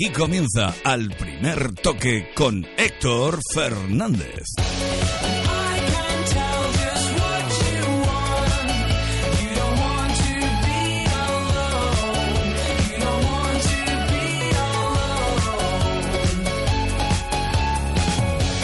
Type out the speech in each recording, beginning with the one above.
Aquí comienza al primer toque con Héctor Fernández.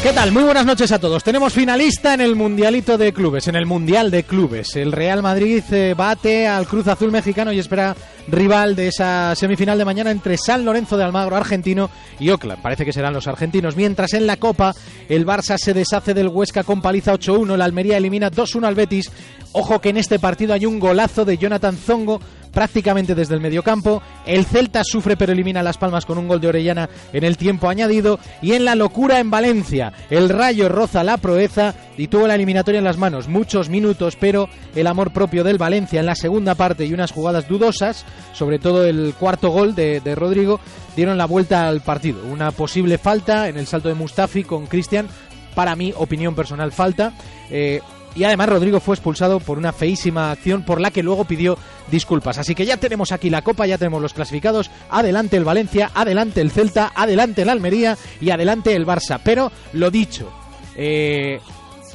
¿Qué tal? Muy buenas noches a todos. Tenemos finalista en el Mundialito de Clubes, en el Mundial de Clubes. El Real Madrid eh, bate al Cruz Azul mexicano y espera rival de esa semifinal de mañana entre San Lorenzo de Almagro argentino y Oakland. Parece que serán los argentinos. Mientras en la Copa el Barça se deshace del Huesca con paliza 8-1. La Almería elimina 2-1 al Betis. Ojo que en este partido hay un golazo de Jonathan Zongo prácticamente desde el mediocampo. El Celta sufre pero elimina Las Palmas con un gol de Orellana en el tiempo añadido. Y en la locura en Valencia, el Rayo roza la proeza y tuvo la eliminatoria en las manos. Muchos minutos, pero el amor propio del Valencia en la segunda parte y unas jugadas dudosas, sobre todo el cuarto gol de, Rodrigo, dieron la vuelta al partido. Una posible falta en el salto de Mustafi con Cristian. Para mí, opinión personal, falta. Eh, y además Rodrigo fue expulsado por una feísima acción por la que luego pidió disculpas. Así que ya tenemos aquí la Copa, ya tenemos los clasificados. Adelante el Valencia, adelante el Celta, adelante el Almería y adelante el Barça. Pero lo dicho, eh,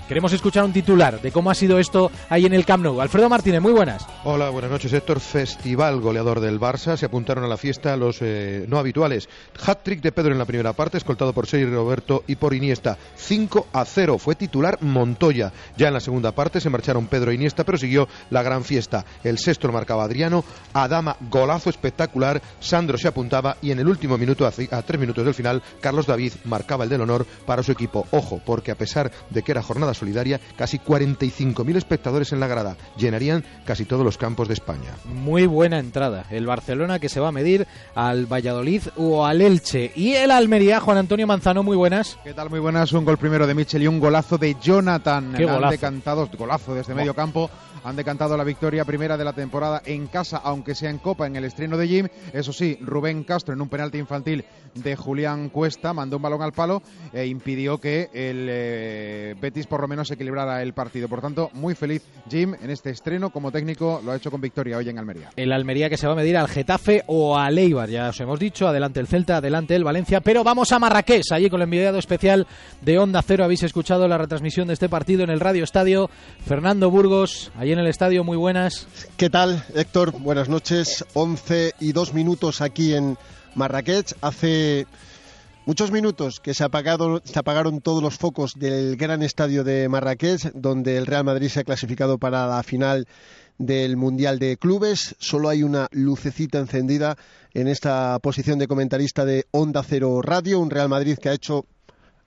Queremos escuchar un titular de cómo ha sido esto ahí en el Camp Nou. Alfredo Martínez, muy buenas. Hola, buenas noches, Héctor. Festival goleador del Barça. Se apuntaron a la fiesta los eh, no habituales. Hat-trick de Pedro en la primera parte, escoltado por Sergio Roberto y por Iniesta. 5 a 0. Fue titular Montoya. Ya en la segunda parte se marcharon Pedro e Iniesta, pero siguió la gran fiesta. El sexto lo marcaba Adriano. Adama, golazo espectacular. Sandro se apuntaba y en el último minuto, a, tres minutos del final, Carlos David marcaba el del honor para su equipo. Ojo, porque a pesar de que era jornada solidaria, casi 45.000 espectadores en la grada. Llenarían casi todos los campos de España. Muy buena entrada. El Barcelona que se va a medir al Valladolid o al Elche. Y el Almería, Juan Antonio Manzano, muy buenas. ¿Qué tal? Muy buenas. Un gol primero de Michel y un golazo de Jonathan. Qué golazo. decantado, golazo desde medio campo. Han decantado la victoria primera de la temporada en casa, aunque sea en Copa, en el estreno de Jim. Eso sí, Rubén Castro en un penalti infantil de Julián Cuesta mandó un balón al palo e impidió que el eh, Betis por lo menos equilibrara el partido. Por tanto, muy feliz Jim en este estreno como técnico. Lo ha hecho con victoria hoy en Almería. El Almería que se va a medir al Getafe o al Eibar, ya os hemos dicho, adelante el Celta, adelante el Valencia, pero vamos a Marrakech, allí con el enviado especial de Onda Cero, habéis escuchado la retransmisión de este partido en el Radio Estadio, Fernando Burgos, allí en el estadio, muy buenas. ¿Qué tal, Héctor? Buenas noches. 11 y 2 minutos aquí en Marrakech. Hace muchos minutos que se, se apagaron todos los focos del gran estadio de Marrakech, donde el Real Madrid se ha clasificado para la final del Mundial de Clubes. Solo hay una lucecita encendida en esta posición de comentarista de Onda Cero Radio. Un Real Madrid que ha hecho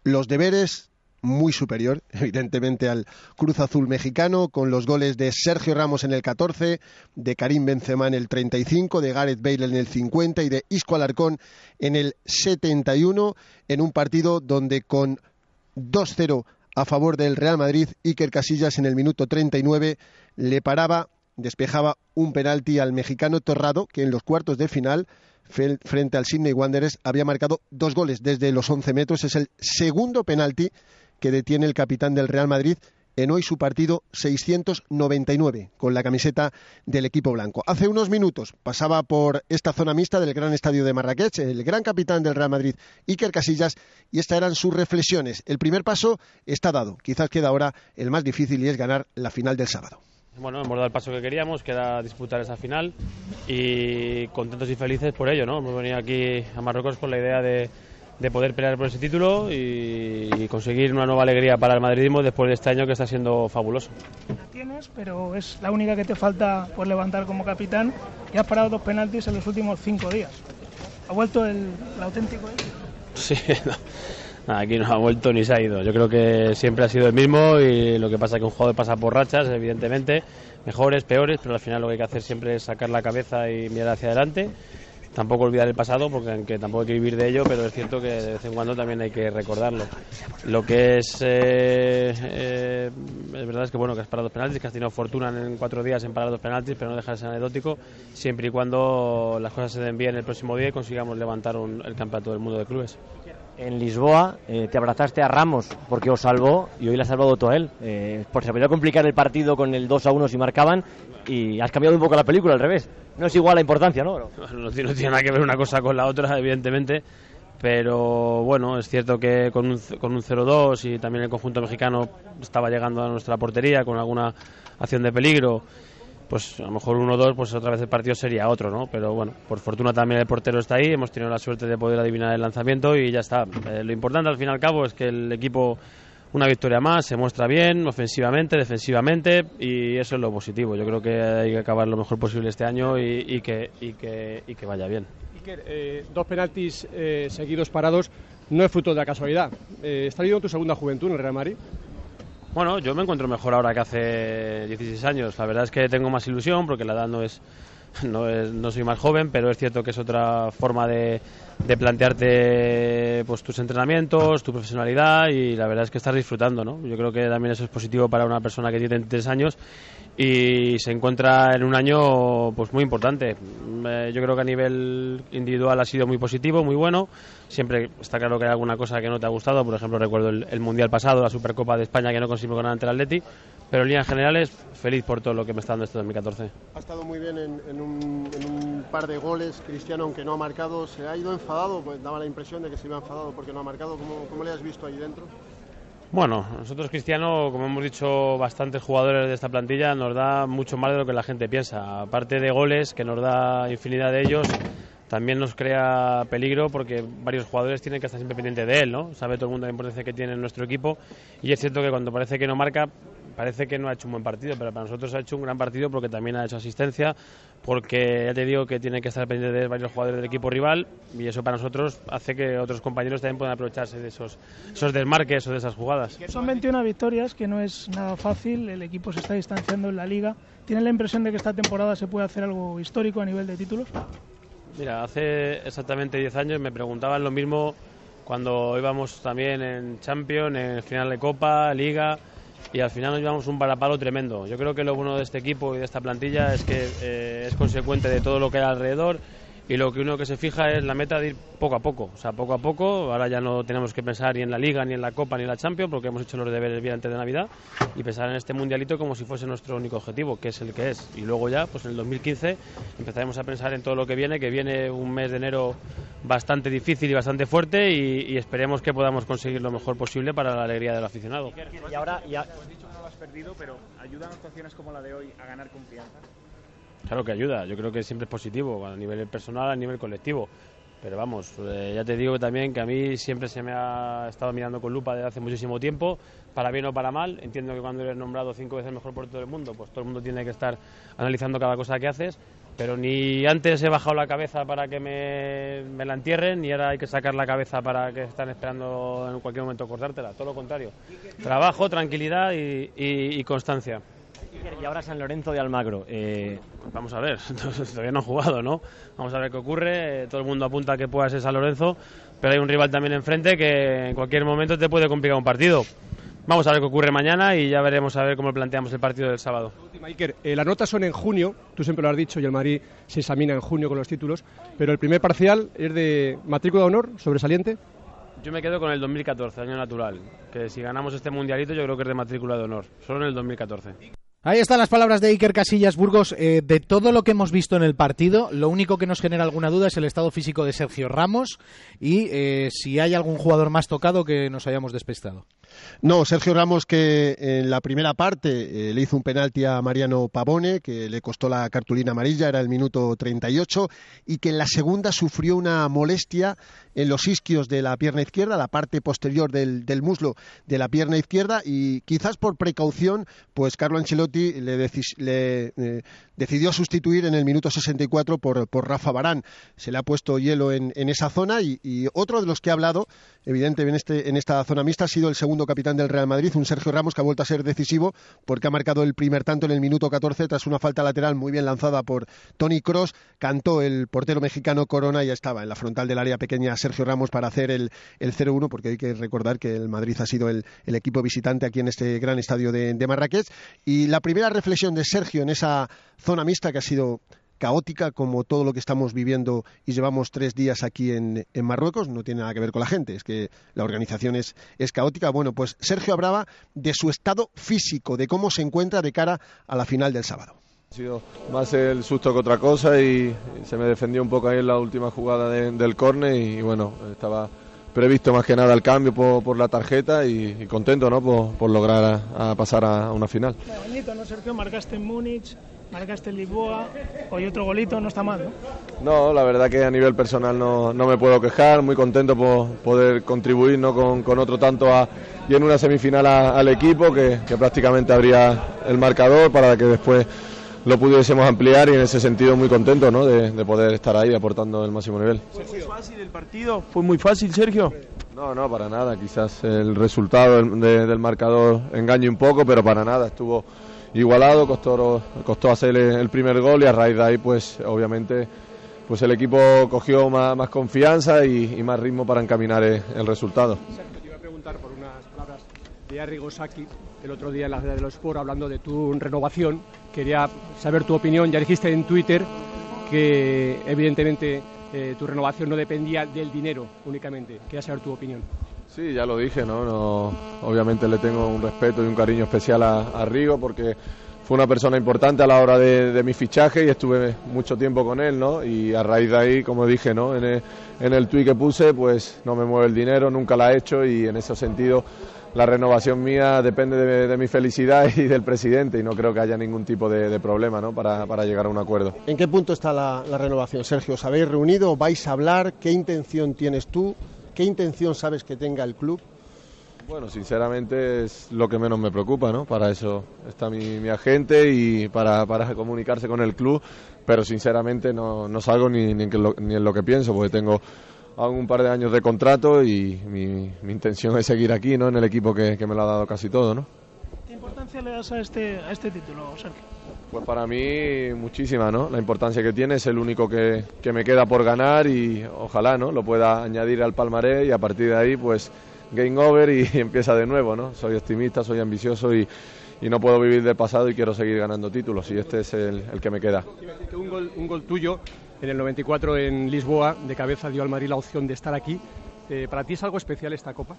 los deberes muy superior, evidentemente, al Cruz Azul mexicano, con los goles de Sergio Ramos en el 14, de Karim Benzema en el 35, de Gareth Bale en el 50 y de Isco Alarcón en el 71, en un partido donde con 2-0 a favor del Real Madrid, Iker Casillas en el minuto 39 le paraba, despejaba un penalti al mexicano Torrado, que en los cuartos de final frente al Sydney Wanderers había marcado dos goles desde los 11 metros. Es el segundo penalti que detiene el capitán del Real Madrid en hoy su partido 699 con la camiseta del equipo blanco. Hace unos minutos pasaba por esta zona mixta del gran estadio de Marrakech el gran capitán del Real Madrid, Iker Casillas, y estas eran sus reflexiones. El primer paso está dado, quizás queda ahora el más difícil y es ganar la final del sábado. Bueno, hemos dado el paso que queríamos, que era disputar esa final y contentos y felices por ello, ¿no? Hemos venido aquí a Marruecos con la idea de, de poder pelear por ese título y, y conseguir una nueva alegría para el madridismo después de este año que está siendo fabuloso. la tienes, pero es la única que te falta por levantar como capitán y has parado dos penaltis en los últimos cinco días. Ha vuelto el, el auténtico. ¿eh? Sí, no. Aquí no ha vuelto ni se ha ido. Yo creo que siempre ha sido el mismo y lo que pasa es que un jugador pasa por rachas, evidentemente, mejores, peores, pero al final lo que hay que hacer siempre es sacar la cabeza y mirar hacia adelante. Tampoco olvidar el pasado, porque aunque tampoco hay que vivir de ello, pero es cierto que de vez en cuando también hay que recordarlo. Lo que es, eh, eh, es verdad es que bueno que has parado penaltis, que has tenido fortuna en cuatro días en parar dos penaltis, pero no deja de anecdótico, siempre y cuando las cosas se den bien el próximo día y consigamos levantar un- el campeonato del mundo de clubes. En Lisboa eh, te abrazaste a Ramos porque os salvó y hoy le has salvado tú a él. Eh, porque se podía complicar el partido con el 2 a 1 si marcaban y has cambiado un poco la película al revés. No es igual la importancia, ¿no? No, tiene, no tiene nada que ver una cosa con la otra, evidentemente. Pero bueno, es cierto que con un, con un 0-2 y también el conjunto mexicano estaba llegando a nuestra portería con alguna acción de peligro pues a lo mejor 1-2, pues otra vez el partido sería otro, ¿no? Pero bueno, por fortuna también el portero está ahí, hemos tenido la suerte de poder adivinar el lanzamiento y ya está. Eh, lo importante al fin y al cabo es que el equipo, una victoria más, se muestra bien, ofensivamente, defensivamente y eso es lo positivo. Yo creo que hay que acabar lo mejor posible este año y, que, y, que, y que vaya bien. Iker, eh, dos penaltis eh, seguidos parados no es fruto de la casualidad. Eh, ¿Está viviendo tu segunda juventud en el Real Madrid? Bueno, yo me encuentro mejor ahora que hace 16 años. La verdad es que tengo más ilusión porque la edad no es, no, es, no soy más joven, pero es cierto que es otra forma de, de, plantearte pues, tus entrenamientos, tu profesionalidad y la verdad es que estás disfrutando. ¿no? Yo creo que también eso es positivo para una persona que tiene 23 años y se encuentra en un año pues muy importante. Eh, yo creo que a nivel individual ha sido muy positivo, muy bueno. Siempre está claro que hay alguna cosa que no te ha gustado, por ejemplo recuerdo el, Mundial pasado, la Supercopa de España que no conseguimos ganar ante el Atleti, pero en líneas generales feliz por todo lo que me está dando este 2014. Ha estado muy bien en, un, en un, par de goles, Cristiano aunque no ha marcado, ¿se ha ido enfadado? Pues daba la impresión de que se iba enfadado porque no ha marcado, ¿cómo, cómo le has visto ahí dentro? Bueno, nosotros Cristiano, como hemos dicho, bastantes jugadores de esta plantilla, nos da mucho más de lo que la gente piensa. Aparte de goles, que nos da infinidad de ellos, también nos crea peligro porque varios jugadores tienen que estar siempre pendientes de él, ¿no? Sabe todo el mundo la importancia que tiene en nuestro equipo y es cierto que cuando parece que no marca, parece que no ha hecho un buen partido, pero para nosotros ha hecho un gran partido porque también ha hecho asistencia, porque ya te digo que tiene que estar pendiente de varios jugadores del equipo rival y eso para nosotros hace que otros compañeros también puedan aprovecharse de esos, esos desmarques o de esas jugadas. Son 21 victorias, que no es nada fácil, el equipo se está distanciando en la liga. ¿Tienes la impresión de que esta temporada se puede hacer algo histórico a nivel de títulos? Mira, hace exactamente 10 años me preguntaban lo mismo cuando íbamos también en Champions, en final de Copa, Liga y al final nos llevamos un balapalo tremendo. Yo creo que lo bueno de este equipo y de esta plantilla es que eh, es consecuente de todo lo que hay alrededor y lo que uno que se fija es la meta de ir poco a poco, o sea, poco a poco. Ahora ya no tenemos que pensar ni en la Liga, ni en la Copa, ni en la Champions, porque hemos hecho los deberes bien antes de Navidad y pensar en este mundialito como si fuese nuestro único objetivo, que es el que es. Y luego ya, pues en el 2015 empezaremos a pensar en todo lo que viene, que viene un mes de enero bastante difícil y bastante fuerte y, esperemos que podamos conseguir lo mejor posible para la alegría del aficionado. Y ahora ya... dicho que no lo has perdido, pero ¿ayudan actuaciones como la de hoy a ganar confianza? Claro que ayuda, yo creo que siempre es positivo, a nivel personal, a nivel colectivo. Pero vamos, eh, ya te digo también que a mí siempre se me ha estado mirando con lupa desde hace muchísimo tiempo, para bien o para mal. Entiendo que cuando eres nombrado cinco veces mejor por todo el mundo, pues todo el mundo tiene que estar analizando cada cosa que haces. Pero ni antes he bajado la cabeza para que me, me la entierren, ni ahora hay que sacar la cabeza para que están esperando en cualquier momento cortártela. Todo lo contrario. Trabajo, tranquilidad y constancia. Y ahora San Lorenzo de Almagro. Eh, vamos a ver, todavía no han jugado, ¿no? Vamos a ver qué ocurre. Todo el mundo apunta que pueda ser San Lorenzo, pero hay un rival también enfrente que en cualquier momento te puede complicar un partido. Vamos a ver qué ocurre mañana y ya veremos a ver cómo planteamos el partido del sábado. Iker, eh, las notas son en junio, tú siempre lo has dicho, y el Madrid se examina en junio con los títulos, pero el primer parcial es de matrícula de honor, sobresaliente. Yo me quedo con el 2014, año natural, que si ganamos este mundialito yo creo que es de matrícula de honor, solo en el 2014. Ahí están las palabras de Iker Casillas Burgos. Eh, de todo lo que hemos visto en el partido, lo único que nos genera alguna duda es el estado físico de Sergio Ramos y eh, si hay algún jugador más tocado que nos hayamos despistado. No, Sergio Ramos que en la primera parte eh, le hizo un penalti a Mariano Pavone que le costó la cartulina amarilla, era el minuto 38, y que en la segunda sufrió una molestia en los isquios de la pierna izquierda, la parte posterior del, muslo de la pierna izquierda, y quizás por precaución, pues Carlo Ancelotti le, eh, decidió sustituir en el minuto 64 por, por Rafa Barán. Se le ha puesto hielo en, esa zona y, otro de los que ha hablado, evidentemente en, este, en esta zona mixta, ha sido el segundo capitán del Real Madrid, un Sergio Ramos que ha vuelto a ser decisivo porque ha marcado el primer tanto en el minuto 14 tras una falta lateral muy bien lanzada por Tony Cross. Cantó el portero mexicano Corona y ya estaba en la frontal del área pequeña Sergio Ramos para hacer el, el 0-1 porque hay que recordar que el Madrid ha sido el, equipo visitante aquí en este gran estadio de, de Marrakech. Y la primera reflexión de Sergio en esa zona mixta que ha sido caótica como todo lo que estamos viviendo y llevamos tres días aquí en, en Marruecos. No tiene nada que ver con la gente, es que la organización es, es caótica. Bueno, pues Sergio hablaba de su estado físico, de cómo se encuentra de cara a la final del sábado. Ha sido más el susto que otra cosa y se me defendió un poco ahí en la última jugada de- del córner y bueno, estaba previsto más que nada el cambio por, por la tarjeta y, y contento ¿no? por, por lograr a- a pasar a, a una final. Bonito, ¿no, Sergio? Marcaste en Múnich, marcaste en Lisboa, hoy otro golito, no está mal, ¿no? No, la verdad que a nivel personal no, no me puedo quejar, muy contento por poder contribuir ¿no? con, con otro tanto a- y en una semifinal a- al equipo que, que prácticamente abría el marcador para que después lo pudiésemos ampliar y en ese sentido muy contento ¿no? de, de poder estar ahí aportando el máximo nivel. ¿Fue fácil el partido? ¿Fue muy fácil, Sergio? No, no, para nada. Quizás el resultado del, de- del marcador engañe un poco, pero para nada. Estuvo igualado, costó, costó hacer el primer gol y a raíz de ahí, pues obviamente, pues el equipo cogió más, más confianza y, y más ritmo para encaminar el, el resultado. Sergio, te iba a preguntar por unas palabras de Arrigo Sacchi el otro día en la de los Sport hablando de tu renovación. Quería saber tu opinión. Ya dijiste en Twitter que evidentemente eh, tu renovación no dependía del dinero únicamente. Quería saber tu opinión. Sí, ya lo dije, ¿no? no obviamente le tengo un respeto y un cariño especial a, a Rigo porque fue una persona importante a la hora de, de mi fichaje y estuve mucho tiempo con él, ¿no? Y a raíz de ahí, como dije, ¿no? En el, en el tuit que puse, pues no me mueve el dinero, nunca la he hecho y en ese sentido la renovación mía depende de, de mi felicidad y del presidente y no creo que haya ningún tipo de, de problema, ¿no? Para, para llegar a un acuerdo. ¿En qué punto está la, la renovación, Sergio? ¿Os habéis reunido? ¿Vais a hablar? ¿Qué intención tienes tú? ¿Qué intención sabes que tenga el club? Bueno, sinceramente es lo que menos me preocupa, ¿no? Para eso está mi, mi agente y para, para comunicarse con el club, pero sinceramente no, no salgo ni, ni, en lo- ni en lo que pienso, porque tengo aún un par de años de contrato y mi, mi intención es seguir aquí, ¿no? En el equipo que, que me lo ha dado casi todo, ¿no? ¿Qué importancia le das a este, a este título, Sergio? Pues para mí muchísima, ¿no? La importancia que tiene es el único que, que me queda por ganar y ojalá, ¿no? Lo pueda añadir al palmarés y a partir de ahí, pues game over y, empieza de nuevo, ¿no? Soy optimista, soy ambicioso y, y no puedo vivir del pasado y quiero seguir ganando títulos y este es el, el que me queda. Un gol, un gol tuyo en el 94 en Lisboa de cabeza dio al Madrid la opción de estar aquí. Eh, ¿Para ti es algo especial esta copa?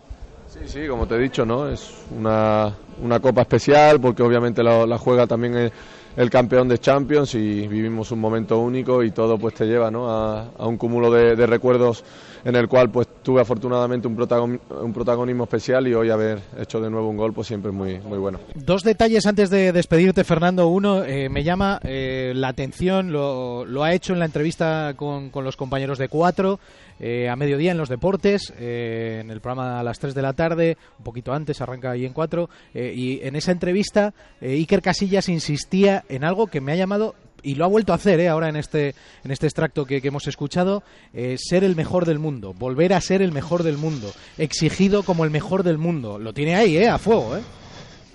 Sí, sí, como te he dicho, ¿no? Es una, una copa especial porque obviamente la, la juega también el, el campeón de Champions y vivimos un momento único y todo pues te lleva, ¿no? A, un cúmulo de, de recuerdos en el cual pues tuve afortunadamente un, protagon- un protagonismo especial y hoy haber hecho de nuevo un gol pues siempre es muy, muy bueno. Dos detalles antes de despedirte, Fernando. Uno, eh, me llama eh, la atención, lo, lo ha hecho en la entrevista con, con los compañeros de Cuatro, eh, a mediodía en los deportes, eh, en el programa a las 3 de la tarde, un poquito antes, arranca ahí en Cuatro, eh, y en esa entrevista eh, Iker Casillas insistía en algo que me ha llamado y lo ha vuelto a hacer eh, ahora en este, en este extracto que, hemos escuchado, ser el mejor del mundo, volver a ser el mejor del mundo, exigido como el mejor del mundo. Lo tiene ahí, eh, a fuego. Eh.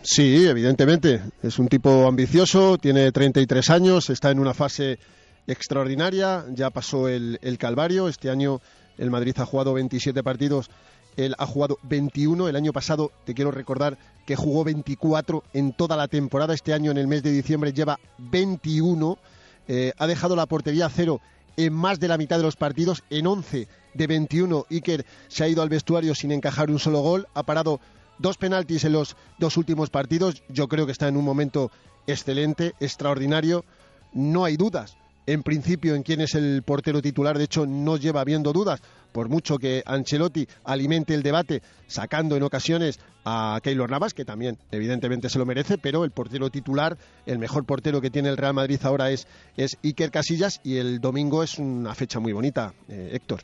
Sí, evidentemente. Es un tipo ambicioso, tiene 33 años, está en una fase extraordinaria, ya pasó el, el Calvario. Este año el Madrid ha jugado 27 partidos, él ha jugado 21. El año pasado, te quiero recordar que jugó 24 en toda la temporada. Este año, en el mes de diciembre, lleva 21. Eh, ha dejado la portería a cero en más de la mitad de los partidos, en 11 de 21. Iker se ha ido al vestuario sin encajar un solo gol, ha parado dos penaltis en los dos últimos partidos. Yo creo que está en un momento excelente, extraordinario. No hay dudas, en principio, en quién es el portero titular. De hecho, no lleva habiendo dudas, por mucho que Ancelotti alimente el debate, sacando en ocasiones a Keylor Navas, que también evidentemente se lo merece, pero el portero titular, el mejor portero que tiene el Real Madrid ahora es, es Iker Casillas y el domingo es una fecha muy bonita, eh, Héctor.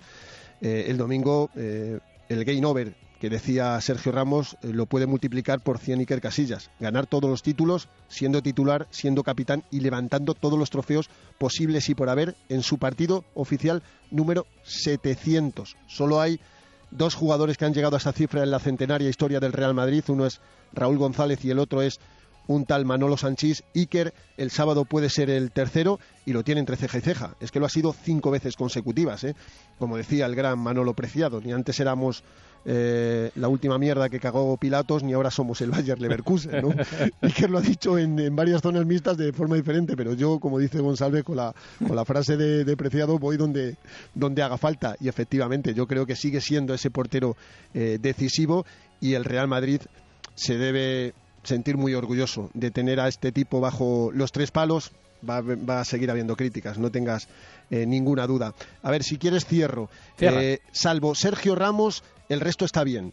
Eh, el domingo, eh, el game over que decía Sergio Ramos, eh, lo puede multiplicar por 100 Iker Casillas. Ganar todos los títulos, siendo titular, siendo capitán y levantando todos los trofeos posibles y por haber en su partido oficial número 700. Solo hay dos jugadores que han llegado a esa cifra en la centenaria historia del Real Madrid. Uno es Raúl González y el otro es un tal Manolo Sanchís. Iker el sábado puede ser el tercero y lo tiene entre ceja y ceja. Es que lo ha sido cinco veces consecutivas, ¿eh? como decía el gran Manolo Preciado. Ni antes éramos eh, la última mierda que cagó Pilatos, ni ahora somos el Bayer Leverkusen, ¿no? Iker lo ha dicho en, varias zonas mixtas de forma diferente, pero yo, como dice González, con la, con la frase de, Preciado, voy donde, donde haga falta. Y efectivamente, yo creo que sigue siendo ese portero eh, decisivo y el Real Madrid se debe sentir muy orgulloso de tener a este tipo bajo los tres palos. Va, a seguir habiendo críticas, no tengas eh, ninguna duda. A ver, si quieres cierro. salvo Sergio Ramos, el resto está bien.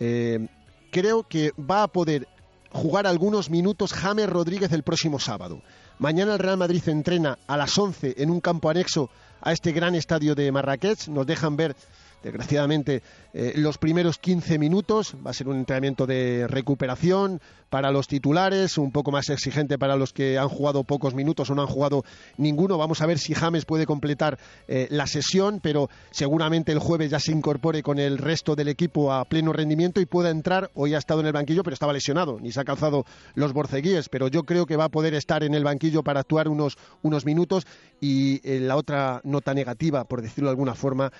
Eh, creo que va a poder jugar algunos minutos James Rodríguez el próximo sábado. Mañana el Real Madrid entrena a las 11 en un campo anexo a este gran estadio de Marrakech. Nos dejan ver desgraciadamente, eh, los primeros 15 minutos. Va a ser un entrenamiento de recuperación para los titulares, un poco más exigente para los que han jugado pocos minutos o no han jugado ninguno. Vamos a ver si James puede completar eh, la sesión, pero seguramente el jueves ya se incorpore con el resto del equipo a pleno rendimiento y pueda entrar. Hoy ha estado en el banquillo, pero estaba lesionado, ni se ha calzado los borceguíes, pero yo creo que va a poder estar en el banquillo para actuar unos, unos minutos. Y eh, la otra nota negativa, por decirlo de alguna forma,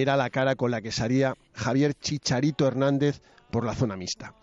era la cara con la que salía Javier Chicharito Hernández por la zona mixta.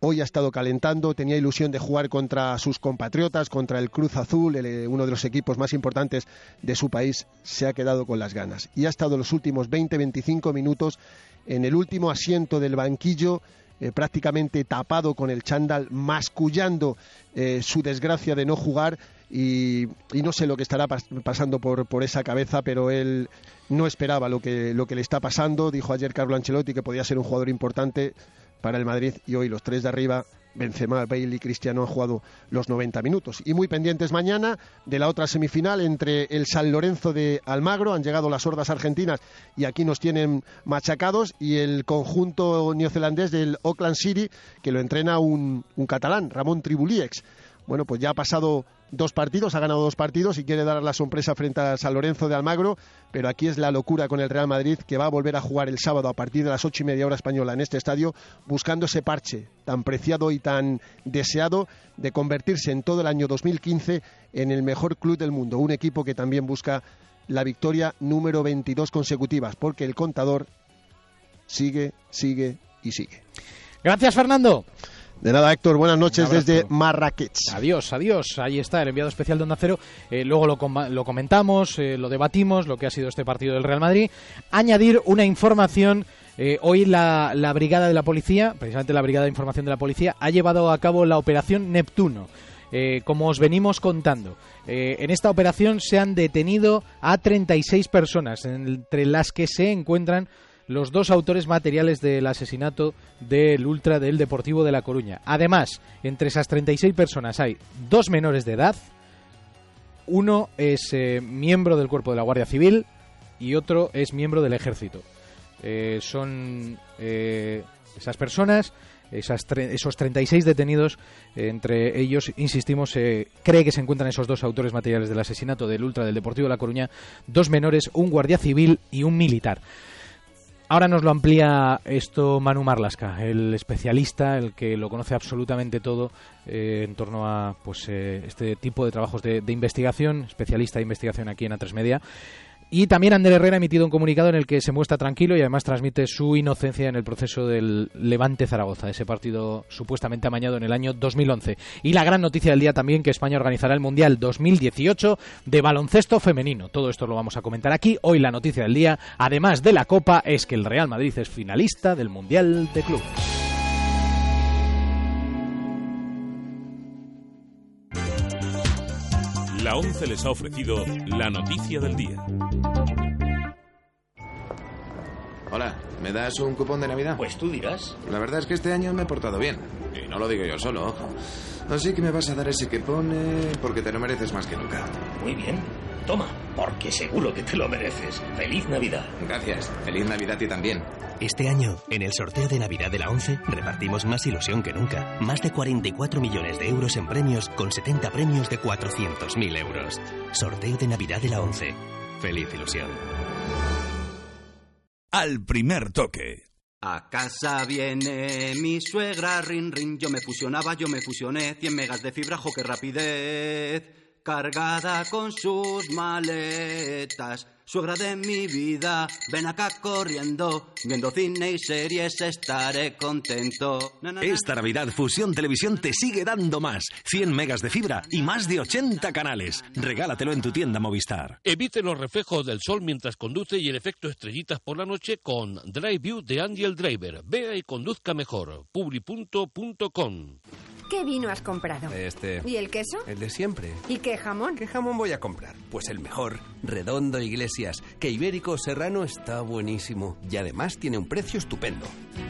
Hoy ha estado calentando, tenía ilusión de jugar contra sus compatriotas, contra el Cruz Azul, eh, uno de los equipos más importantes de su país, se ha quedado con las ganas. Y ha estado los últimos 20-25 minutos en el último asiento del banquillo, eh, prácticamente tapado con el chándal, mascullando eh, su desgracia de no jugar y, no sé lo que estará pasando por, por, esa cabeza, pero él no esperaba lo que, lo que le está pasando. Dijo ayer Carlo Ancelotti que podía ser un jugador importante para el Madrid y hoy los tres de arriba Benzema, Bale y Cristiano han jugado los 90 minutos. Y muy pendientes mañana de la otra semifinal entre el San Lorenzo de Almagro, han llegado las hordas argentinas y aquí nos tienen machacados, y el conjunto neozelandés del Auckland City, que lo entrena un, un catalán, Ramón Tribuliex. Bueno, pues ya ha pasado dos partidos, ha ganado dos partidos y quiere dar la sorpresa frente a San Lorenzo de Almagro, pero aquí es la locura con el Real Madrid que va a volver a jugar el sábado a partir de las ocho y media hora española en este estadio, buscando ese parche tan preciado y tan deseado de convertirse en todo el año 2015 en el mejor club del mundo, un equipo que también busca la victoria número 22 consecutivas, porque el contador sigue, sigue y sigue. Gracias, Fernando. De nada, Héctor. Buenas noches desde Marrakech. Adiós, adiós. Ahí está el enviado especial de Onda Cero. Eh, luego lo, lo comentamos, eh, lo debatimos, lo que ha sido este partido del Real Madrid. Añadir una información. Eh, hoy la, la, brigada de la policía, precisamente la brigada de información de la policía, ha llevado a cabo la operación Neptuno. como os venimos contando. en esta operación se han detenido a 36 personas, entre las que se encuentran los dos autores materiales del asesinato del ultra del Deportivo de La Coruña. Además, entre esas 36 personas hay dos menores de edad, uno es eh, miembro del cuerpo de la Guardia Civil y otro es miembro del Ejército. Eh, son eh, esas personas, esas esos 36 detenidos, entre ellos, insistimos, cree que se encuentran esos dos autores materiales del asesinato del ultra del Deportivo de La Coruña, dos menores, un guardia civil y un militar. Ahora nos lo amplía esto Manu Marlasca, el especialista, el que lo conoce absolutamente todo eh, en torno a pues eh, este tipo de trabajos de, de, investigación, especialista de investigación aquí en A3 Media. Y también Ander Herrera ha emitido un comunicado en el que se muestra tranquilo y además transmite su inocencia en el proceso del Levante Zaragoza, ese partido supuestamente amañado en el año 2011. Y la gran noticia del día también que España organizará el Mundial 2018 de baloncesto femenino. Todo esto lo vamos a comentar aquí. Hoy la noticia del día, además de la Copa, es que el Real Madrid es finalista del Mundial de Clubes. La 11 les ha ofrecido la noticia del día. Hola, ¿me das un cupón de Navidad? Pues tú dirás. La verdad es que este año me he portado bien. Y no lo digo yo solo, ojo. Así que me vas a dar ese que pone porque te lo mereces más que nunca. Muy bien. Toma, porque seguro que te lo mereces. Feliz Navidad. Gracias. Feliz Navidad y también. Este año, en el sorteo de Navidad de la 11, repartimos más ilusión que nunca. Más de 44 millones de euros en premios, con 70 premios de 400.000 euros. Sorteo de Navidad de la 11. Feliz ilusión. Al primer toque. A casa viene mi suegra, rin rin, yo me fusionaba, yo me fusioné, 100 megas de fibra, jo, qué rapidez cargada con sus maletas. Suegra de mi vida, ven acá corriendo, viendo cine y series estaré contento. Na, na, na. Esta Navidad Fusión Televisión te sigue dando más. 100 megas de fibra y más de 80 canales. Regálatelo en tu tienda Movistar. Evite los reflejos del sol mientras conduce y el efecto estrellitas por la noche con Drive View de Angel Driver. Vea y conduzca mejor. Publi.com. ¿Qué vino has comprado? Este. ¿Y el queso? El de siempre. ¿Y qué jamón? ¿Qué jamón voy a comprar? Pues el mejor, Redondo Iglesias, que Ibérico Serrano está buenísimo y además tiene un precio estupendo.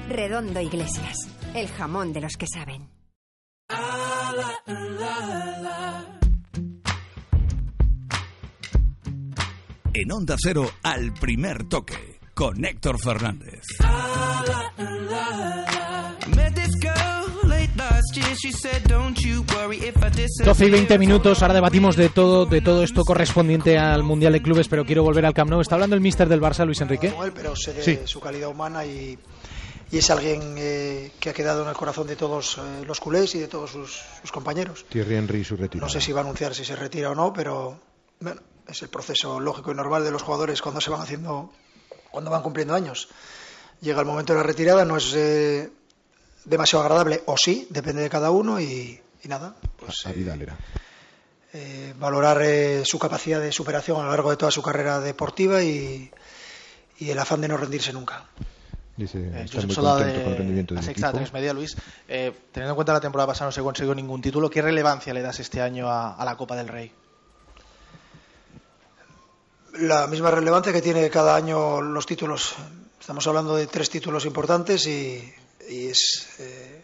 Redondo Iglesias, el jamón de los que saben. En Onda Cero, al primer toque, con Héctor Fernández. 12 y 20 minutos, ahora debatimos de todo, de todo esto correspondiente al Mundial de Clubes, pero quiero volver al Camp Nou. Está hablando el míster del Barça, Luis Enrique. Como él, pero sé de Sí. su calidad humana y, y es alguien eh, que ha quedado en el corazón de todos eh, los culés y de todos sus, sus compañeros. Thierry Henry y su retiro. No sé si va a anunciar si se retira o no, pero bueno, es el proceso lógico y normal de los jugadores cuando se van haciendo, cuando van cumpliendo años. Llega el momento de la retirada, no es eh, demasiado agradable, o sí, depende de cada uno y, y nada, a Vidal era. eh, valorar eh, su capacidad de superación a lo largo de toda su carrera deportiva y, y el afán de no rendirse nunca. Dice, Eh, está muy contento de con el rendimiento equipo. Media, Luis. Eh, teniendo en cuenta la temporada pasada no se consiguió ningún título, ¿qué relevancia le das este año a, a la Copa del Rey? La misma relevancia que tiene cada año los títulos. Estamos hablando de tres títulos importantes y es eh,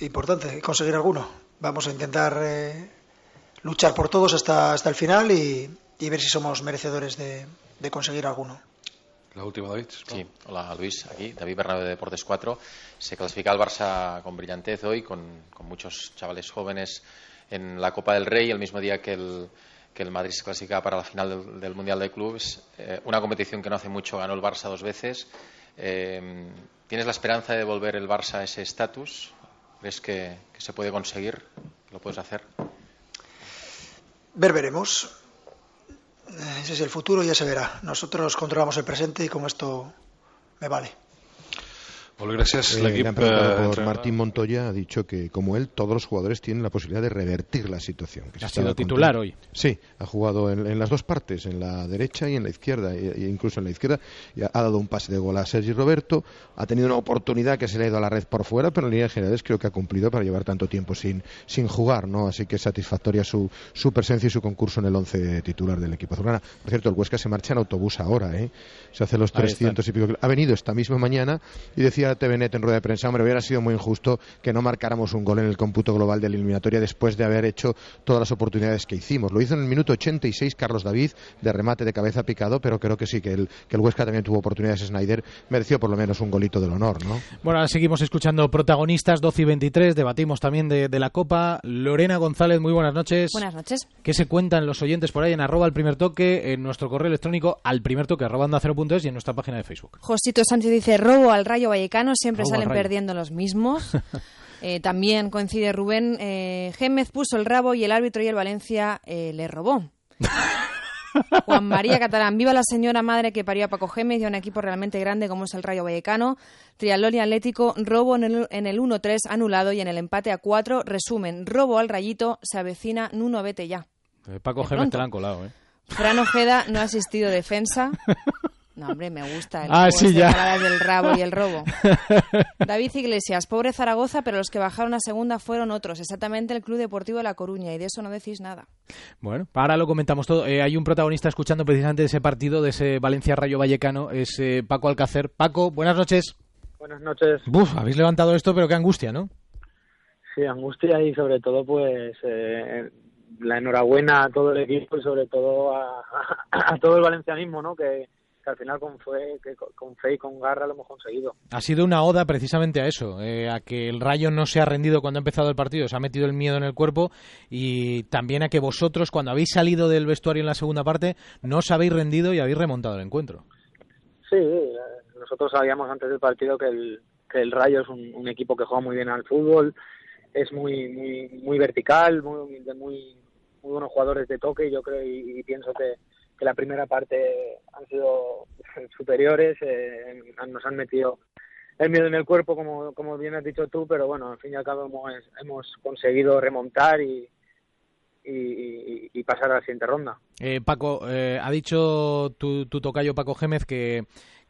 importante conseguir alguno. Vamos a intentar eh, luchar por todos hasta, hasta el final y, y ver si somos merecedores de, de conseguir alguno. La última, David. Sí, hola Luis, aquí David Bernabé de Deportes 4. Se clasifica el Barça con brillantez hoy, con, con muchos chavales jóvenes en la Copa del Rey, el mismo día que el, que el Madrid se clasifica para la final del, Mundial de Clubes. Eh, una competición que no hace mucho ganó el Barça dos veces. Eh, ¿Tienes la esperanza de devolver el Barça a ese estatus? ¿Crees que, que se puede conseguir? ¿Lo puedes hacer? Ver, veremos. Ese es el futuro, ya se verá. Nosotros controlamos el presente y con esto me vale. Molt gràcies. Eh, eh, por Martín Montoya, ha dicho que como él, todos los jugadores tienen la posibilidad de revertir la situación. que Ha sido titular hoy. Sí, ha jugado en, en las dos partes, en la derecha y en la izquierda, e, e incluso en la izquierda. Y ha, ha dado un pase de gol a Sergi Roberto, ha tenido una oportunidad que se le ha ido a la red por fuera, pero en líneas generales creo que ha cumplido para llevar tanto tiempo sin, sin jugar, ¿no? Así que es satisfactoria su, su presencia y su concurso en el once titular del equipo azulgrana. Por cierto, el Huesca se marcha en autobús ahora, ¿eh? Se hace los Ahí 300 y pico. Ha venido esta misma mañana y decía TVNet en rueda de prensa, hombre, hubiera sido muy injusto que no marcáramos un gol en el cómputo global de la eliminatoria después de haber hecho todas las oportunidades que hicimos. Lo hizo en el minuto 86 Carlos David de remate de cabeza picado, pero creo que sí, que el, que el Huesca también tuvo oportunidades. Snyder mereció por lo menos un golito del honor, ¿no? Bueno, ahora seguimos escuchando protagonistas 12 y 23, debatimos también de, de la Copa. Lorena González, muy buenas noches. Buenas noches. ¿Qué se cuentan los oyentes por ahí en arroba al primer toque, en nuestro correo electrónico al primer toque arroba onda cero punto es y en nuestra página de Facebook? Josito Sánchez dice robo al Rayo Vallecano, siempre salen Rayo. perdiendo los mismos. Eh, también coincide Rubén, eh, Gémez puso el rabo y el árbitro y el Valencia eh, le robó. Juan María Catalán, viva la señora madre que parió a Paco Gémez y a un equipo realmente grande como es el Rayo Vallecano. Trialón y Atlético, robo en el, en el 1-3 anulado y en el empate a 4. Resumen, robo al Rayito, se avecina Nuno Vete ya. Eh, Paco Gémez te la han colado, ¿eh? Fran Ojeda no ha asistido defensa. No, hombre, me gusta el Ah, sí, este ya. del rabo y el robo. David Iglesias, pobre Zaragoza, pero los que bajaron a segunda fueron otros, exactamente el Club Deportivo de La Coruña, y de eso no decís nada. Bueno, ahora lo comentamos todo. Eh, hay un protagonista escuchando precisamente ese partido, de ese Valencia-Rayo Vallecano, es eh, Paco Alcácer. Paco, buenas noches. Buenas noches. Buf, habéis levantado esto, pero qué angustia, ¿no? Sí, angustia y sobre todo pues eh, la enhorabuena a todo el equipo y sobre todo a, a, a todo el valencianismo, ¿no? Que, que al final con fe, que con- fe y con garra lo hemos conseguido. Ha sido una oda precisamente a eso, eh, a que el Rayo no se ha rendido cuando ha empezado el partido, se ha metido el miedo en el cuerpo y también a que vosotros, cuando habéis salido del vestuario en la segunda parte, no os habéis rendido y habéis remontado el encuentro. Sí, eh, nosotros sabíamos antes del partido que el, que el Rayo es un, un equipo que juega muy bien al fútbol, es muy muy muy vertical, muy de muy muy buenos jugadores de toque yo creo y, y pienso que, que la primera parte han sido superiores, eh, nos han metido el miedo en el cuerpo, como, como bien has dicho tú, pero bueno, al fin y al cabo hemos, hemos conseguido remontar y, y, y pasar a la siguiente ronda. Eh, Paco, eh, ha dicho tu, tu tocayo Paco Gémez que,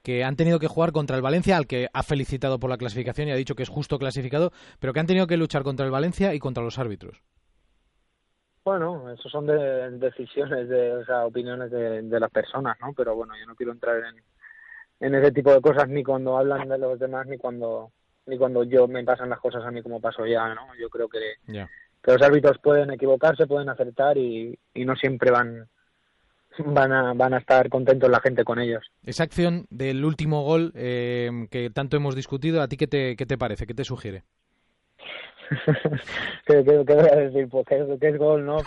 que han tenido que jugar contra el Valencia, al que ha felicitado por la clasificación y ha dicho que es justo clasificado, pero que han tenido que luchar contra el Valencia y contra los árbitros. Bueno, eso son de, decisiones, de, o sea, opiniones de, de las personas, ¿no? Pero bueno, yo no quiero entrar en, en ese tipo de cosas ni cuando hablan de los demás ni cuando ni cuando yo me pasan las cosas a mí como paso ya, ¿no? Yo creo que, que los árbitros pueden equivocarse, pueden acertar y, y no siempre van van a van a estar contentos la gente con ellos. Esa acción del último gol eh, que tanto hemos discutido, ¿a ti qué te, qué te parece? ¿Qué te sugiere? ¿Qué, qué, voy a decir? Pues que, es- gol, ¿no?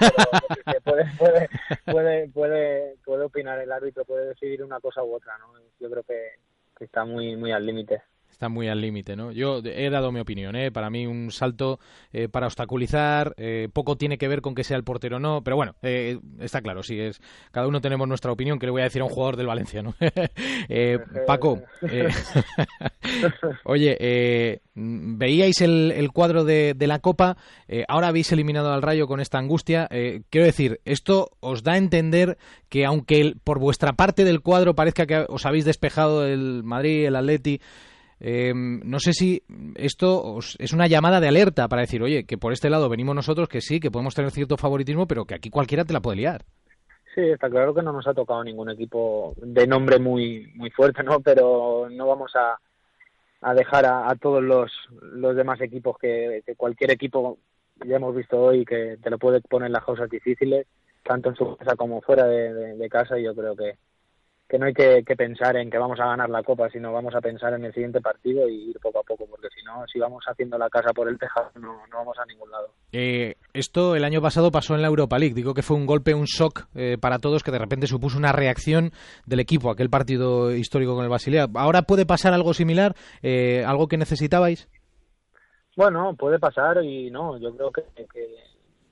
Pero puede, puede, puede, puede, puede opinar el árbitro, puede decidir una cosa u otra, ¿no? Yo creo que, que está muy muy al límite. Está muy al límite, ¿no? Yo he dado mi opinión, ¿eh? Para mí un salto eh, para obstaculizar, eh, poco tiene que ver con que sea el portero o no, pero bueno, eh, está claro, sí, es cada uno tenemos nuestra opinión, que le voy a decir a un jugador del Valencia, ¿no? Eh, Paco, eh, oye, veíais el, el cuadro de, la Copa, ahora habéis eliminado al Rayo con esta angustia, quiero decir, esto os da a entender que aunque por vuestra parte del cuadro parezca que os habéis despejado el Madrid, el Atleti, eh, no sé si esto os- es una llamada de alerta para decir, oye, que por este lado venimos nosotros, que sí, que podemos tener cierto favoritismo, pero que aquí cualquiera te la puede liar. Sí, está claro que no nos ha tocado ningún equipo de nombre muy muy fuerte, ¿no? Pero no vamos a, a dejar a, todos los, los demás equipos que, cualquier equipo ya hemos visto hoy que te lo puede poner las cosas difíciles, tanto en su casa como fuera de, de- de casa. Y yo creo que, que no hay que, que pensar en que vamos a ganar la Copa, sino vamos a pensar en el siguiente partido y ir poco a poco, porque si no, si vamos haciendo la casa por el tejado, no, no vamos a ningún lado. Eh, esto el año pasado pasó en la Europa League. Digo que fue un golpe, un shock eh, para todos que de repente supuso una reacción del equipo, aquel partido histórico con el Basilea. Ahora puede pasar algo similar, eh, algo que necesitabais. Bueno, puede pasar y no, yo creo que, que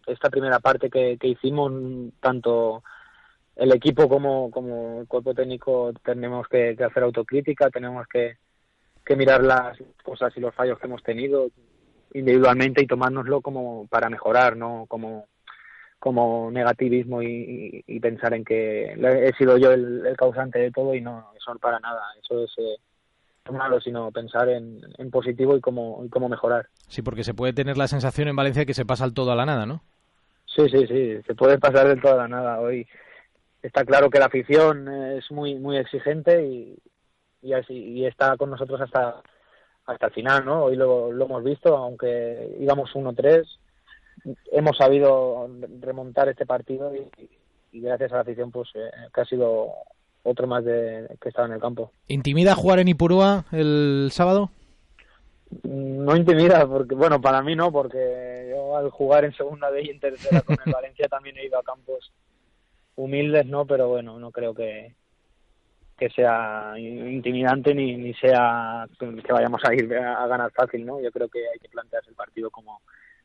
esta primera parte que, que hicimos, tanto el equipo como, como el cuerpo técnico, tenemos que, que hacer autocrítica, tenemos que, que mirar las cosas y los fallos que hemos tenido individualmente y tomárnoslo como para mejorar, no como como negativismo y, y- y pensar en que he sido yo el, el causante de todo y no, eso no para nada, eso es eh, malo, sino pensar en, en positivo y cómo, y cómo mejorar. Sí, porque se puede tener la sensación en Valencia que se pasa el todo a la nada, ¿no? Sí, sí, sí, se puede pasar del todo a la nada. Hoy está claro que la afición es muy muy exigente y, y, así, y está con nosotros hasta hasta el final, ¿no? Hoy lo, lo hemos visto, aunque íbamos 1-3, hemos sabido remontar este partido y, y gracias a la afición, pues eh, que ha sido otro más de que estaba en el campo. ¿Intimida jugar en Ipurúa el sábado? No intimida, porque bueno, para mí no, porque yo al jugar en segunda B y en tercera con el Valencia también he ido a campos humildes, ¿no? Pero bueno, no creo que que sea intimidante ni, ni sea que vayamos a ir a ganar fácil, ¿no? Yo creo que hay que plantearse el partido como,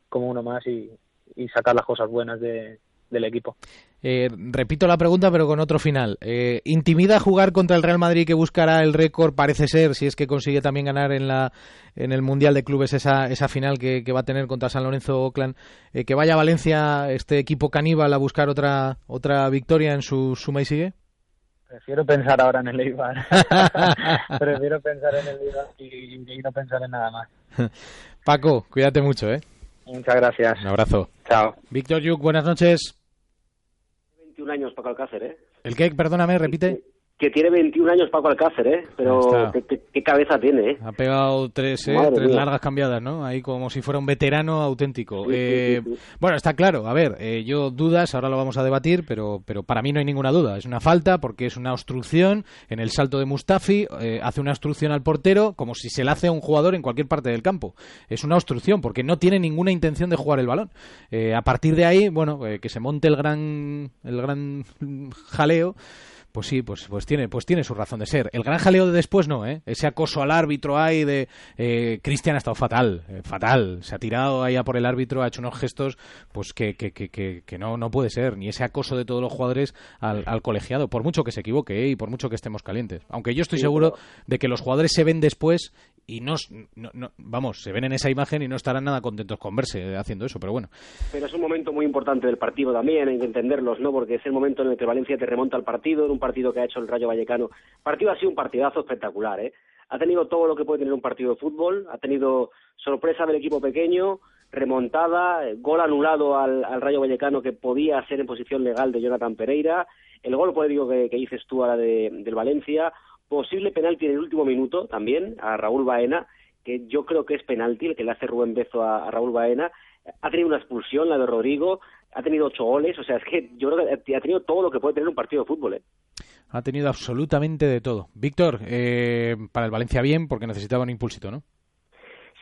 como uno más y, y sacar las cosas buenas de, del equipo. Eh, repito la pregunta, pero con otro final. Eh, ¿Intimida jugar contra el Real Madrid que buscará el récord, parece ser, si es que consigue también ganar en la en el Mundial de Clubes esa, esa final que, que va a tener contra San Lorenzo Oakland? Eh, ¿Que vaya a Valencia este equipo caníbal a buscar otra otra victoria en su suma y sigue? Prefiero pensar ahora en el Eibar. Prefiero pensar en el Eibar y, y no pensar en nada más. Paco, cuídate mucho, ¿eh? Muchas gracias. Un abrazo. Chao. Víctor Yuk, buenas noches. 21 años Paco Alcácer, ¿eh? ¿El qué? Perdóname, repite. Que tiene 21 años Paco Alcácer, ¿eh? Pero qué, qué- qué cabeza tiene, ¿eh? Ha pegado tres, ¿eh? Tres mía. largas cambiadas, ¿no? Ahí como si fuera un veterano auténtico. Sí, Eh, sí, sí. Bueno, está claro. A ver, eh, yo dudas, ahora lo vamos a debatir, pero, pero para mí no hay ninguna duda. Es una falta porque es una obstrucción en el salto de Mustafi, eh, hace una obstrucción al portero como si se la hace a un jugador en cualquier parte del campo. Es una obstrucción porque no tiene ninguna intención de jugar el balón. Eh, a partir de ahí, bueno, eh, que se monte el gran, el gran jaleo Pues sí, pues, pues, tiene, pues tiene su razón de ser. El gran jaleo de después no, ¿eh? Ese acoso al árbitro ahí de... Eh, Cristian ha estado fatal, eh, fatal. Se ha tirado ahí a por el árbitro, ha hecho unos gestos pues que, que, que, que, no, no puede ser. Ni ese acoso de todos los jugadores al, al colegiado, por mucho que se equivoque ¿eh? y por mucho que estemos calientes. Aunque yo estoy Sí, seguro pero- de que los jugadores se ven después y no, no- no- vamos, se ven en esa imagen y no estarán nada contentos con verse haciendo eso, pero bueno. Pero es un momento muy importante del partido también, hay que entenderlos, ¿no? Porque es el momento en el que Valencia te remonta al partido, en un partido que ha hecho el Rayo Vallecano. El partido ha sido un partidazo espectacular, ¿eh? Ha tenido todo lo que puede tener un partido de fútbol, ha tenido sorpresa del equipo pequeño, remontada, eh, gol anulado al, al Rayo Vallecano que podía ser en posición legal de Jonathan Pereira, el gol polémico que, que dices tú ahora de, del Valencia, posible penalti en el último minuto también a Raúl Baena, que yo creo que es penalti el que le hace Rubén Bezo a, Raúl Baena, ha tenido una expulsión, la de Rodrigo, ha tenido ocho goles, o sea, es que yo creo que ha tenido todo lo que puede tener un partido de fútbol, ¿eh? Ha tenido absolutamente de todo. Víctor, eh, para el Valencia bien, porque necesitaba un impulsito, ¿no?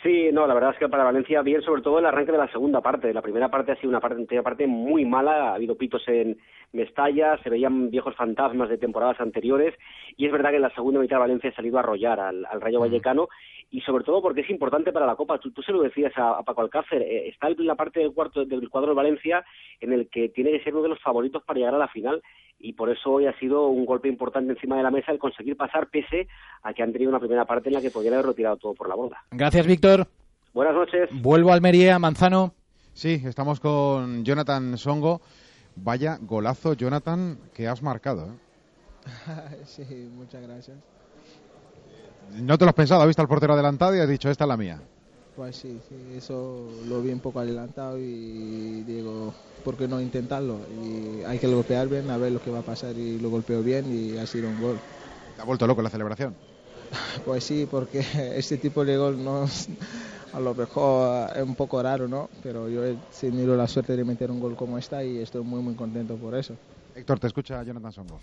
Sí, no, la verdad es que para Valencia bien, sobre todo el arranque de la segunda parte. La primera parte ha sido una parte, primera parte muy mala, ha habido pitos en Mestalla, se veían viejos fantasmas de temporadas anteriores y es verdad que en la segunda mitad Valencia ha salido a arrollar al, al Rayo Vallecano y sobre todo porque es importante para la Copa. Tú, tú se lo decías a, a Paco Alcácer, eh, está en la parte del cuarto del cuadro de Valencia en el que tiene que ser uno de los favoritos para llegar a la final y por eso hoy ha sido un golpe importante encima de la mesa el conseguir pasar pese a que han tenido una primera parte en la que podrían haber retirado todo por la borda. Gracias, Víctor. Buenas noches. Vuelvo a Almería, Manzano. Sí, estamos con Jonathan Songo. Vaya golazo, Jonathan, que has marcado. ¿eh? sí, muchas gracias. No te lo has pensado, has visto al portero adelantado y has dicho, esta es la mía. Pues sí, sí, eso lo vi un poco adelantado y digo, ¿por qué no intentarlo? Y hay que golpear bien, a ver lo que va a pasar y lo golpeo bien y ha sido un gol. Te ha vuelto loco la celebración. Pues sí, porque este tipo de gol no es- a lo mejor es un poco raro, ¿no? Pero yo he tenido la suerte de meter un gol como esta y estoy muy muy contento por eso. Héctor, te escucha Jonathan Songo.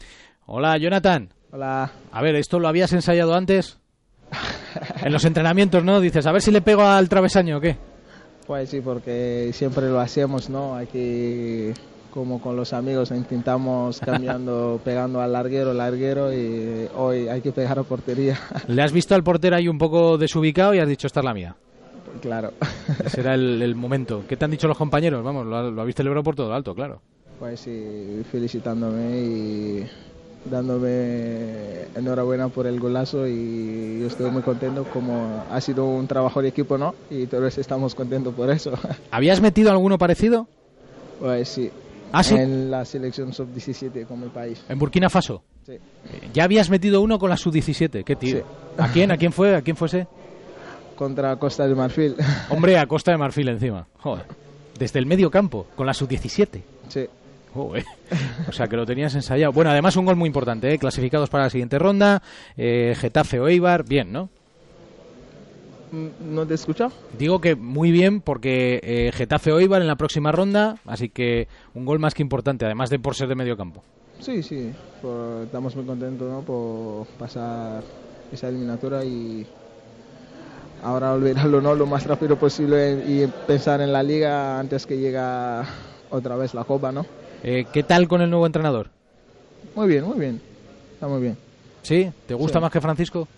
Hola, Jonathan. Hola. A ver, ¿esto lo habías ensayado antes? En los entrenamientos, ¿no? Dices, a ver si le pego al travesaño o qué. Pues sí, porque siempre lo hacemos, ¿no? Aquí, como con los amigos, intentamos cambiando, pegando al larguero, larguero y hoy hay que pegar a portería. Le has visto al portero ahí un poco desubicado y has dicho, esta es la mía. claro. Ese era el, el momento. ¿Qué te han dicho los compañeros? Vamos, lo, lo habéis celebrado por todo lo alto, claro. Pues sí, felicitándome y dándome enhorabuena por el golazo y yo estoy muy contento como ha sido un trabajo de equipo, ¿no? Y todos estamos contentos por eso. ¿Habías metido alguno parecido? Pues sí. ¿Ah, sí? En la selección sub-17 con mi país. ¿En Burkina Faso? Sí. Eh, Ya habías metido uno con la sub-17. ¿Qué tío? Sí. ¿A quién? ¿A quién fue? ¿A quién fuese? Contra Costa de Marfil. Hombre, a Costa de Marfil encima. Joder. Desde el medio campo, con la sub-17. Sí. Joder. O sea, que lo tenías ensayado. Bueno, además un gol muy importante, ¿eh? Clasificados para la siguiente ronda. eh, Getafe o Eibar, bien, ¿no? ¿No te he escuchado? Digo que muy bien porque eh, Getafe o Eibar en la próxima ronda, así que un gol más que importante, además de por ser de medio campo. Sí, sí, por- estamos muy contentos ¿no? por pasar esa eliminatoria y ahora olvidarlo ¿no? lo más rápido posible y pensar en la liga antes que llega otra vez la copa, ¿no? Eh, ¿Qué tal con el nuevo entrenador? Muy bien, muy bien, está muy bien. ¿Sí? ¿Te gusta Sí. más que Francisco?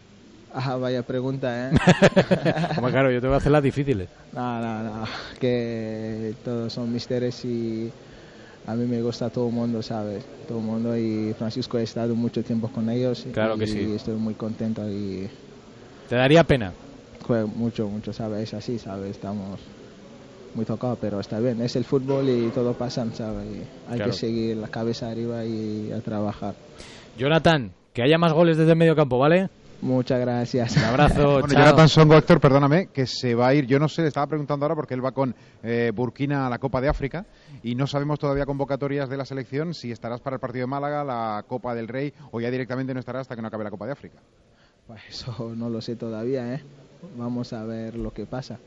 Ah, vaya pregunta, ¿eh? Hombre, claro, yo te voy a hacer las difíciles. no, no, no, que todos son misterios y a mí me gusta todo el mundo, ¿sabes? Todo el mundo y Francisco he estado mucho tiempo con ellos Claro que y estoy muy contento y ¿Te daría pena? Fue mucho, mucho, ¿sabes? Es así, ¿sabes? Estamos muy tocados, pero está bien. Es el fútbol y todo pasa, ¿sabes? Y hay Claro. que seguir la cabeza arriba y a trabajar. Jonathan, que haya más goles desde el medio campo, ¿vale? Muchas gracias. Un abrazo, Bueno, chao. Jonathan Songo, Héctor, perdóname, que se va a ir. Yo no sé, le estaba preguntando ahora porque él va con eh, Burkina a la Copa de África y no sabemos todavía convocatorias de la selección si estarás para el partido de Málaga, la Copa del Rey o ya directamente no estarás hasta que no acabe la Copa de África. Pues eso no lo sé todavía, ¿eh? Vamos a ver lo que pasa.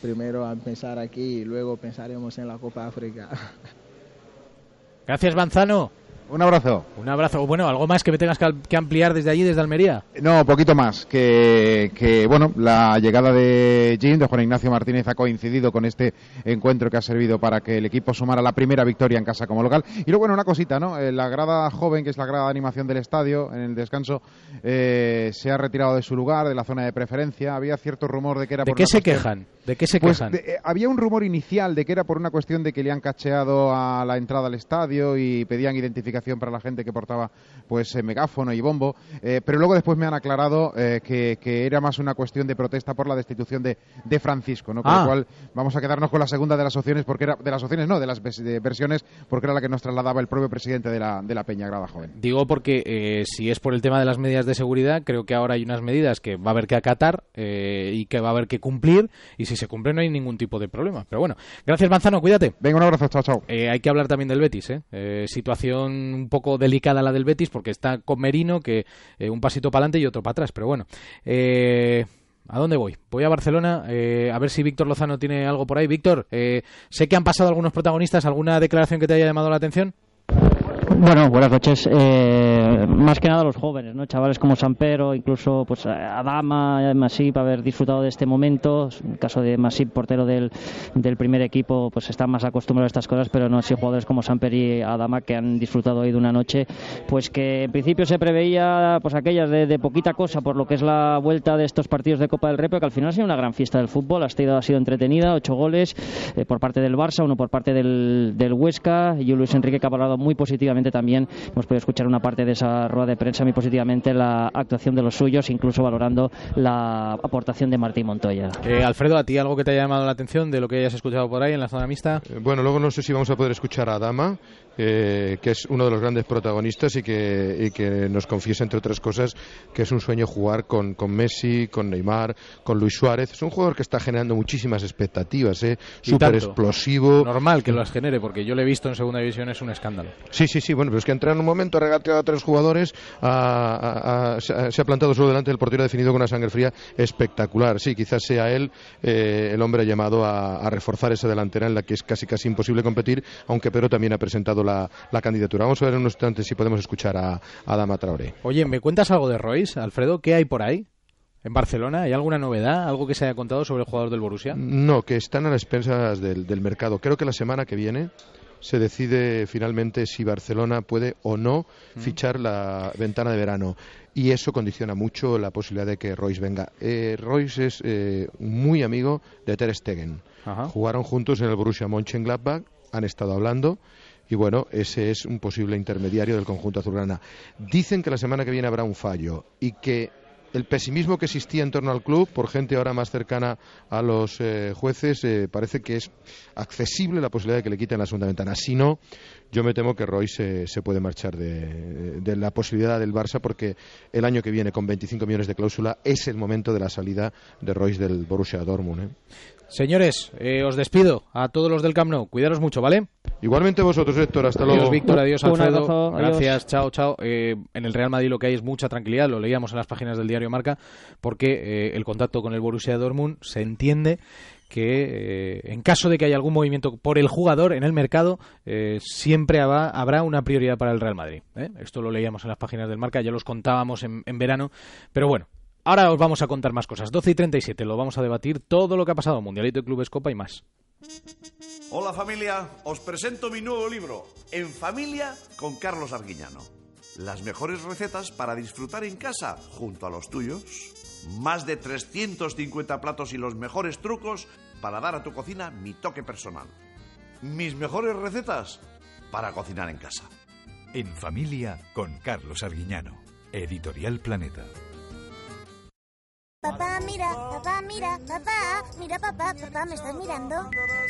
Primero a empezar aquí y luego pensaremos en la Copa África. Gracias, Manzano. Un abrazo. Un abrazo. Bueno, ¿algo más que me tengas que ampliar desde allí, desde Almería? No, poquito más. Que, que bueno, la llegada de Jim, de Juan Ignacio Martínez, ha coincidido con este encuentro que ha servido para que el equipo sumara la primera victoria en casa como local. Y luego, bueno, una cosita, ¿no? Eh, la grada joven, que es la grada de animación del estadio, en el descanso, eh, se ha retirado de su lugar, de la zona de preferencia. Había cierto rumor de que era ¿De por qué una se cuestión- quejan? ¿De qué se Pues, quejan? de- eh, había un rumor inicial de que era por una cuestión de que le han cacheado a la entrada al estadio y pedían identificación para la gente que portaba pues eh, megáfono y bombo, eh, pero luego después me han aclarado eh, que, que era más una cuestión de protesta por la destitución de, de Francisco, ¿no? Con Ah. lo cual vamos a quedarnos con la segunda de las opciones porque era de las opciones no, de las de versiones porque era la que nos trasladaba el propio presidente de la, de la Peña Grada Joven. Digo porque eh, si es por el tema de las medidas de seguridad, creo que ahora hay unas medidas que va a haber que acatar eh, y que va a haber que cumplir y si se cumple no hay ningún tipo de problema. Pero bueno, gracias Manzano, cuídate. Venga, un abrazo, chao, chao. Hay que hablar también del Betis. Eh, situación un poco delicada la del Betis porque está con Merino que eh, un pasito para adelante y otro para atrás, pero bueno. Eh, ¿A dónde voy? Voy a Barcelona, eh, a ver si Víctor Lozano tiene algo por ahí. Víctor, eh, sé que han pasado algunos protagonistas, ¿alguna declaración que te haya llamado la atención? Bueno, buenas noches. Eh, más que nada los jóvenes, ¿no? Chavales como Sampero, incluso pues Adama, Masip, haber disfrutado de este momento. En el caso de Masip, portero del, del primer equipo, pues están más acostumbrados a estas cosas, pero no así jugadores como Samper y Adama que han disfrutado hoy de una noche, pues que en principio se preveía pues aquellas de, poquita cosa por lo que es la vuelta de estos partidos de Copa del Rey, pero que al final ha sido una gran fiesta del fútbol. Ha sido, entretenida, ocho goles eh, por parte del Barça, uno por parte del, del Huesca y Luis Enrique que ha hablado muy positivamente también. Hemos podido escuchar una parte de esa rueda de prensa muy positivamente la actuación de los suyos, incluso valorando la aportación de Martín Montoya. Eh, Alfredo, ¿a ti algo que te haya llamado la atención de lo que hayas escuchado por ahí en la zona mixta? Eh, Bueno, luego no sé si vamos a poder escuchar a Adama, eh, que es uno de los grandes protagonistas y que, y que nos confiesa, entre otras cosas, que es un sueño jugar con, con Messi, con Neymar, con Luis Suárez. Es un jugador que está generando muchísimas expectativas, ¿eh? Súper explosivo. Normal que las genere, porque yo lo he visto en segunda división, es un escándalo. Sí, sí, sí, bueno, pero es que entra en un momento, ha regateado a tres jugadores, ha- ha- ha- se ha- plantado solo delante del portero, definido con una sangre fría espectacular. Sí, quizás sea él eh, el hombre llamado a, a reforzar esa delantera en la que es casi casi imposible competir, aunque Pedro también ha presentado la, la candidatura. Vamos a ver en unos instantes si podemos escuchar a, a Adama Traoré. Oye, ¿me cuentas algo de Royce, Alfredo? ¿Qué hay por ahí? ¿En Barcelona? ¿Hay alguna novedad? ¿Algo que se haya contado sobre el jugador del Borussia? No, que están a las expensas del, del mercado. Creo que la semana que viene se decide finalmente si Barcelona puede o no fichar la ventana de verano. Y eso condiciona mucho la posibilidad de que Royce venga. Eh, Royce es eh, muy amigo de Ter Stegen. Jugaron juntos en el Borussia Mönchengladbach, han estado hablando. Y bueno, ese es un posible intermediario del conjunto azulgrana. Dicen que la semana que viene habrá un fallo y que el pesimismo que existía en torno al club por gente ahora más cercana a los eh, jueces eh, parece que es accesible la posibilidad de que le quiten la segunda ventana. Si no, yo me temo que Roy se, puede marchar de, de la posibilidad del Barça porque el año que viene con 25 millones de cláusula es el momento de la salida de Royce del Borussia Dortmund. ¿eh? Señores, eh, os despido a todos los del Camp Nou. Cuidaros mucho, ¿vale? Igualmente vosotros, Héctor. Hasta luego. Adiós, Víctor. Adiós, Alfredo. abrazo, adiós. Gracias. Chao, chao. Eh, en el Real Madrid lo que hay es mucha tranquilidad. Lo leíamos en las páginas del diario Marca porque eh, el contacto con el Borussia Dortmund se entiende que eh, en caso de que haya algún movimiento por el jugador en el mercado, eh, siempre habrá, habrá una prioridad para el Real Madrid. ¿eh? Esto lo leíamos en las páginas del Marca, ya los contábamos en, en verano, pero bueno. Ahora os vamos a contar más cosas. 12 y 37 lo vamos a debatir todo lo que ha pasado, Mundialito de Clubes, Copa y más. Hola familia, os presento mi nuevo libro, En familia con Carlos Arguiñano. Las mejores recetas para disfrutar en casa junto a los tuyos. Más de 350 platos y los mejores trucos para dar a tu cocina mi toque personal. Mis mejores recetas para cocinar en casa. En familia con Carlos Arguiñano. Editorial Planeta. Papá, mira, papá, mira, papá, mira, papá, papá, ¿me estás mirando?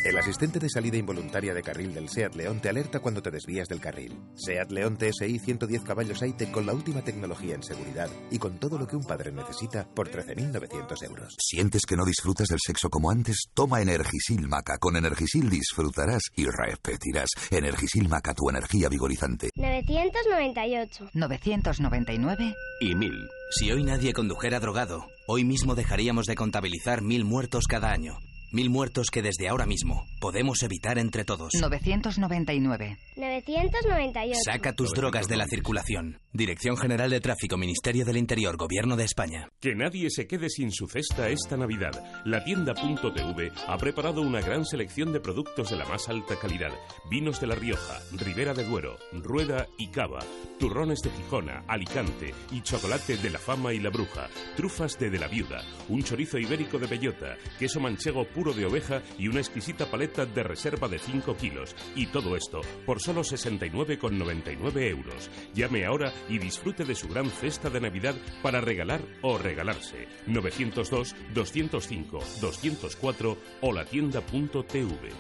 El asistente de salida involuntaria de carril del SEAT León te alerta cuando te desvías del carril. SEAT León TSI 110 caballos Aite con la última tecnología en seguridad y con todo lo que un padre necesita por 13.900 euros. ¿Sientes que no disfrutas del sexo como antes? Toma Energisil Maca. Con Energisil disfrutarás y repetirás. Energisil Maca, tu energía vigorizante. 998. 999 y mil. Si hoy nadie condujera drogado, hoy mismo dejaríamos de contabilizar mil muertos cada año. Mil muertos que desde ahora mismo podemos evitar entre todos. 999. 998. Saca tus drogas de la circulación. Dirección General de Tráfico, Ministerio del Interior, Gobierno de España. Que nadie se quede sin su cesta esta Navidad. La tienda.tv ha preparado una gran selección de productos de la más alta calidad. Vinos de La Rioja, Ribera de Duero, Rueda y Cava, turrones de Gijona, Alicante y chocolate de la Fama y la Bruja, trufas de De la Viuda, un chorizo ibérico de bellota, queso manchego puro de oveja y una exquisita paleta de reserva de 5 kilos. Y todo esto por solo 69,99 euros. Llame ahora y disfrute de su gran cesta de Navidad para regalar o regalarse. 902-205-204 o latienda.tv.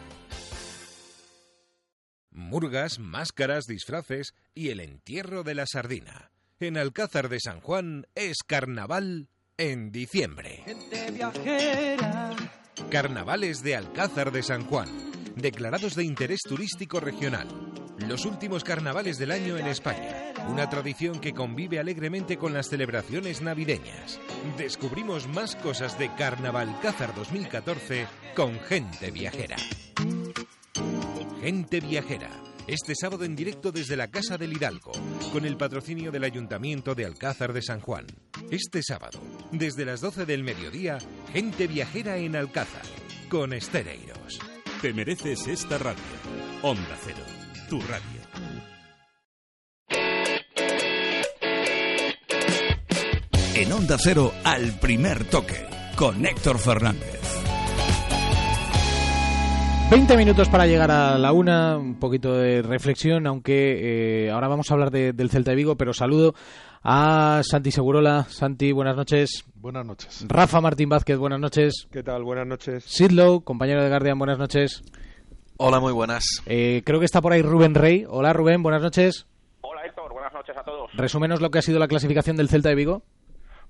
Murgas, máscaras, disfraces y el entierro de la sardina. En Alcázar de San Juan es carnaval en diciembre. Carnavales de Alcázar de San Juan, declarados de interés turístico regional. Los últimos carnavales del año en España, una tradición que convive alegremente con las celebraciones navideñas. Descubrimos más cosas de Carnaval Cázar 2014 con gente viajera. Gente viajera. Este sábado en directo desde la Casa del Hidalgo, con el patrocinio del Ayuntamiento de Alcázar de San Juan. Este sábado, desde las 12 del mediodía, gente viajera en Alcázar, con Estereiros. Te mereces esta radio. Onda Cero, tu radio. En Onda Cero, al primer toque, con Héctor Fernández. 20 minutos para llegar a la una, un poquito de reflexión, aunque eh, ahora vamos a hablar de- del Celta de Vigo, pero saludo a Santi Segurola. Santi, buenas noches. Buenas noches. Rafa Martín Vázquez, buenas noches. ¿Qué tal? Buenas noches. Sidlow, compañero de Guardian, buenas noches. Hola, muy buenas. Eh, creo que está por ahí Rubén Rey. Hola Rubén, buenas noches. Hola Héctor, buenas noches a todos. Resúmenos lo que ha sido la clasificación del Celta de Vigo.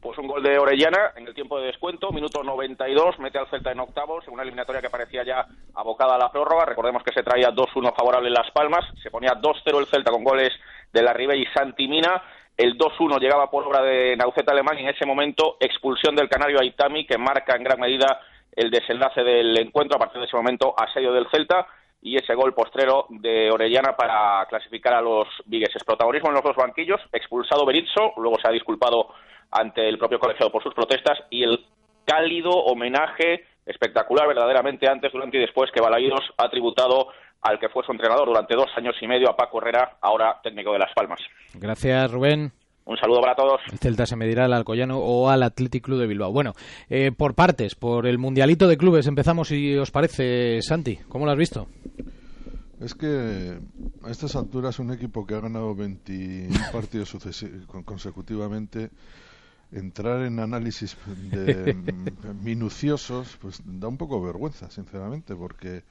Pues un gol de Orellana en el tiempo de descuento, minuto 92, mete al Celta en octavos, en una eliminatoria que parecía ya abocada a la prórroga. Recordemos que se traía 2-1 favorable en Las Palmas, se ponía 2-0 el Celta con goles de la Ribe y Santi Mina. El 2-1 llegaba por obra de Nauceta Alemán y en ese momento expulsión del canario Aitami que marca en gran medida el desenlace del encuentro. A partir de ese momento, asedio del Celta y ese gol postrero de Orellana para clasificar a los vigueses. Protagonismo en los dos banquillos, expulsado Berizzo, luego se ha disculpado ante el propio colegiado por sus protestas y el cálido homenaje espectacular verdaderamente antes, durante y después que Balaídos ha tributado al que fue su entrenador durante dos años y medio, a Paco Herrera, ahora técnico de Las Palmas. Gracias, Rubén. Un saludo para todos. El Celta se medirá al Alcoyano o al Athletic Club de Bilbao. Bueno, eh, por partes, por el Mundialito de Clubes empezamos, si os parece, Santi. ¿Cómo lo has visto? Es que a estas alturas un equipo que ha ganado 21 partidos consecutivamente, entrar en análisis de, mm, minuciosos, pues da un poco vergüenza, sinceramente, porque,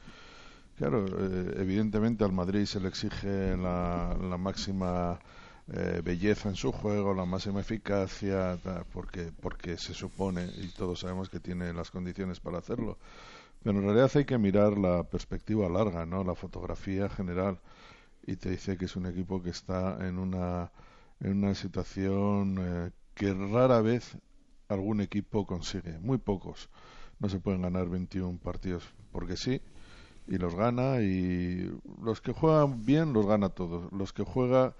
claro, eh, evidentemente al Madrid se le exige la, la máxima eh, belleza en su juego, la máxima eficacia, porque, porque se supone, y todos sabemos que tiene las condiciones para hacerlo. Pero en realidad hay que mirar la perspectiva larga, ¿no? La fotografía general. Y te dice que es un equipo que está en una, en una situación eh, que rara vez algún equipo consigue. Muy pocos. No se pueden ganar 21 partidos porque sí. Y los gana. Y los que juegan bien los gana todos. Los que juega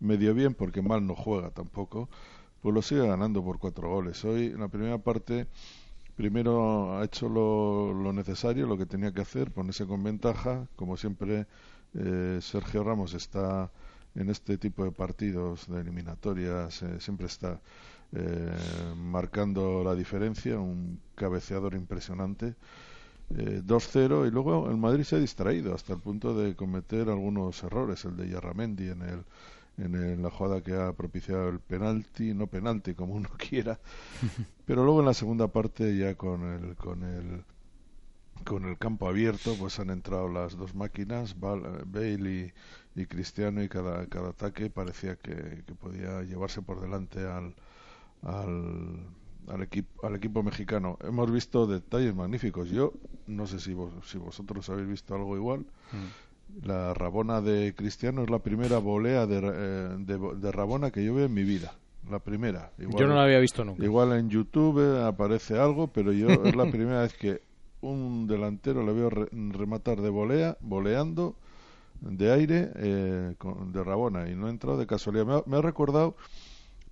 medio bien porque mal no juega tampoco. Pues los sigue ganando por cuatro goles. Hoy en la primera parte primero ha hecho lo, lo necesario, lo que tenía que hacer, ponerse con ventaja. Como siempre, eh, Sergio Ramos está en este tipo de partidos de eliminatorias, eh, siempre está eh, marcando la diferencia, un cabeceador impresionante. Eh, 2-0 y luego el Madrid se ha distraído hasta el punto de cometer algunos errores, el de Yarramendi en el en el- la jugada que ha propiciado el penalti, no penalti como uno quiera, pero luego en la segunda parte ya con el con el con el campo abierto pues han entrado las dos máquinas Bal- Bale y, y Cristiano y cada, cada ataque parecía que, que podía llevarse por delante al al, al, equipo, al equipo mexicano. Hemos visto detalles magníficos. Yo no sé si, vos, si vosotros habéis visto algo igual la Rabona de Cristiano es la primera volea de, eh, de, de Rabona que yo veo en mi vida. La primera. Yo no la había visto nunca. Igual en YouTube eh, aparece algo, pero yo es la primera vez que un delantero le veo re- rematar de volea, voleando de aire eh, con- de Rabona y no ha entrado de casualidad. Me ha, me ha recordado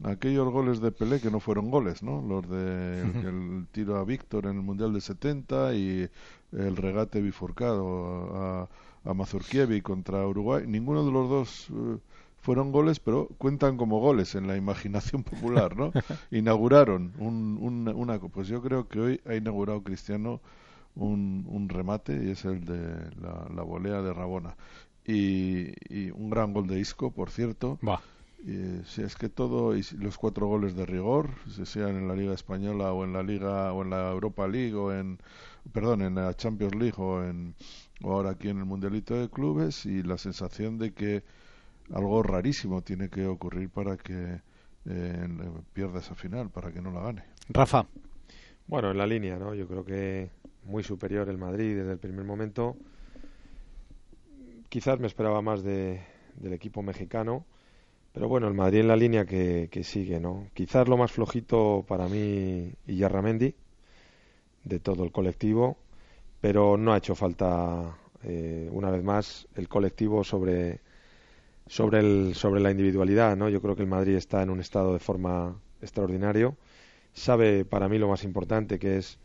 aquellos goles de Pelé que no fueron goles, ¿no? Los de el, el tiro a Víctor en el Mundial de 70 y el regate bifurcado a, a Mazurkiewicz contra Uruguay. Ninguno de los dos eh, fueron goles, pero cuentan como goles en la imaginación popular, ¿no? Inauguraron un, un- una... Pues yo creo que hoy ha inaugurado Cristiano un, un remate y es el de la, la volea de Rabona. Y, y un gran gol de Isco, por cierto. Y, si es que todo, y los cuatro goles de rigor, si sean en la Liga Española o en la Liga o en la Europa League o en, perdón, en la Champions League o, en, ahora aquí en el Mundialito de Clubes y la sensación de que algo rarísimo tiene que ocurrir para que eh, pierda esa final, para que no la gane. Rafa. Bueno, en la línea, ¿no? Yo creo que muy superior el Madrid desde el primer momento. Quizás me esperaba más de, del equipo mexicano, pero bueno, el Madrid en la línea que, que sigue, ¿no? Quizás lo más flojito para mí y Yarramendi de todo el colectivo, pero no ha hecho falta eh, una vez más el colectivo sobre sobre el sobre la individualidad, ¿no? Yo creo que el Madrid está en un estado de forma extraordinario. Sabe para mí lo más importante que es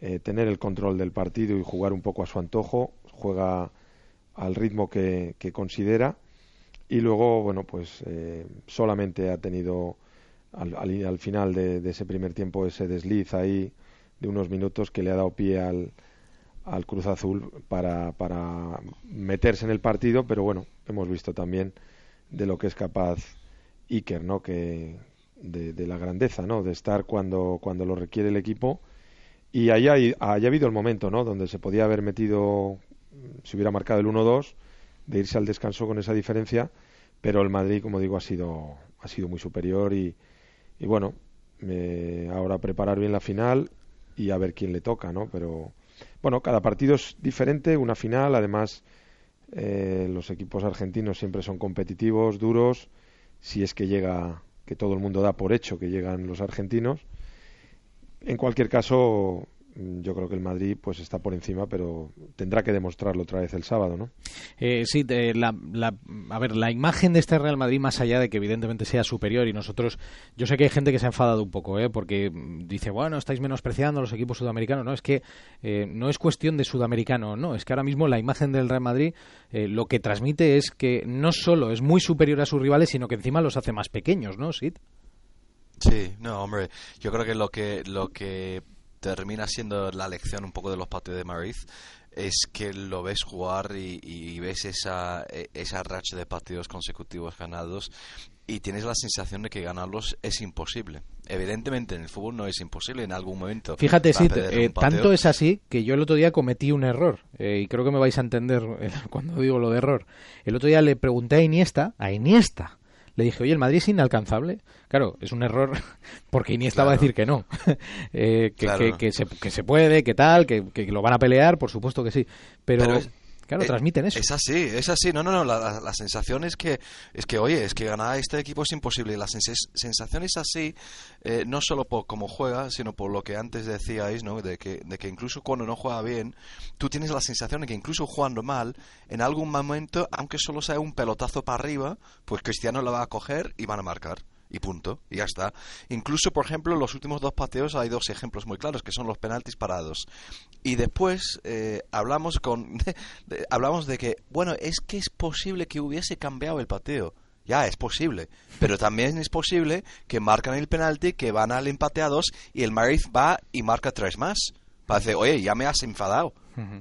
eh, tener el control del partido y jugar un poco a su antojo. Juega al ritmo que, que considera y luego, bueno, pues eh, solamente ha tenido al, al- al final de, de ese primer tiempo ese desliz ahí de unos minutos que le ha dado pie al, al Cruz Azul para, para meterse en el partido, pero bueno, hemos visto también de lo que es capaz Iker, ¿no? Que de, la grandeza, ¿no? De estar cuando, cuando lo requiere el equipo. Y hay- haya habido el momento, ¿no? Donde se podía haber metido, si hubiera marcado el 1-2, de irse al descanso con esa diferencia, pero el Madrid, como digo, ha sido, ha sido muy superior y, y bueno, eh, ahora preparar bien la final y a ver quién le toca, ¿no? Pero bueno, cada partido es diferente, una final, además eh, los equipos argentinos siempre son competitivos, duros, si es que llega, que todo el mundo da por hecho que llegan los argentinos. En cualquier caso, yo creo que el Madrid pues está por encima, pero tendrá que demostrarlo otra vez el sábado, ¿no? Eh, sí, de la, la- a ver, la imagen de este Real Madrid, más allá de que evidentemente sea superior y nosotros, yo sé que hay gente que se ha enfadado un poco, ¿eh? porque mm, dice, bueno, estáis menospreciando a los equipos sudamericanos. No, es que eh, no es cuestión de sudamericano, no, es que ahora mismo la imagen del Real Madrid eh, lo que transmite es que no solo es muy superior a sus rivales, sino que encima los hace más pequeños, ¿no, Sid? Sí, no, hombre, yo creo que lo que lo que termina siendo la lección un poco de los partidos de Madrid es que lo ves jugar y, y ves esa, e- esa racha de partidos consecutivos ganados y tienes la sensación de que ganarlos es imposible. Evidentemente en el fútbol no es imposible, en algún momento. Fíjate, perder eh, tanto es así que yo el otro día cometí un error eh, y creo que me vais a entender eh, cuando digo lo de error. El otro día le pregunté a Iniesta, a Iniesta, le dije, oye, ¿el Madrid es inalcanzable? Claro, es un error porque Iniesta va a Claro. decir que no, Eh, que, Claro. que- que se, que se puede, que tal, que, que lo van a pelear, por supuesto que sí, pero, Pero es- claro, eh, transmiten eso. Es así, es así. No, no, no. La, la- la sensación es que, es que, oye, es que ganar a este equipo es imposible. La sens- sensación es así, eh, no solo por cómo juega, sino por lo que antes decíais, ¿no? De que, de que incluso cuando no juega bien, tú tienes la sensación de que incluso jugando mal, en algún momento, aunque solo sea un pelotazo para arriba, pues Cristiano lo va a coger y van a marcar. Y punto, y ya está. Incluso, por ejemplo, los últimos dos pateos hay dos ejemplos muy claros, que son los penaltis parados. Y después eh, hablamos con de- hablamos de que, bueno, es que es posible que hubiese cambiado el pateo. Ya, es posible. Pero también es posible que marcan el penalti, que van al empate a dos y el Madrid va y marca tres más. Parece, oye, ya me has enfadado.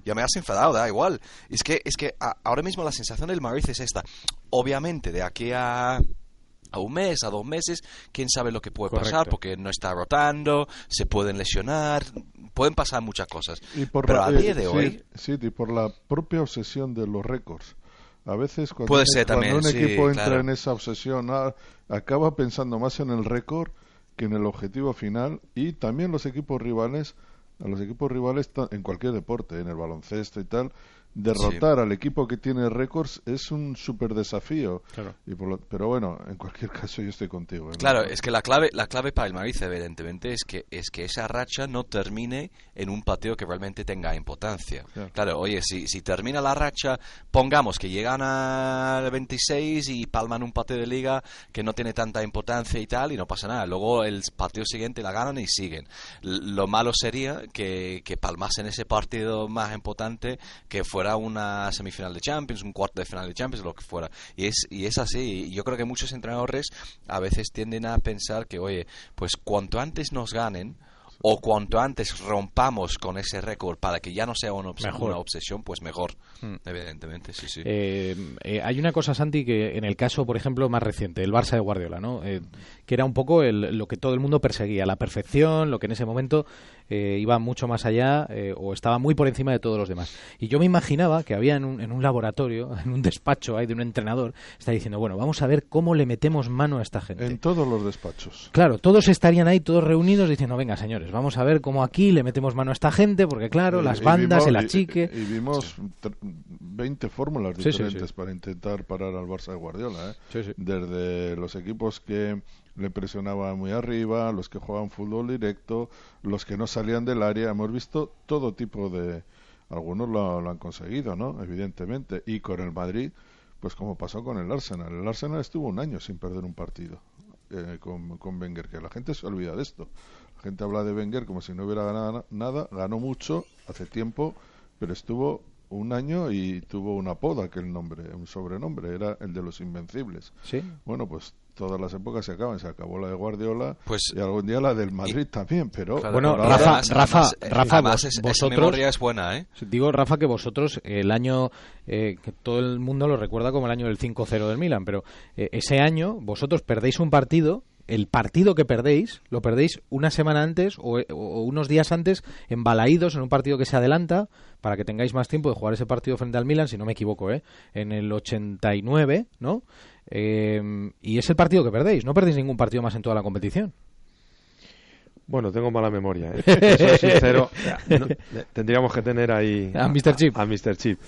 Ya me has enfadado, da igual. Es que, es que a- ahora mismo la sensación del Madrid es esta. Obviamente, de aquí a, a un mes, a dos meses, quién sabe lo que puede pasar, porque no está rotando, se pueden lesionar, pueden pasar muchas cosas. Y por Pero la- a eh, día de sí, hoy, sí, y por la propia obsesión de los récords. A veces cuando, Puede un- ser cuando también, un sí, equipo entra claro. en esa obsesión, ah, acaba pensando más en el récord que en el objetivo final y también los equipos rivales, a los equipos rivales en cualquier deporte, en el baloncesto y tal, derrotar al equipo que tiene récords es un súper desafío. Claro. Y por lo- pero bueno, en cualquier caso yo estoy contigo. ¿eh? Claro, es que la clave, la clave para el Madrid, evidentemente, es que, es que esa racha no termine en un partido que realmente tenga importancia. Claro. Claro, oye, si, si termina la racha, pongamos que llegan al 26 y palman un partido de liga que no tiene tanta importancia y tal, y no pasa nada. Luego el partido siguiente la ganan y siguen. L- Lo malo sería que, que palmasen ese partido más importante que fuera una semifinal de Champions, un cuarto de final de Champions, lo que fuera. Y es, y es así. Yo creo que muchos entrenadores a veces tienden a pensar que, oye, pues cuanto antes nos ganen, o cuanto antes rompamos con ese récord para que ya no sea una, obs- Mejor. una obsesión, pues mejor. Mm. Evidentemente, sí, sí. Eh, eh, hay una cosa, Santi, que en el caso, por ejemplo, más reciente, el Barça de Guardiola, ¿no? Eh, que era un poco el- lo que todo el mundo perseguía, la perfección, lo que en ese momento eh, iba mucho más allá eh, o estaba muy por encima de todos los demás. Y yo me imaginaba que había en un, en un laboratorio, en un despacho ahí de un entrenador, está diciendo, bueno, vamos a ver cómo le metemos mano a esta gente. En todos los despachos. Claro, todos estarían ahí, todos reunidos, diciendo, venga, señores, vamos a ver cómo aquí le metemos mano a esta gente, porque claro, Y- las y bandas, vimos- el achique... Y, vimos tr- 20 fórmulas Sí, sí, diferentes sí. para intentar parar al Barça de Guardiola. ¿eh? Sí, sí. Desde los equipos que le presionaban muy arriba, los que jugaban fútbol directo, los que no salían del área. Hemos visto todo tipo de. Algunos lo, lo han conseguido, ¿no? Evidentemente. Y con el Madrid, pues como pasó con el Arsenal. El Arsenal estuvo un año sin perder un partido eh, con, con Wenger, que la gente se olvida de esto. La gente habla de Wenger como si no hubiera ganado na- nada, ganó mucho hace tiempo, pero estuvo un año y tuvo una poda, aquel nombre, un sobrenombre, era el de los invencibles. Sí. Bueno, pues todas las épocas se acaban, se acabó la de Guardiola Pues- y algún día la del Madrid también, pero Claro, Bueno, ahora- Rafa, además- Rafa, además, eh, Rafa, además vos- es- esa vosotros... memoria es buena, ¿eh? Digo, Rafa, que vosotros el año eh, que todo el mundo lo recuerda como el año del 5-0 del Milan, pero eh, ese año vosotros perdéis un partido, el partido que perdéis lo perdéis una semana antes o, o unos días antes en Balaídos, en un partido que se adelanta para que tengáis más tiempo de jugar ese partido frente al Milan, si no me equivoco, ¿eh? en el 89, ¿no? Eh, y es el partido que perdéis, no perdéis ningún partido más en toda la competición. Bueno, tengo mala memoria. ¿eh? Sincero, no, eh, tendríamos que tener ahí A Mr. Chip. A, Mr. Chip.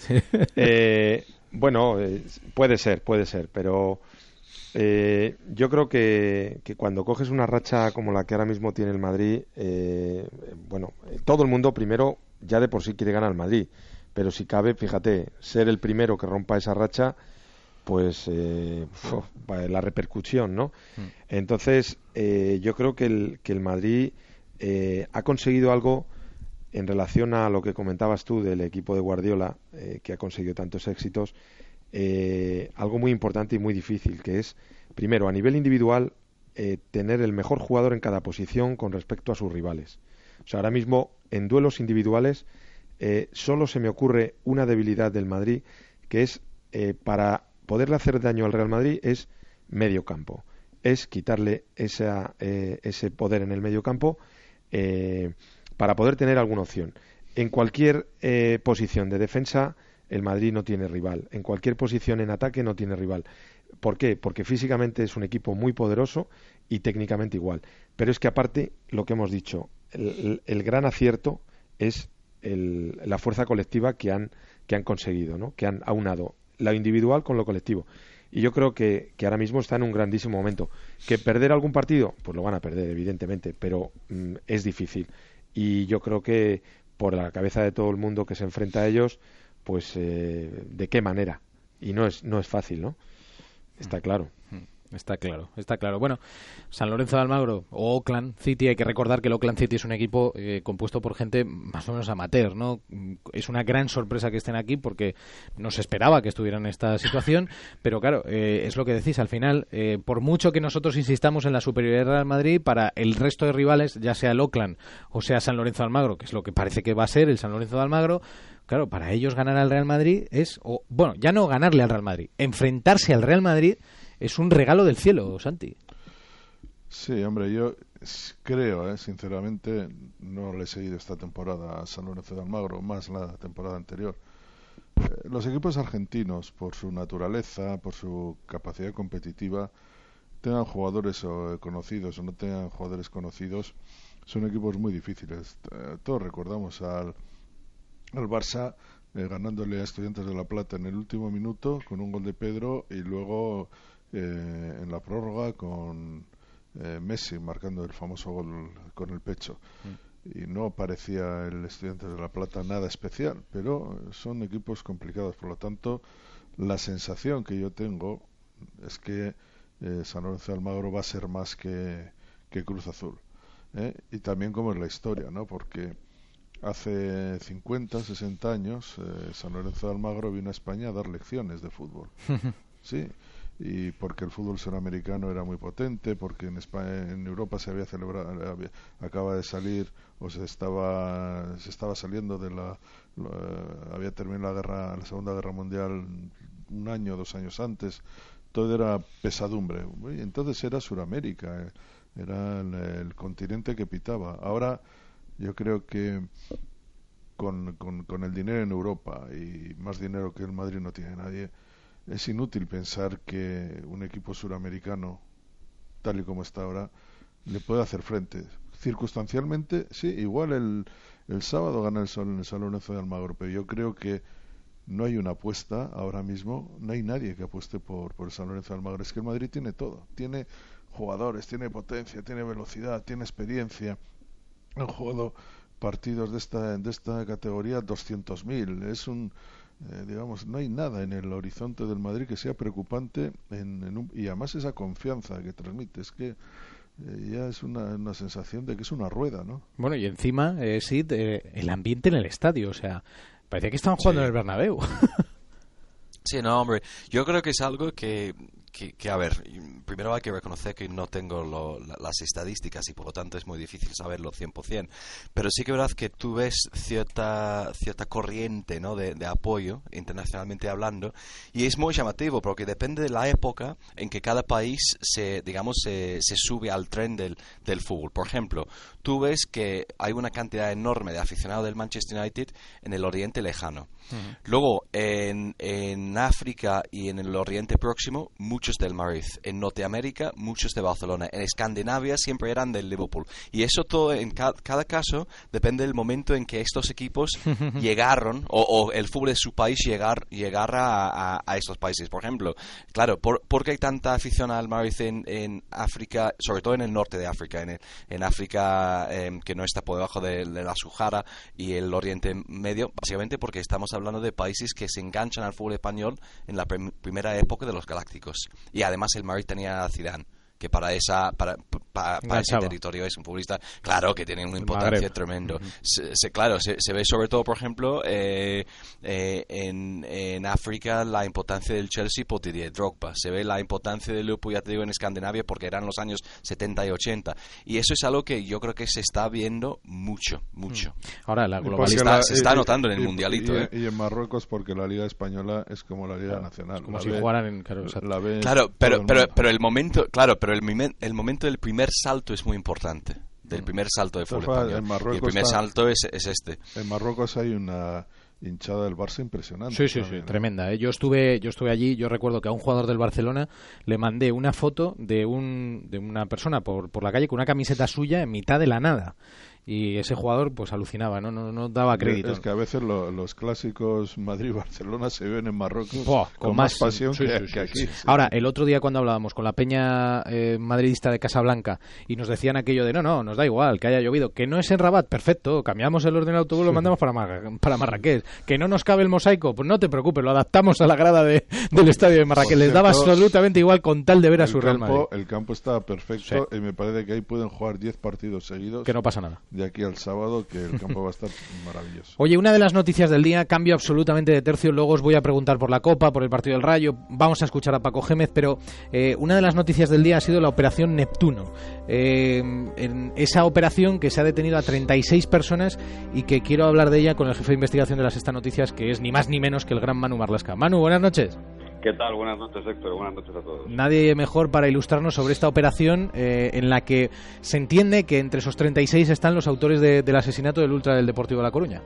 Eh, bueno, eh, puede ser, puede ser, pero eh, yo creo que, que cuando coges una racha como la que ahora mismo tiene el Madrid, eh, bueno, todo el mundo primero ya de por sí quiere ganar al Madrid, pero si cabe, fíjate, ser el primero que rompa esa racha, pues eh, la repercusión, ¿no? Entonces, eh, yo creo que el, que el Madrid eh, ha conseguido algo en relación a lo que comentabas tú del equipo de Guardiola, eh, que ha conseguido tantos éxitos, eh, algo muy importante y muy difícil, que es, primero, a nivel individual, tener el mejor jugador en cada posición con respecto a sus rivales. O sea, ahora mismo, en duelos individuales, eh, solo se me ocurre una debilidad del Madrid, que es eh, para poderle hacer daño al Real Madrid, es medio campo. Es quitarle esa, eh, ese poder en el medio campo eh, para poder tener alguna opción. En cualquier eh, posición de defensa, el Madrid no tiene rival. En cualquier posición en ataque no tiene rival. ¿Por qué? Porque físicamente es un equipo muy poderoso y técnicamente igual. Pero es que aparte, lo que hemos dicho, el, el- gran acierto es el- la fuerza colectiva que han, que han conseguido, ¿no? que han aunado lo individual con lo colectivo. Y yo creo que, que ahora mismo está en un grandísimo momento. ¿Que perder algún partido? Pues lo van a perder, evidentemente, pero mm, es difícil. Y yo creo que por la cabeza de todo el mundo que se enfrenta a ellos, pues eh, de qué manera. Y no es, no es fácil, ¿no? Está claro. Está claro, está claro. Bueno, San Lorenzo de Almagro o Oakland City, hay que recordar que el Oakland City es un equipo eh, compuesto por gente más o menos amateur, ¿no? Es una gran sorpresa que estén aquí porque no se esperaba que estuvieran en esta situación, pero claro, eh, es lo que decís, al final, eh, por mucho que nosotros insistamos en la superioridad del Real Madrid, para el resto de rivales, ya sea el Oakland o sea San Lorenzo de Almagro, que es lo que parece que va a ser el San Lorenzo de Almagro, claro, para ellos ganar al Real Madrid es, o, bueno, ya no ganarle al Real Madrid, enfrentarse al Real Madrid es un regalo del cielo, Santi. Sí, hombre, yo creo, eh, sinceramente, no le he seguido esta temporada a San Lorenzo de Almagro, más la temporada anterior. Eh, los equipos argentinos, por su naturaleza, por su capacidad competitiva, tengan jugadores eh, conocidos o no tengan jugadores conocidos, son equipos muy difíciles. Eh, todos recordamos al, al Barça ganándole a Estudiantes de La Plata en el último minuto con un gol de Pedro y luego eh, en la prórroga con eh, Messi marcando el famoso gol con el pecho. Y no parecía el Estudiantes de La Plata nada especial, pero son equipos complicados. Por lo tanto, la sensación que yo tengo es que eh, San Lorenzo de Almagro va a ser más que, que Cruz Azul. ¿eh? Y también como es la historia, ¿no? Porque hace 50, 60 años eh, San Lorenzo de Almagro vino a España a dar lecciones de fútbol. sí, y porque el fútbol sudamericano era muy potente, porque en España, en Europa se había celebrado, había- acaba de salir o se estaba se estaba saliendo de la, la- había terminado la guerra, la Segunda Guerra Mundial un año, dos años antes, todo era pesadumbre. Entonces era Suramérica, era el, continente que pitaba. Ahora yo creo que con, con el dinero en Europa y más dinero que el Madrid no tiene nadie, es inútil pensar que un equipo suramericano, tal y como está ahora, le puede hacer frente. Circunstancialmente, sí, igual el, el sábado gana el Sol en el Lorenzo de Almagro, pero yo creo que no hay una apuesta ahora mismo, no hay nadie que apueste por, por el San Lorenzo de Almagro. Es que el Madrid tiene todo, tiene jugadores, tiene potencia, tiene velocidad, tiene experiencia. Han jugado partidos de esta, de esta categoría 200.000. Es un, eh, digamos, no hay nada en el horizonte del Madrid que sea preocupante en, en un- y además esa confianza que transmite. Es que eh, ya es una, una sensación de que es una rueda, ¿no? Bueno, y encima, eh, Sid, eh, el ambiente en el estadio, o sea, parecía que estaban jugando en el Bernabéu. Sí, no, hombre. Yo creo que es algo que, que, que, a ver, primero hay que reconocer que no tengo lo- la- las estadísticas y por lo tanto es muy difícil saberlo 100%. Pero sí que verdad que tú ves cierta, cierta corriente ¿no? de, de apoyo, internacionalmente hablando, y es muy llamativo porque depende de la época en que cada país se, digamos, se, se sube al tren del, del fútbol. Por ejemplo, tú ves que hay una cantidad enorme de aficionados del Manchester United en el Oriente Lejano. Luego, en, en África y en el Oriente Próximo, muchos del Madrid. En Norteamérica, muchos de Barcelona. En Escandinavia siempre eran del Liverpool. Y eso todo, en ca- cada caso, depende del momento en que estos equipos llegaron, o, o el fútbol de su país llegar, llegara a, a- a estos países. Por ejemplo, claro, ¿por, por qué hay tanta afición al Madrid en, en África, sobre todo en el norte de África, en, el- en África em, que no está por debajo de, de la Sahara y el Oriente Medio? Básicamente porque estamos hablando de países que se enganchan al fútbol español en la prim- primera época de los Galácticos. Y además el Madrid tenía a Zidane que para esa para, pa- para ese territorio es un futbolista claro que tiene una importancia tremendo. Se, se- claro se, se ve sobre todo por ejemplo eh, eh, en, en África la importancia del Chelsea por Didier Drogba. Se ve la importancia del Liverpool ya te digo en Escandinavia porque eran los años 70 y 80 y eso es algo que yo creo que se está viendo mucho mucho. Ahora la la- se está y- notando en el y- mundialito y, ¿eh? y en Marruecos porque la Liga Española es como la Liga Nacional. como La si ve- jugaran en- claro, la ve Claro, pero, el pero, pero el momento, claro, pero el, mimen- el momento del primer salto es muy importante. Del primer salto de fútbol español. en Y el primer está- salto es, es este. En Marruecos hay una hinchada del Barça impresionante. Sí, sí, sí, también, tremenda. ¿eh? Yo estuve, yo estuve allí. Yo recuerdo que a un jugador del Barcelona le mandé una foto de un, de una persona por, por la calle con una camiseta suya en mitad de la nada. Y ese jugador, pues alucinaba, no, no, no daba crédito. Es que a veces lo- los clásicos Madrid-Barcelona se ven en Marruecos con, más pasión sí, que, sí, sí, que aquí. Ahora, el otro día cuando hablábamos con la peña eh, madridista de Casablanca y nos decían aquello de no, no, nos da igual que haya llovido, que no es en Rabat, perfecto, cambiamos el orden del autobús, lo mandamos para, Mar- para Marrakech, que no nos cabe el mosaico, pues no te preocupes, lo adaptamos a la grada de- del estadio de Marrakech, les daba absolutamente igual con tal de ver a su Real Madrid. campo, el campo está perfecto y me parece que ahí pueden jugar 10 partidos seguidos. Que no pasa nada. De aquí al sábado, que el campo va a estar maravilloso. Oye, una de las noticias del día, cambio absolutamente de tercio, luego os voy a preguntar por la Copa, por el partido del Rayo, vamos a escuchar a Paco Gémez, pero eh, una de las noticias del día ha sido la operación Neptuno. Eh, en esa operación que se ha detenido a 36 personas y que quiero hablar de ella con el jefe de investigación de las Sexta Noticias, que es ni más ni menos que el gran Manu Marlasca. Manu, buenas noches. ¿Qué tal? Buenas noches, Héctor. Buenas noches a todos. Nadie mejor para ilustrarnos sobre esta operación eh, en la que se entiende que entre esos 36 están los autores de- del asesinato del Ultra del Deportivo de La Coruña.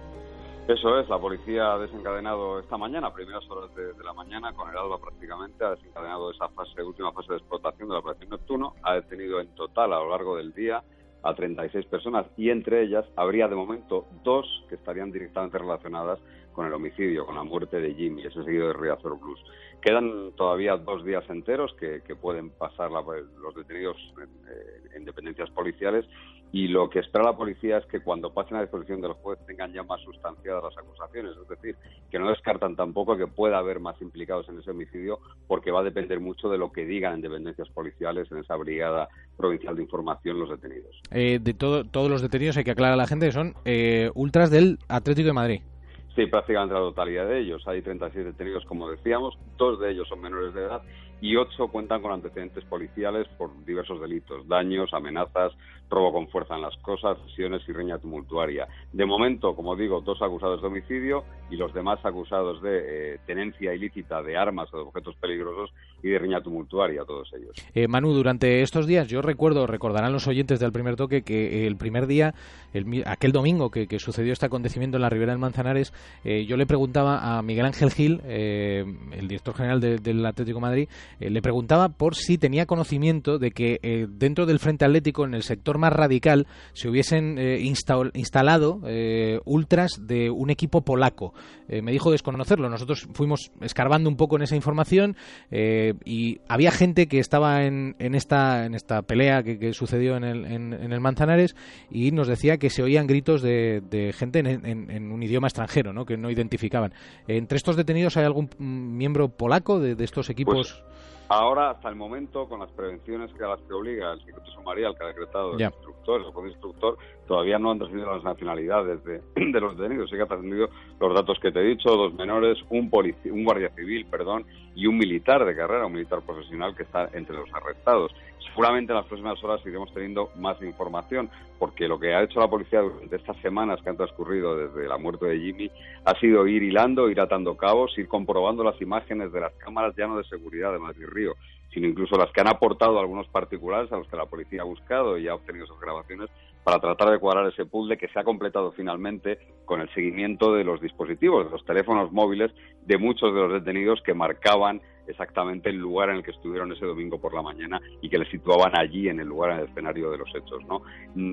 Eso es, la policía ha desencadenado esta mañana, a primeras horas de, de la mañana, con el alba prácticamente, ha desencadenado esa fase, última fase de explotación de la operación Neptuno, ha detenido en total a lo largo del día a 36 personas y entre ellas habría de momento dos que estarían directamente relacionadas con el homicidio, con la muerte de Jimmy, ese seguido de Riazor Blues. Quedan todavía dos días enteros que, pueden pasar los detenidos en, en, dependencias policiales y lo que espera la policía es que cuando pasen a disposición del juez tengan ya más sustanciadas las acusaciones, es decir, que no descartan tampoco que pueda haber más implicados en ese homicidio porque va a depender mucho de lo que digan en dependencias policiales en esa brigada provincial de información los detenidos. Eh, de todos los detenidos hay que aclarar a la gente que son eh, ultras del Atlético de Madrid. Sí, prácticamente la totalidad de ellos. Hay 36 detenidos, como decíamos, dos de ellos son menores de edad y ocho cuentan con antecedentes policiales por diversos delitos, daños, amenazas, robo con fuerza en las cosas, lesiones y riña tumultuaria. De momento, como digo, dos acusados de homicidio y los demás acusados de eh, tenencia ilícita de armas o de objetos peligrosos y de riña tumultuaria, todos ellos. Eh, Manu, durante estos días, yo recuerdo, recordarán los oyentes del primer toque, que el primer día, el, aquel domingo que, sucedió este acontecimiento en la Ribera del Manzanares, eh, yo le preguntaba a Miguel Ángel Gil, el director general del Atlético Madrid, le preguntaba por si tenía conocimiento de que dentro del Frente Atlético, en el sector más radical se hubiesen eh, instalado eh, ultras de un equipo polaco. Eh, me dijo desconocerlo. Nosotros fuimos escarbando un poco en esa información y había gente que estaba en, en esta, en esta pelea que, sucedió en el, en, el, Manzanares y nos decía que se oían gritos de, gente en, un idioma extranjero, ¿no? que no identificaban. ¿Entre estos detenidos hay algún miembro polaco de, estos equipos? Pues, Ahora, hasta el momento, con las prevenciones que a las que obliga el secreto sumarial que ha decretado el instructor, el instructor, todavía no han trascendido las nacionalidades de, los detenidos. Sí que han trascendido los datos que te he dicho, dos menores, un, un guardia civil, perdón, y un militar de carrera, un militar profesional que está entre los arrestados. Seguramente en las próximas horas iremos teniendo más información, porque lo que ha hecho la policía durante estas semanas que han transcurrido desde la muerte de Jimmy ha sido ir hilando, ir atando cabos, ir comprobando las imágenes de las cámaras ya no de seguridad de Madrid Río, sino incluso las que han aportado algunos particulares a los que la policía ha buscado y ha obtenido esas grabaciones para tratar de cuadrar ese puzzle que se ha completado finalmente con el seguimiento de los dispositivos, de los teléfonos móviles de muchos de los detenidos que marcaban exactamente el lugar en el que estuvieron ese domingo por la mañana y que les situaban allí en el lugar, en el escenario de los hechos. ¿no?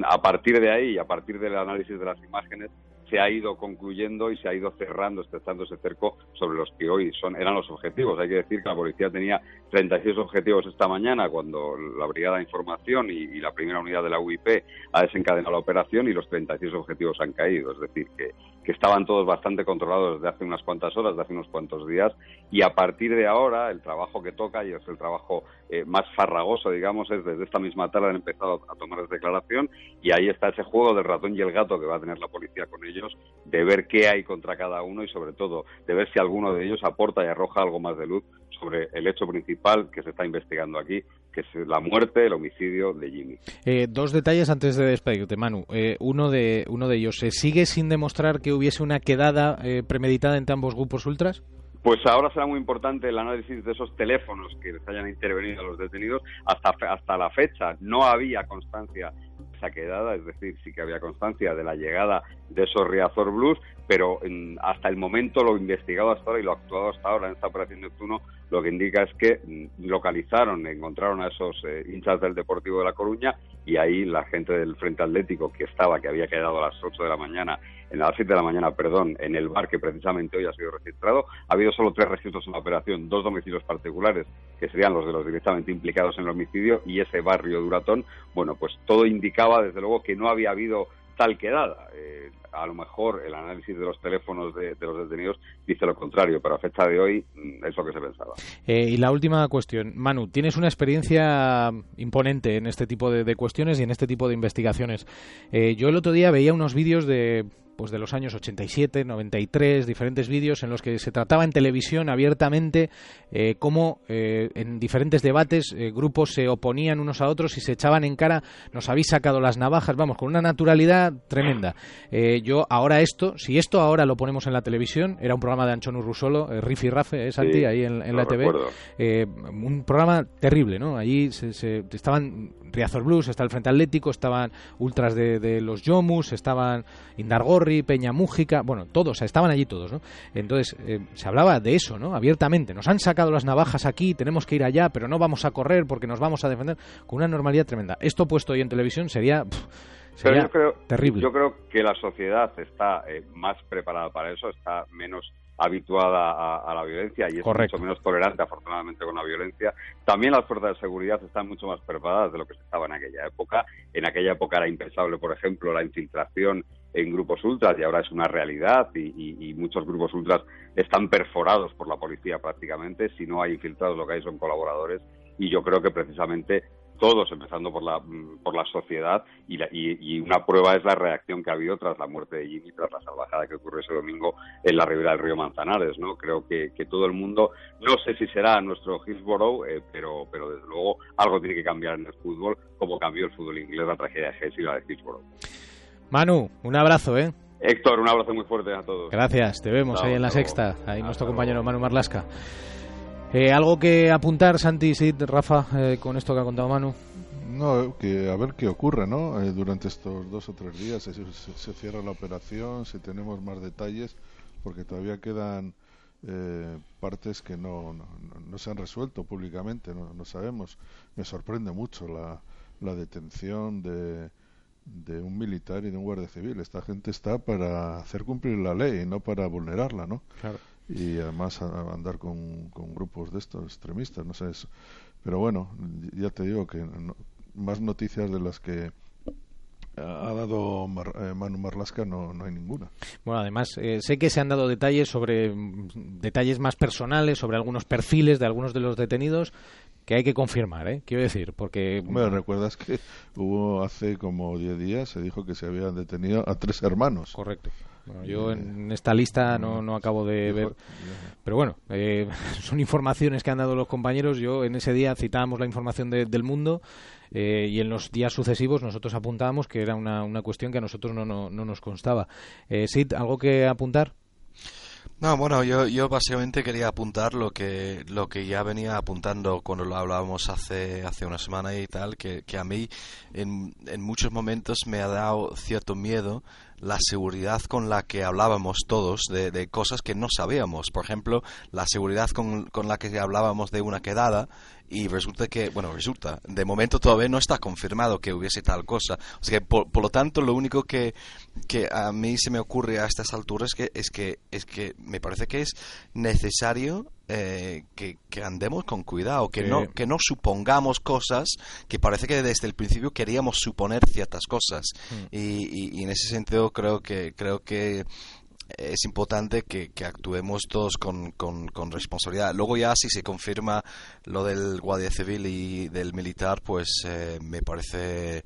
A partir de ahí, a partir del análisis de las imágenes, se ha ido concluyendo y se ha ido cerrando, estrechando ese cerco sobre los que hoy son eran los objetivos. Hay que decir que la policía tenía 36 objetivos esta mañana cuando la Brigada de Información y, la primera unidad de la UIP ha desencadenado la operación y los 36 objetivos han caído. Es decir, que, que estaban todos bastante controlados desde hace unas cuantas horas, de hace unos cuantos días, y a partir de ahora el trabajo que toca, y es el trabajo eh, más farragoso, digamos, es desde esta misma tarde han empezado a tomar declaración, y ahí está ese juego del ratón y el gato que va a tener la policía con ellos, de ver qué hay contra cada uno y sobre todo de ver si alguno de ellos aporta y arroja algo más de luz sobre el hecho principal que se está investigando aquí, que es la muerte, el homicidio de Jimmy. Eh, dos detalles antes de despedirte, Manu. Eh, uno, de, uno de ellos, ¿se sigue sin demostrar que hubiese una quedada eh, premeditada entre ambos grupos ultras? Pues ahora será muy importante el análisis de esos teléfonos que les hayan intervenido a los detenidos. Hasta, hasta la fecha no había constancia quedada, es decir, sí que había constancia de la llegada de esos Riazor Blues, pero hasta el momento lo investigado hasta ahora y lo actuado hasta ahora en esta operación Neptuno lo que indica es que mm, localizaron, encontraron a esos eh, hinchas del Deportivo de La Coruña y ahí la gente del Frente Atlético que estaba, que había quedado a las 8 de la mañana, en las 7 de la mañana, perdón, en el bar que precisamente hoy ha sido registrado, ha habido solo tres registros en la operación, dos domicilios particulares, que serían los de los directamente implicados en el homicidio, y ese barrio Duratón, bueno, pues todo indicaba desde luego que no había habido tal quedada. Eh, a lo mejor el análisis de los teléfonos de, los detenidos dice lo contrario, pero a fecha de hoy mm, es lo que se pensaba. Eh, y la última cuestión, Manu, tienes una experiencia imponente en este tipo de, cuestiones y en este tipo de investigaciones. Eh, yo el otro día veía unos vídeos de pues de los años 87, 93, diferentes vídeos en los que se trataba en televisión abiertamente eh, cómo eh, en diferentes debates eh, grupos se oponían unos a otros y se echaban en cara, nos habéis sacado las navajas, vamos, con una naturalidad tremenda. yo ahora esto, si esto ahora lo ponemos en la televisión, era un programa de Anchón Urrusolo, Riff y Rafe, es Santi, ahí en, la TV, un programa terrible, ¿no? Allí se, estaban Riazor Blues, está el Frente Atlético, estaban ultras de, los Yomus, estaban Indargorri, Peña Mújica, bueno, todos, estaban allí todos, ¿no? Entonces, se hablaba de eso, ¿no? Abiertamente. Nos han sacado las navajas aquí, tenemos que ir allá, pero no vamos a correr porque nos vamos a defender con una normalidad tremenda. Esto puesto hoy en televisión sería Pero Sería yo creo, terrible. yo creo que la sociedad está eh, más preparada para eso, está menos habituada a, a la violencia y es Correcto. mucho menos tolerante, afortunadamente, con la violencia. También las fuerzas de seguridad están mucho más preparadas de lo que se estaba en aquella época. En aquella época era impensable, por ejemplo, la infiltración en grupos ultras y ahora es una realidad y, muchos grupos ultras están perforados por la policía prácticamente. Si no hay infiltrados, lo que hay son colaboradores y yo creo que precisamente todos, empezando por la, mm, por la sociedad, y, la- y una prueba es la reacción que ha habido tras la muerte de Jimmy, tras la salvajada que ocurrió ese domingo en la ribera del río Manzanares, ¿no? Creo que, que todo el mundo, no sé si será nuestro Hillsborough, eh, pero, pero desde luego algo tiene que cambiar en el fútbol, como cambió el fútbol inglés la tragedia de Hesse y la de Hillsborough. Manu, un abrazo, ¿eh? Héctor, un abrazo muy fuerte a todos. Gracias, te vemos ahí en la sexta. Ahí nuestro compañero Manu Marlasca. Eh, ¿Algo que apuntar, Santi, Sid, Rafa, eh, con esto que ha contado Manu? No, que a ver qué ocurre, ¿no? Eh, durante estos dos o tres días, si se, se cierra la operación, si tenemos más detalles, porque todavía quedan eh, partes que no, no, no se han resuelto públicamente, no, no sabemos. Me sorprende mucho la, la detención de, de un militar y de un guardia civil. Esta gente está para hacer cumplir la ley, no para vulnerarla, ¿no? Claro. Y además a- andar con, con grupos de estos extremistas, no sé. es- Pero bueno, ya te digo que no- más noticias de las que ha dado Mar- eh, Manu Marlasca no, no hay ninguna. Bueno, además, eh, sé que se han dado detalles sobre mm, detalles más personales, sobre algunos perfiles de algunos de los detenidos que hay que confirmar, ¿eh? Quiero decir, porque... Me recuerdas que hubo hace como 10 días, se dijo que se habían detenido a tres hermanos. Correcto. Bueno, yo en esta lista no, no acabo de ver. Pero bueno, eh, son informaciones que han dado los compañeros. Yo en ese día citábamos la información de- del mundo eh, y en los días sucesivos nosotros apuntábamos que era una, una cuestión que a nosotros no, no, no nos constaba. Eh, Sid, ¿algo que apuntar? No, bueno, yo, yo básicamente quería apuntar lo que, lo que ya venía apuntando cuando lo hablábamos hace, hace una semana y tal, que, que a mí en, en muchos momentos me ha dado cierto miedo la seguridad con la que hablábamos todos de, de cosas que no sabíamos. Por ejemplo, la seguridad con, con la que hablábamos de una quedada y resulta que, bueno, resulta, de momento todavía no está confirmado que hubiese tal cosa. O sea que, por, por lo tanto, lo único que, que a mí se me ocurre a estas alturas que, es, que, es que me parece que es necesario eh, que, que andemos con cuidado, que, Sí. no, que no supongamos cosas que parece que desde el principio queríamos suponer ciertas cosas. Mm. Y, y- y en ese sentido creo que, creo que es importante que, que actuemos todos con, con, con responsabilidad. Luego ya si se confirma lo del guardia civil y del militar, pues eh, me parece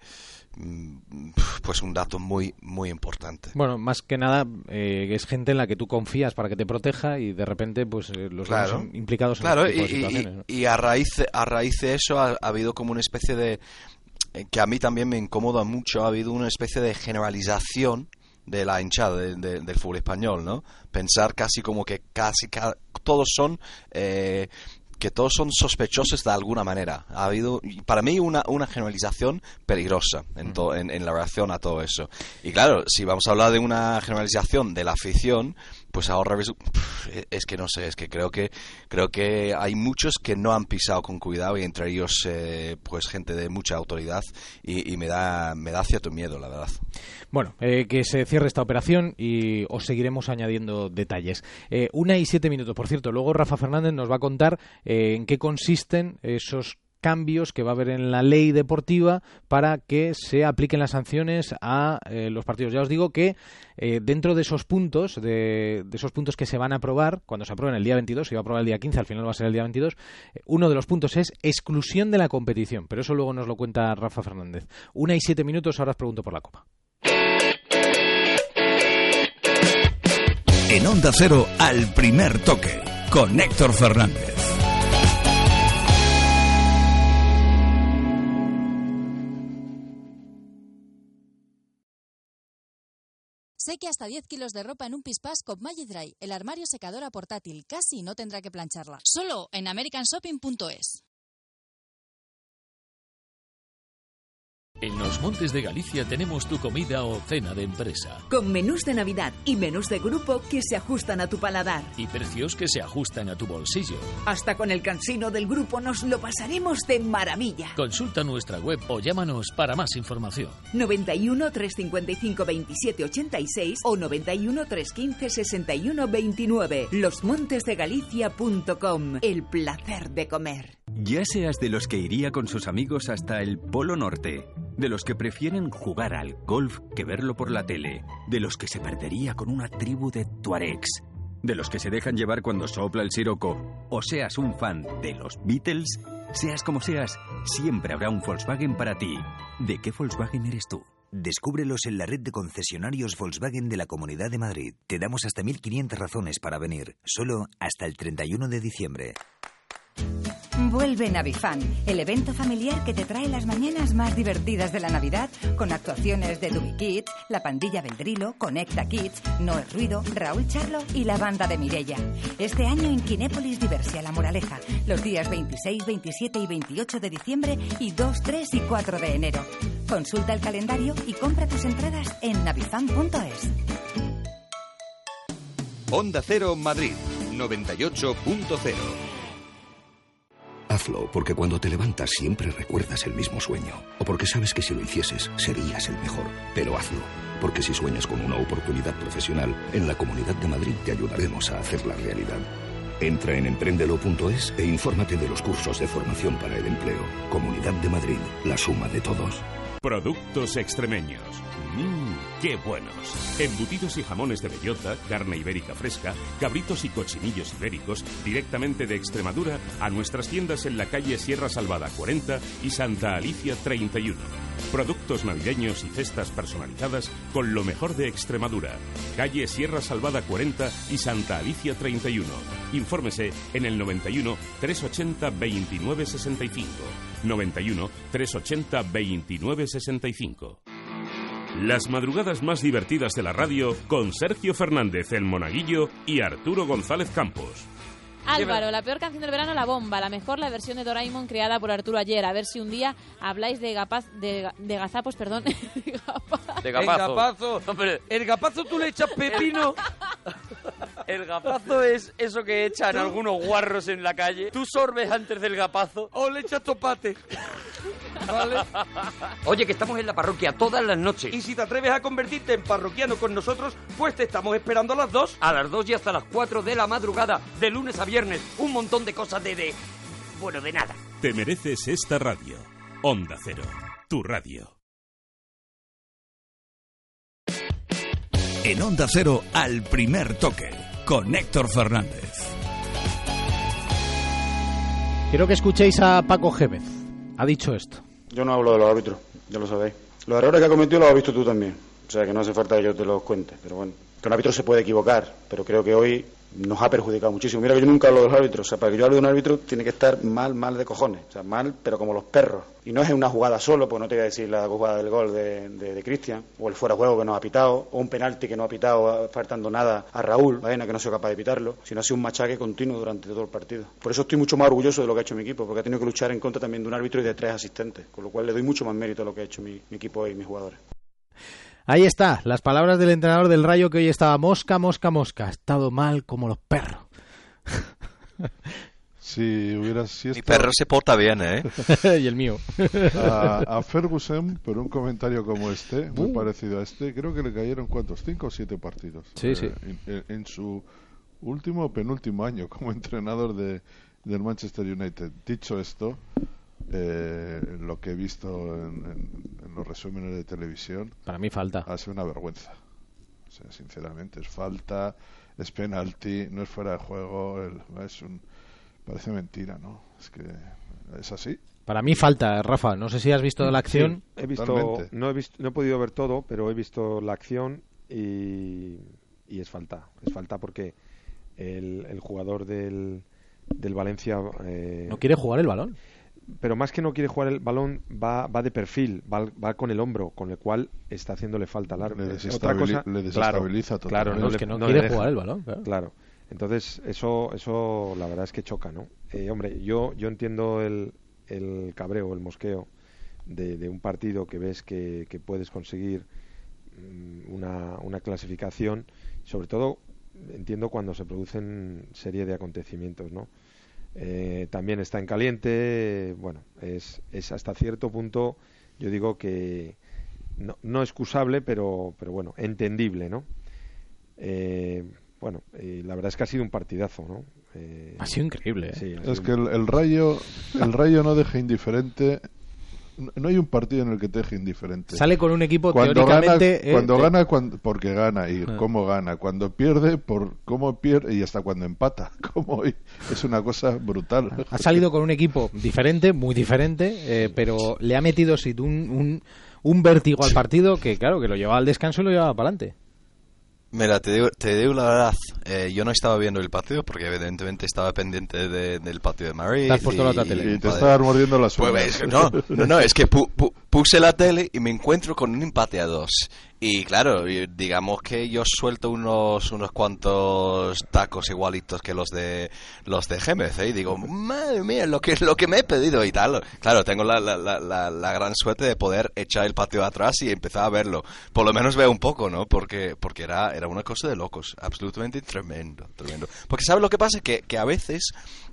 mm, pues un dato muy muy importante. Bueno, más que nada eh, es gente en la que tú confías para que te proteja y de repente pues eh, los Claro. implicados Claro, en este tipo de y- y, situaciones. ¿no? y a raíz a raíz de eso ha, ha habido como una especie de eh, que a mí también me incomoda mucho ha habido una especie de generalización de la hinchada de- de- del fútbol español no pensar casi como que casi ca- todos son eh, que todos son sospechosos de alguna manera. Ha habido, para mí, una, una generalización peligrosa en, to- en, en la reacción a todo eso. Y claro, si vamos a hablar de una generalización de la afición, pues ahora resu- pf, es que no sé, es que creo que creo que hay muchos que no han pisado con cuidado y entre ellos eh, pues gente de mucha autoridad y, me da me da cierto miedo, la verdad. Bueno, eh, que se cierre esta operación y os seguiremos añadiendo detalles. Eh, una y siete minutos, por cierto. Luego Rafa Fernández nos va a contar en qué consisten esos cambios que va a haber en la ley deportiva para que se apliquen las sanciones a eh, los partidos. Ya os digo que eh, dentro de esos puntos, de, esos puntos que se van a aprobar, cuando se aprueben el día 22, se iba a aprobar el día 15, al final va a ser el día 22, eh, uno de los puntos es exclusión de la competición, pero eso luego nos lo cuenta Rafa Fernández. Una y siete minutos, ahora os pregunto por la Copa. En Onda Cero, al primer toque, con Héctor Fernández. Sé que hasta 10 kilos de ropa en un pispás con Magic Dry, el armario secadora portátil. Casi no tendrá que plancharla. Solo en americanshopping.es. En los Montes de Galicia tenemos tu comida o cena de empresa. Con menús de Navidad y menús de grupo que se ajustan a tu paladar. Y precios que se ajustan a tu bolsillo. Hasta con el cansino del grupo nos lo pasaremos de maravilla. Consulta nuestra web o llámanos para más información. 91 355 27 86 o 91 315 61 29. Losmontesdegalicia.com. El placer de comer. Ya seas de los que iría con sus amigos hasta el Polo Norte, de los que prefieren jugar al golf que verlo por la tele, de los que se perdería con una tribu de tuaregs, de los que se dejan llevar cuando sopla el siroco, o seas un fan de los Beatles, seas como seas, siempre habrá un Volkswagen para ti. ¿De qué Volkswagen eres tú? Descúbrelos en la red de concesionarios Volkswagen de la Comunidad de Madrid. Te damos hasta 1.500 razones para venir, solo hasta el 31 de diciembre. Vuelve Navifan, el evento familiar que te trae las mañanas más divertidas de la Navidad, con actuaciones de Dubi Kids, la pandilla Vendrilo, Conecta Kids, No es Ruido, Raúl Charlo y la banda de Mirella. Este año en Kinépolis Diversia La Moraleja, los días 26, 27 y 28 de diciembre y 2, 3 y 4 de enero. Consulta el calendario y compra tus entradas en navifan.es. Onda Cero Madrid 98.0 Hazlo porque cuando te levantas siempre recuerdas el mismo sueño. O porque sabes que si lo hicieses serías el mejor. Pero hazlo. Porque si sueñas con una oportunidad profesional, en la Comunidad de Madrid te ayudaremos a hacerla realidad. Entra en emprendelo.es e infórmate de los cursos de formación para el empleo. Comunidad de Madrid, la suma de todos. Productos extremeños. Mmm, qué buenos. Embutidos y jamones de bellota, carne ibérica fresca, cabritos y cochinillos ibéricos, directamente de Extremadura a nuestras tiendas en la calle Sierra Salvada 40 y Santa Alicia 31. Productos navideños y cestas personalizadas con lo mejor de Extremadura. Calle Sierra Salvada 40 y Santa Alicia 31. Infórmese en el 91 380 29 65. 91 380 29 65. Las madrugadas más divertidas de la radio con Sergio Fernández, el Monaguillo y Arturo González Campos. Álvaro, la peor canción del verano, La Bomba. La mejor, la versión de Doraemon creada por Arturo ayer. A ver si un día habláis de, gapaz, de, de gazapos, perdón. De gapazo. Hombre, el gapazo tú le echas pepino. El gapazo es eso que echan algunos guarros en la calle. Tú sorbes antes del gapazo. O le echas topate. ¿Vale? Oye, que estamos en la parroquia todas las noches. Y si te atreves a convertirte en parroquiano con nosotros, pues te estamos esperando a las dos. A las dos y hasta las cuatro de la madrugada, de lunes a viernes. Un montón de cosas de... de... Bueno, de nada. Te mereces esta radio. Onda Cero, tu radio. En Onda Cero, al primer toque, con Héctor Fernández. Quiero que escuchéis a Paco Gémez. Ha dicho esto. Yo no hablo de los árbitros, ya lo sabéis. Los errores que ha cometido los has visto tú también. O sea que no hace falta que yo te los cuente. Pero bueno, que un árbitro se puede equivocar, pero creo que hoy nos ha perjudicado muchísimo. Mira que yo nunca hablo de los árbitros. O sea, para que yo hable de un árbitro tiene que estar mal, mal de cojones. O sea, mal, pero como los perros. Y no es una jugada solo, pues no te voy a decir la jugada del gol de, de, de Cristian, o el fuera juego que no ha pitado, o un penalti que no ha pitado faltando nada a Raúl, Baena que no ha sido capaz de pitarlo, sino ha sido un machaque continuo durante todo el partido. Por eso estoy mucho más orgulloso de lo que ha hecho mi equipo, porque ha tenido que luchar en contra también de un árbitro y de tres asistentes, con lo cual le doy mucho más mérito a lo que ha hecho mi, mi equipo y mis jugadores. Ahí está, las palabras del entrenador del Rayo que hoy estaba mosca, mosca, mosca. Ha estado mal como los perros. Si hubiera si Mi perro se porta bien, ¿eh? y el mío. a, a, Ferguson, por un comentario como este, muy Uh. parecido a este, creo que le cayeron cuántos, cinco o siete partidos. Sí, sí. En, en- en su último o penúltimo año como entrenador de, del Manchester United. Dicho esto, eh, lo que he visto en, en- en los resúmenes de televisión. Para mí falta. Ha sido una vergüenza. O sea, sinceramente, es falta, es penalti, no es fuera de juego, el- es un. Parece mentira, ¿no? Es que es así. Para mí falta, Rafa. No sé si has visto la acción. Sí, he visto, no he visto, no he podido ver todo, pero he visto la acción y, y es falta, es falta porque el, el jugador del, del Valencia eh, No quiere jugar el balón. Pero más que no quiere jugar el balón va, va de perfil, va, va con el hombro, con el cual está haciéndole falta al árbitro. Le Es otra cosa, le claro, desestabiliza claro, totalmente. no Es le- que no no quiere jugar el balón, claro. Entonces eso, eso la verdad es que choca, ¿no? Eh, hombre, yo, yo entiendo el, el cabreo, el mosqueo de, un partido que ves que, puedes conseguir mm, una, una clasificación, sobre todo entiendo cuando se producen serie de acontecimientos, ¿no? Eh, también está en caliente, bueno, es, es hasta cierto punto, yo digo que no, no excusable, pero, pero bueno, entendible, ¿no? Eh, bueno, la verdad es que ha sido un partidazo, ¿no? Eh, ha sido increíble. ¿eh? es que el, Rayo, el Rayo no deja indiferente no hay un partido en el que te deje indiferente. Sale con un equipo teóricamente... Gana, cuando gana, cuando, porque gana y ah. cómo gana. Cuando pierde, por cómo pierde y hasta cuando empata. Como es una cosa brutal. Ha salido con un equipo diferente, muy diferente, pero le ha metido un, un, un vértigo al partido que, claro, que lo llevaba al descanso y lo llevaba para adelante. Mira, te digo, te digo la verdad, eh, yo no estaba viendo el partido porque evidentemente estaba pendiente del partido de Madrid. Te has puesto la otra tele. Y te estabas mordiendo las pues, no, no, no, es que puse la tele y me encuentro con un empate a dos. Y claro, digamos que yo suelto unos unos cuantos tacos igualitos que los de los de Gémez, ¿eh? Y digo, madre mía, lo que lo que me he pedido y tal. Claro, tengo la, la, la, la gran suerte de poder echar el patio atrás y empezar a verlo. Por lo menos veo un poco, ¿no? Porque porque era era una cosa de locos, absolutamente tremendo, tremendo. Porque sabes lo que pasa que que a veces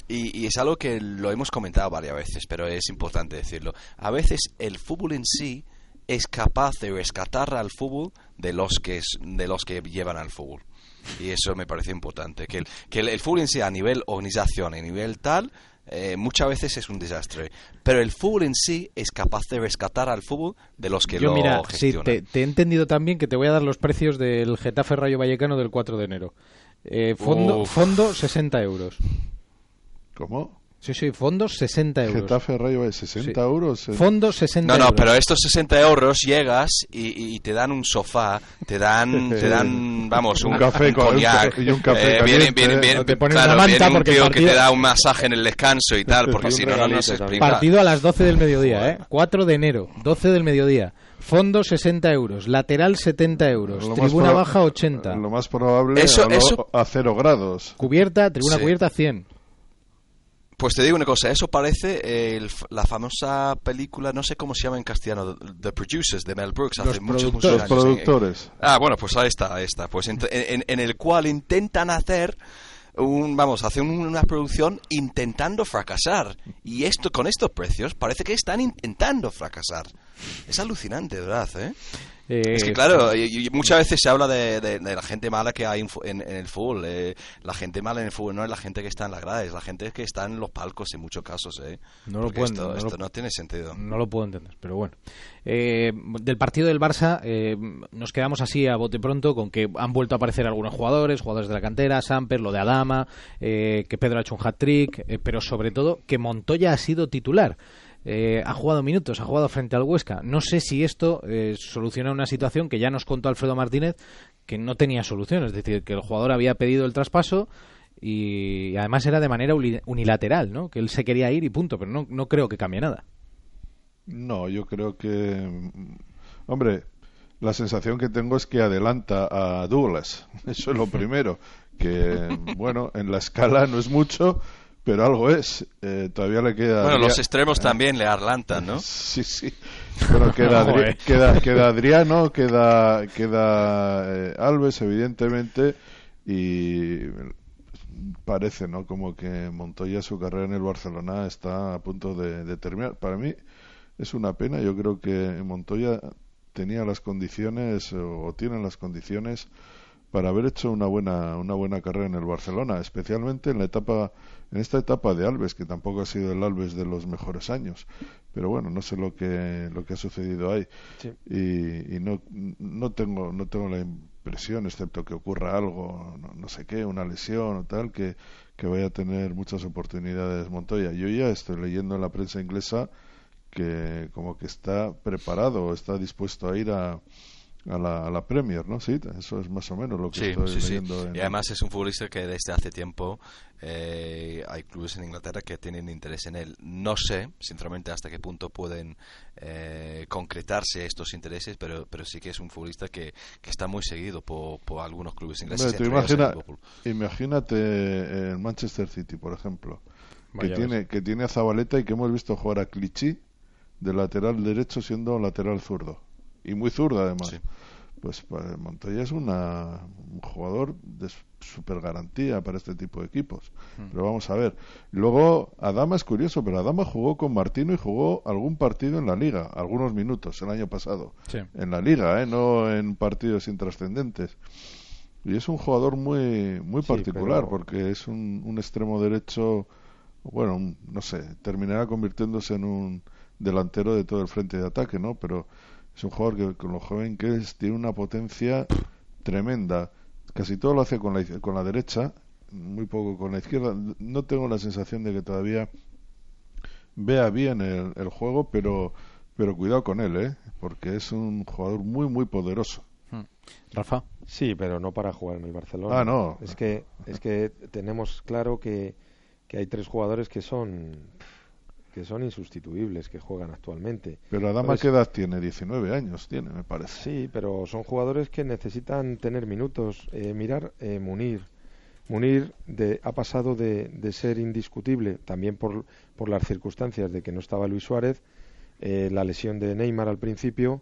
y, y, es algo que lo hemos comentado varias veces, pero es importante decirlo. A veces el fútbol en sí es capaz de rescatar al fútbol de los que, de los que llevan al fútbol. Y eso me parece importante. Que el, que el, fútbol en sí, a nivel organización, a nivel tal, eh, muchas veces es un desastre. Pero el fútbol en sí es capaz de rescatar al fútbol de los que Yo, lo mira, gestionan. Sí, te, he entendido también que te voy a dar los precios del Getafe Rayo Vallecano del 4 de enero. Eh, fondo, fondo 60 euros. ¿Cómo? Sí, sí, fondos 60 euros. Getafe Rayo 60 euros. Fondos 60 no, euros. No, pero estos 60 euros llegas y, te dan un sofá, te dan, te dan vamos, un, café con cognac, y un café eh, viene, viene, viene, te ponen claro, una manta un porque tío partido... que te da un masaje en el descanso y tal, porque si no, no, no se explica. Partido a las 12 del mediodía, ¿eh? 4 de enero, 12 del mediodía. Fondo 60 euros, lateral 70 euros, tribuna baja 80. Lo más probable eso, a, eso... a 0 grados. Cubierta, tribuna sí. cubierta 100. Pues te digo una cosa, eso parece la famosa película, no sé cómo se llama en castellano, The Producers de Mel Brooks, hace muchos, muchos años. Los productores. ah, bueno, pues ahí está, ahí está. Pues en, en, el cual intentan hacer un, vamos, hacer una producción intentando fracasar. Y esto, con estos precios, parece que están intentando fracasar. Es alucinante, ¿verdad? ¿eh? Es que eh, claro, muchas veces se habla de, la gente mala que hay en, el fútbol. Eh, la gente mala en el fútbol no es la gente que está en las grada, es la gente que está en los palcos en muchos casos. Eh. No lo puedo esto, esto no, tiene sentido. No lo puedo entender, pero bueno. del partido del Barça nos quedamos así a bote pronto con que han vuelto a aparecer algunos jugadores, jugadores de la cantera, Samper, lo de Adama, que Pedro ha hecho un hat-trick, pero sobre todo que Montoya ha sido titular. Eh, ha jugado minutos, ha jugado frente al Huesca. No sé si esto eh, soluciona una situación que ya nos contó Alfredo Martínez que no tenía solución, es decir, que el jugador había pedido el traspaso y además era de manera unilateral, ¿no? Que él se quería ir y punto, pero no, no creo que cambie nada. No, yo creo que... Hombre, la sensación que tengo es que adelanta a Douglas. Eso es lo primero. Que, bueno, en la escala no es mucho, pero algo es. Eh, todavía le queda. Bueno, los extremos también le arlantan, ¿no? Sí, sí. Bueno, queda, queda, queda, Adriano, queda, queda eh, Alves, evidentemente, y parece, ¿no? Como que Montoya, su carrera en el Barcelona, está a punto de, terminar. Para mí es una pena. Yo creo que Montoya tenía las condiciones, o tiene las condiciones, para haber hecho una buena, una buena carrera en el Barcelona, especialmente en la etapa en esta etapa de Alves, que tampoco ha sido el Alves de los mejores años, pero bueno, no sé lo que lo que ha sucedido ahí. Y, no no tengo no tengo la impresión, excepto que ocurra algo, no, sé qué, una lesión o tal, que, que vaya a tener muchas oportunidades Montoya. Yo ya estoy leyendo en la prensa inglesa que como que está preparado, está dispuesto a ir a a la, a la, Premier, ¿no? Sí, eso es más o menos lo que estoy leyendo. Y además es un futbolista que desde hace tiempo eh, hay clubes en Inglaterra que tienen interés en él. No sé, sinceramente, hasta qué punto pueden eh, concretarse estos intereses, pero, pero sí que es un futbolista que, que está muy seguido por, por algunos clubes ingleses. imagínate el Manchester City, por ejemplo, que tiene, que tiene a Zabaleta y que hemos visto jugar a Clichy de lateral derecho siendo lateral zurdo. Y muy zurdo además. Pues, pues Montoya es una, un jugador de super garantía para este tipo de equipos. Hmm. Pero vamos a ver. Luego, Adama es curioso, pero Adama jugó con Martino y jugó algún partido en la liga, algunos minutos el año pasado. En la liga, ¿eh? no en partidos intrascendentes. Y es un jugador muy, muy particular porque es un, un extremo derecho, bueno, no sé, terminará convirtiéndose en un delantero de todo el frente de ataque, ¿no? Pero es un jugador que con lo joven que es tiene una potencia tremenda. Casi todo lo hace con la, con la derecha, muy poco con la izquierda. No tengo la sensación de que todavía vea bien el, el juego, pero, pero cuidado con él, ¿eh? Porque es un jugador muy, muy poderoso. Hmm. Rafa. Sí, pero no para jugar en el Barcelona. Ah, no. Es que, es que tenemos claro que, que hay tres jugadores que son que son insustituibles, que juegan actualmente. Pero Adama, ¿qué edad tiene? 19 años tiene, me parece. Sí, pero son jugadores que necesitan tener minutos. Eh, mirar, eh, Munir. Munir de, ha pasado de, de, ser indiscutible, también por, por las circunstancias de que no estaba Luis Suárez, eh, la lesión de Neymar al principio,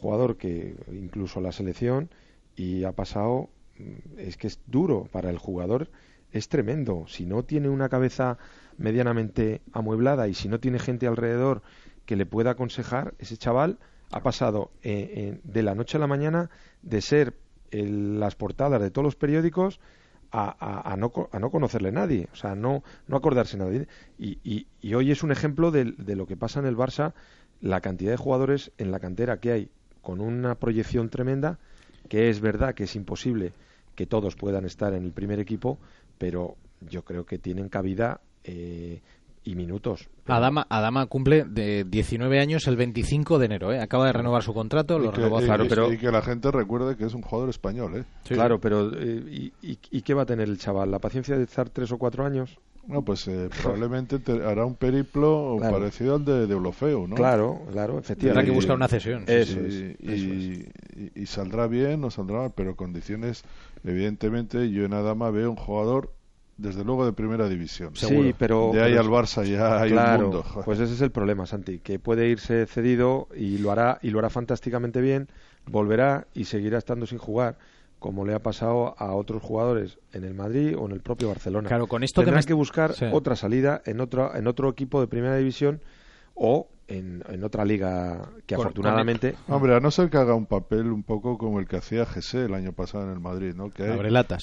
jugador que incluso la selección, y ha pasado, mm, es que es duro para el jugador, es tremendo. Si no tiene una cabeza medianamente amueblada y si no tiene gente alrededor que le pueda aconsejar, ese chaval ha pasado eh, de la noche a la mañana de ser las portadas de todos los periódicos a, a, no, a no conocerle nadie, o sea, no, no acordarse nadie. Y, y, y hoy es un ejemplo de, de, lo que pasa en el Barça, la cantidad de jugadores en la cantera que hay con una proyección tremenda, que es verdad que es imposible que todos puedan estar en el primer equipo, pero yo creo que tienen cabida eh, y minutos. Adama, Adama cumple de 19 años el 25 de enero, ¿eh? acaba de renovar su contrato, lo renovó claro, pero... y que la gente recuerde que es un jugador español. ¿eh? Claro, pero eh, y, qué va a tener el chaval? ¿La paciencia de estar tres o cuatro años? No, pues eh, probablemente hará un periplo parecido al de, de ¿no? Claro, claro, efectivamente. Tendrá que buscar una cesión. Eso, y, y, saldrá bien o saldrá mal, pero condiciones, evidentemente, yo en Adama veo un jugador desde luego de primera división. Sí, pero de ahí al Barça ya hay un mundo. Pues ese es el problema, Santi, que puede irse cedido y lo hará y lo hará fantásticamente bien, volverá y seguirá estando sin jugar como le ha pasado a otros jugadores en el Madrid o en el propio Barcelona. Claro, con esto Tendrás que, buscar otra salida en otro en otro equipo de primera división o en, en otra liga que afortunadamente... Hombre, a no ser que haga un papel un poco como el que hacía Gese el año pasado en el Madrid, ¿no? Que hay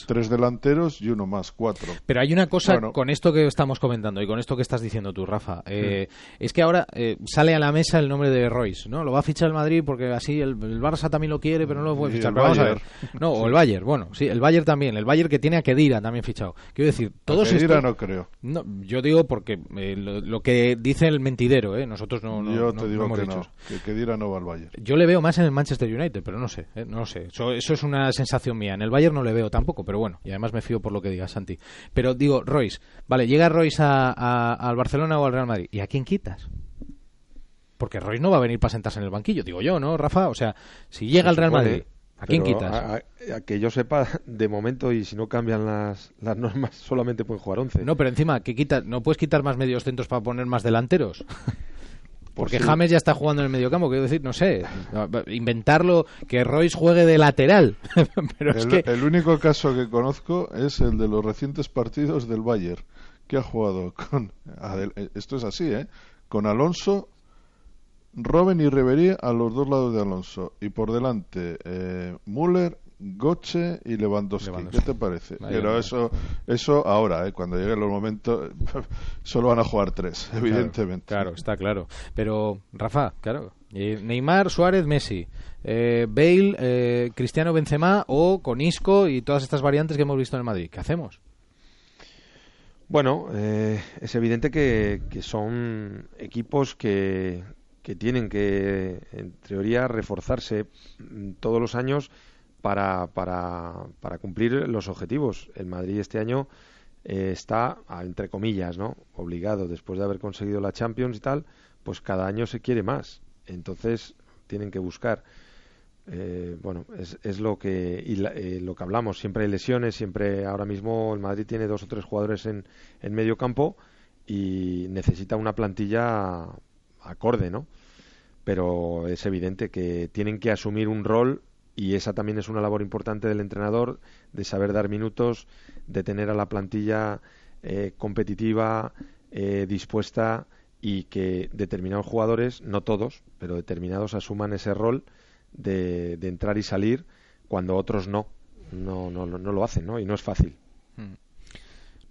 tres delanteros y uno más, cuatro. Pero hay una cosa con esto que estamos comentando y con esto que estás diciendo tú, Rafa. Eh, es que ahora eh, sale a la mesa el nombre de Royce, ¿no? Lo va a fichar el Madrid porque así el, Barça también lo quiere, pero no lo puede fichar. vamos a ver. No, o el Bayern, bueno, sí, el Bayern también. El Bayern que tiene a Kedira también fichado. Quiero decir, todos Kedira no creo. No, yo digo porque eh, lo, que dice el mentidero, ¿eh? Nosotros no yo te digo que no, que, diera no va al Bayern. Yo le veo más en el Manchester United, pero no sé, ¿eh? no sé. Eso, es una sensación mía. En el Bayern no le veo tampoco, pero bueno, y además me fío por lo que diga Santi. Pero digo, Royce, vale, llega Royce a, al Barcelona o al Real Madrid, ¿y a quién quitas? Porque Royce no va a venir para sentarse en el banquillo, digo yo, ¿no, Rafa? O sea, si llega al Real Madrid, ¿a quién quitas? A, que yo sepa, de momento, y si no cambian las, las normas, solamente pueden jugar 11. No, pero encima, ¿qué quitas? ¿no puedes quitar más medios centros para poner más delanteros? Porque James ya está jugando en el mediocampo, quiero decir, no sé, inventarlo que Royce juegue de lateral. Pero el, es que... el único caso que conozco es el de los recientes partidos del Bayern, que ha jugado con. Esto es así, ¿eh? Con Alonso, Robben y Ribery a los dos lados de Alonso. Y por delante, eh, Müller, Goche y Lewandowski. ¿Qué te parece? Pero eso, eso ahora, ¿eh? cuando lleguen los momentos, solo van a jugar tres, evidentemente. Claro, está claro. Pero, Rafa, claro. Neymar, Suárez, Messi, eh, Bale, eh, Cristiano Benzema o con Isco y todas estas variantes que hemos visto en el Madrid. ¿Qué hacemos? Bueno, eh, es evidente que, que son equipos que, que tienen que, en teoría, reforzarse mm, todos los años para, para, para cumplir los objetivos. El Madrid este año eh, está, entre comillas, ¿no? obligado, después de haber conseguido la Champions y tal, pues cada año se quiere más. Entonces tienen que buscar. Eh, bueno, es, es, lo que y eh, lo que hablamos. Siempre hay lesiones, siempre ahora mismo el Madrid tiene dos o tres jugadores en, en medio campo y necesita una plantilla acorde, ¿no? pero es evidente que tienen que asumir un rol y esa también es una labor importante del entrenador de saber dar minutos, de tener a la plantilla eh, competitiva, eh, dispuesta y que determinados jugadores, no todos, pero determinados asuman ese rol de, de entrar y salir cuando otros no, no, no, lo hacen, ¿no? Y no es fácil. Hmm.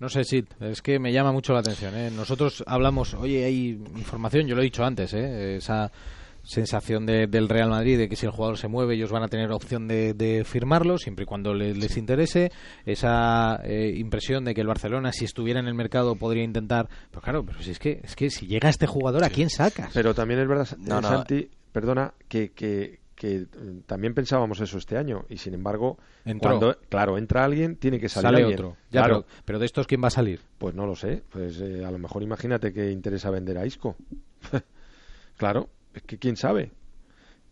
No sé, si es que me llama mucho la atención. ¿eh? Nosotros hablamos, oye, hay información, yo lo he dicho antes, ¿eh? esa sensación del Real Madrid de que si el jugador se mueve ellos van a tener opción de, firmarlo siempre y cuando les, interese. Esa eh, impresión de que el Barcelona si estuviera en el mercado podría intentar pero claro pero si es que es que si llega este jugador a quién sacas pero también es verdad Santi perdona que, que, que también pensábamos eso este año y sin embargo cuando claro entra alguien tiene que salir Sale otro. Claro. pero, de estos quién va a salir pues no lo sé pues eh, a lo mejor imagínate que interesa vender a Isco. Claro es que quién sabe.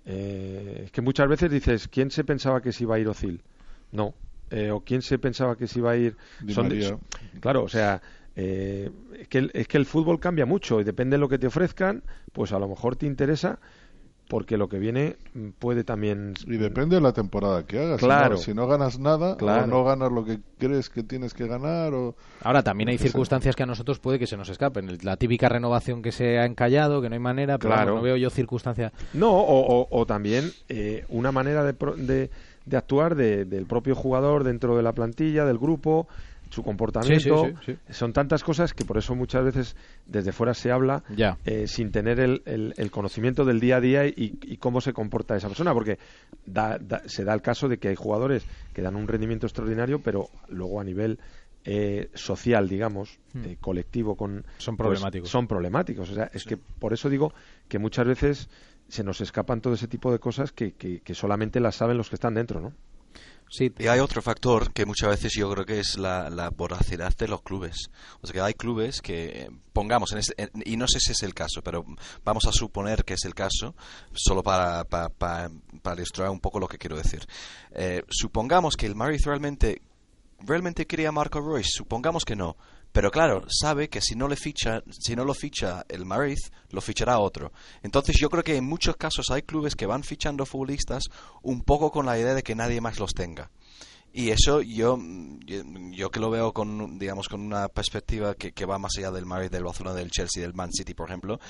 Eh, es que muchas veces dices, ¿quién se pensaba que se iba a ir Ocil? No. Eh, o quién se pensaba que se iba a ir. claro, o sea, eh, es, que el, es que el fútbol cambia mucho y depende de lo que te ofrezcan, pues a lo mejor te interesa porque lo que viene puede también y depende de la temporada que hagas claro. si no, ganas nada o no ganas lo que crees que tienes que ganar o ahora también hay circunstancias que a nosotros puede que se nos escapen. La típica renovación que se ha encallado que no hay manera pero claro. no veo yo circunstancias no o, también eh, una manera de, de, actuar del propio jugador dentro de la plantilla del grupo su comportamiento. Son tantas cosas que por eso muchas veces desde fuera se habla eh, sin tener el, el, conocimiento del día a día y, cómo se comporta esa persona, porque se da el caso de que hay jugadores que dan un rendimiento extraordinario, pero luego a nivel eh, social, digamos, hmm. eh, colectivo, con son pues, problemáticos. son problemáticos. O sea, es que por eso digo que muchas veces se nos escapan todo ese tipo de cosas que, que, que solamente las saben los que están dentro, ¿no? Y hay otro factor que muchas veces yo creo que es la, la voracidad de los clubes. O sea, que hay clubes que, pongamos, en y no sé si es el caso, pero vamos a suponer que es el caso, solo para, para, para, ilustrar un poco lo que quiero decir. Eh, supongamos que el Madrid realmente, realmente quería a Marco Royce, supongamos que no, pero claro, sabe que si no le ficha, si no lo ficha el Madrid, lo fichará otro. Entonces yo creo que en muchos casos hay clubes que van fichando futbolistas un poco con la idea de que nadie más los tenga. Y eso yo, yo, que lo veo con, digamos, con una perspectiva que, que va más allá del Madrid, del Barcelona, del Chelsea, del Man City, por ejemplo,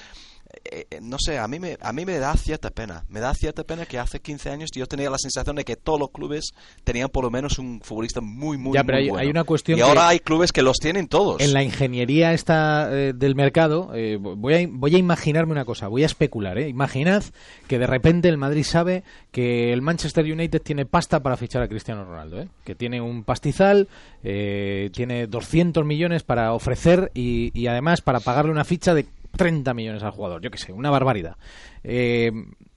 eh, eh, no sé, a mí, me, a mí me da cierta pena. Me da cierta pena que hace 15 años yo tenía la sensación de que todos los clubes tenían por lo menos un futbolista muy, muy, ya, pero hay, hay, una cuestión y ahora hay clubes que los tienen todos. En la ingeniería esta eh, del mercado, voy, a, voy a imaginarme una cosa, voy a especular. ¿eh? Imaginad que de repente el Madrid sabe que el Manchester United tiene pasta para fichar a Cristiano Ronaldo, que tiene un pastizal, tiene 200 millones para ofrecer y, y además para pagarle una ficha de 30 millones al jugador, yo que sé, una barbaridad. Eh,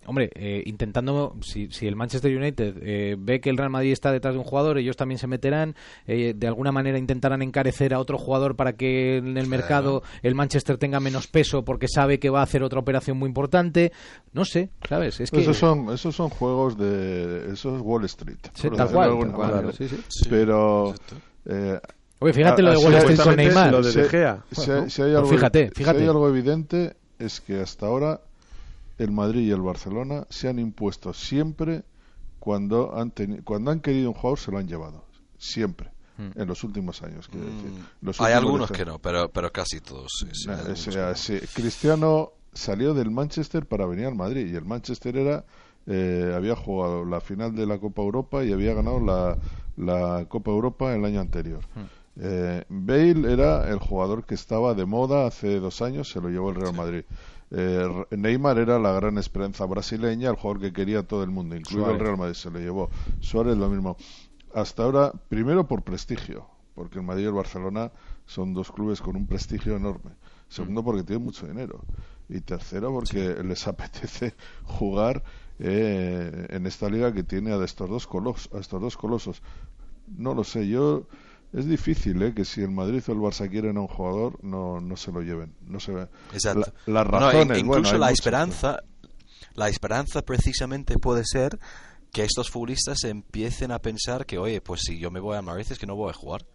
hombre, eh, intentando, si, si, el Manchester United eh, ve que el Real Madrid está detrás de un jugador, ellos también se meterán, de alguna manera intentarán encarecer a otro jugador para que en el mercado el Manchester tenga menos peso porque sabe que va a hacer otra operación muy importante. No sé, ¿sabes? Es que... Esos son, esos son juegos de... Eso es Wall Street. tal cual, Pero... Oye, fíjate lo de Wall Street con Neymar. Lo de Si, hay, algo, fíjate, fíjate. Si hay algo evidente es que hasta ahora el Madrid y el Barcelona se han impuesto siempre cuando han, cuando han querido un jugador se lo han llevado. Siempre. Hmm. En los últimos años, quiero decir. Hmm. hay algunos que no, pero, pero casi todos. Sí, Cristiano salió del Manchester para venir al Madrid y el Manchester era eh, había jugado la final de la Copa Europa y había ganado la, la Copa Europa el año anterior. Eh, Bale era el jugador que estaba de moda hace dos años, se lo llevó el Real Madrid. Eh, Neymar era la gran esperanza brasileña, el jugador que quería todo el mundo, incluido el Real Madrid, se lo llevó. Suárez lo mismo. Hasta ahora, primero por prestigio, porque el Madrid y el Barcelona son dos clubes con un prestigio enorme. Segundo, porque tienen mucho dinero. Y tercero, porque les apetece jugar eh, en esta liga que tiene a estos dos, colos, a estos dos colosos. No lo sé, yo es difícil ¿eh? que si el Madrid o el Barça quieren a un jugador no, no se lo lleven no se Exacto. las razones incluso la esperanza la esperanza precisamente puede ser que estos futbolistas empiecen a pensar que oye pues si yo me voy a Madrid es que no voy a jugar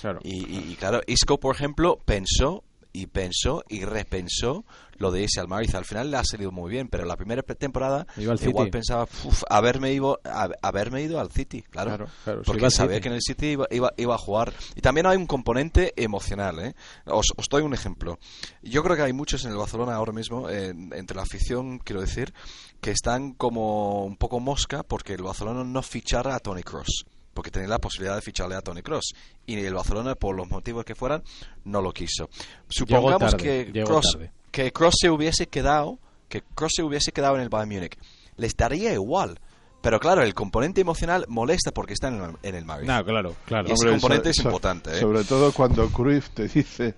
claro y, y, claro Isco por ejemplo pensó y pensó y repensó lo de ese al Madrid. Al final le ha salido muy bien, pero la primera temporada igual pensaba haberme, ido, haberme ido al City, claro. porque sabía que en el City iba, iba, a jugar. Y también hay un componente emocional. ¿eh? Os, os, doy un ejemplo. Yo creo que hay muchos en el Barcelona ahora mismo, entre la afición, quiero decir, que están como un poco mosca porque el Barcelona no fichara a Tony Cross porque tenía la posibilidad de ficharle a Tony Cross y el Barcelona por los motivos que fueran no lo quiso supongamos que Cross que Cross se hubiese quedado que Cross se hubiese quedado en el Bayern Múnich les daría igual pero claro, el componente emocional molesta porque está en el, en Madrid. No, claro, claro. Y ese componente es importante. ¿eh? Sobre todo cuando Cruyff te dice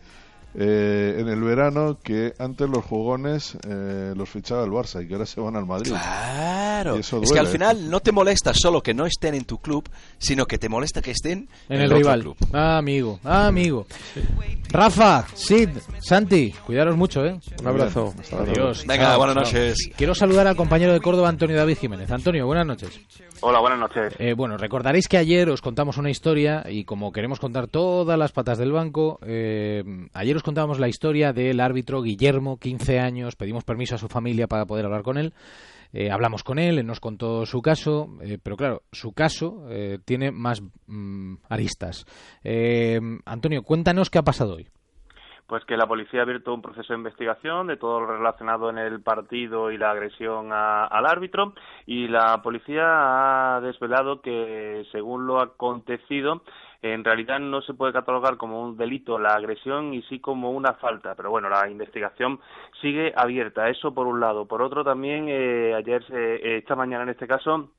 eh, en el verano que antes los jugones eh, los fichaba el Barça y que ahora se van al Madrid. Claro. es que al final no te molesta solo que no estén en tu club, sino que te molesta que estén en, el, rival. Club. Ah, amigo, ah, amigo. Rafa, Sid, Santi, cuidaros mucho, ¿eh? Un abrazo. Adiós. Venga, buenas noches. Quiero saludar al compañero de Córdoba, Antonio David Jiménez. Antonio, buenas noches. Hola, buenas noches. Eh, bueno, recordaréis que ayer os contamos una historia y como queremos contar todas las patas del banco, eh, ayer os contábamos la historia del árbitro Guillermo, 15 años, pedimos permiso a su familia para poder hablar con él. Eh, hablamos con él, él nos contó su caso, pero claro, su caso tiene más mm, aristas. Antonio, cuéntanos qué ha pasado hoy pues que la policía ha abierto un proceso de investigación de todo lo relacionado en el partido y la agresión al árbitro y la policía ha desvelado que según lo acontecido en realidad no se puede catalogar como un delito la agresión y sí como una falta, pero bueno, la investigación sigue abierta, eso por un lado. Por otro también, eh, ayer, eh, esta mañana en este caso,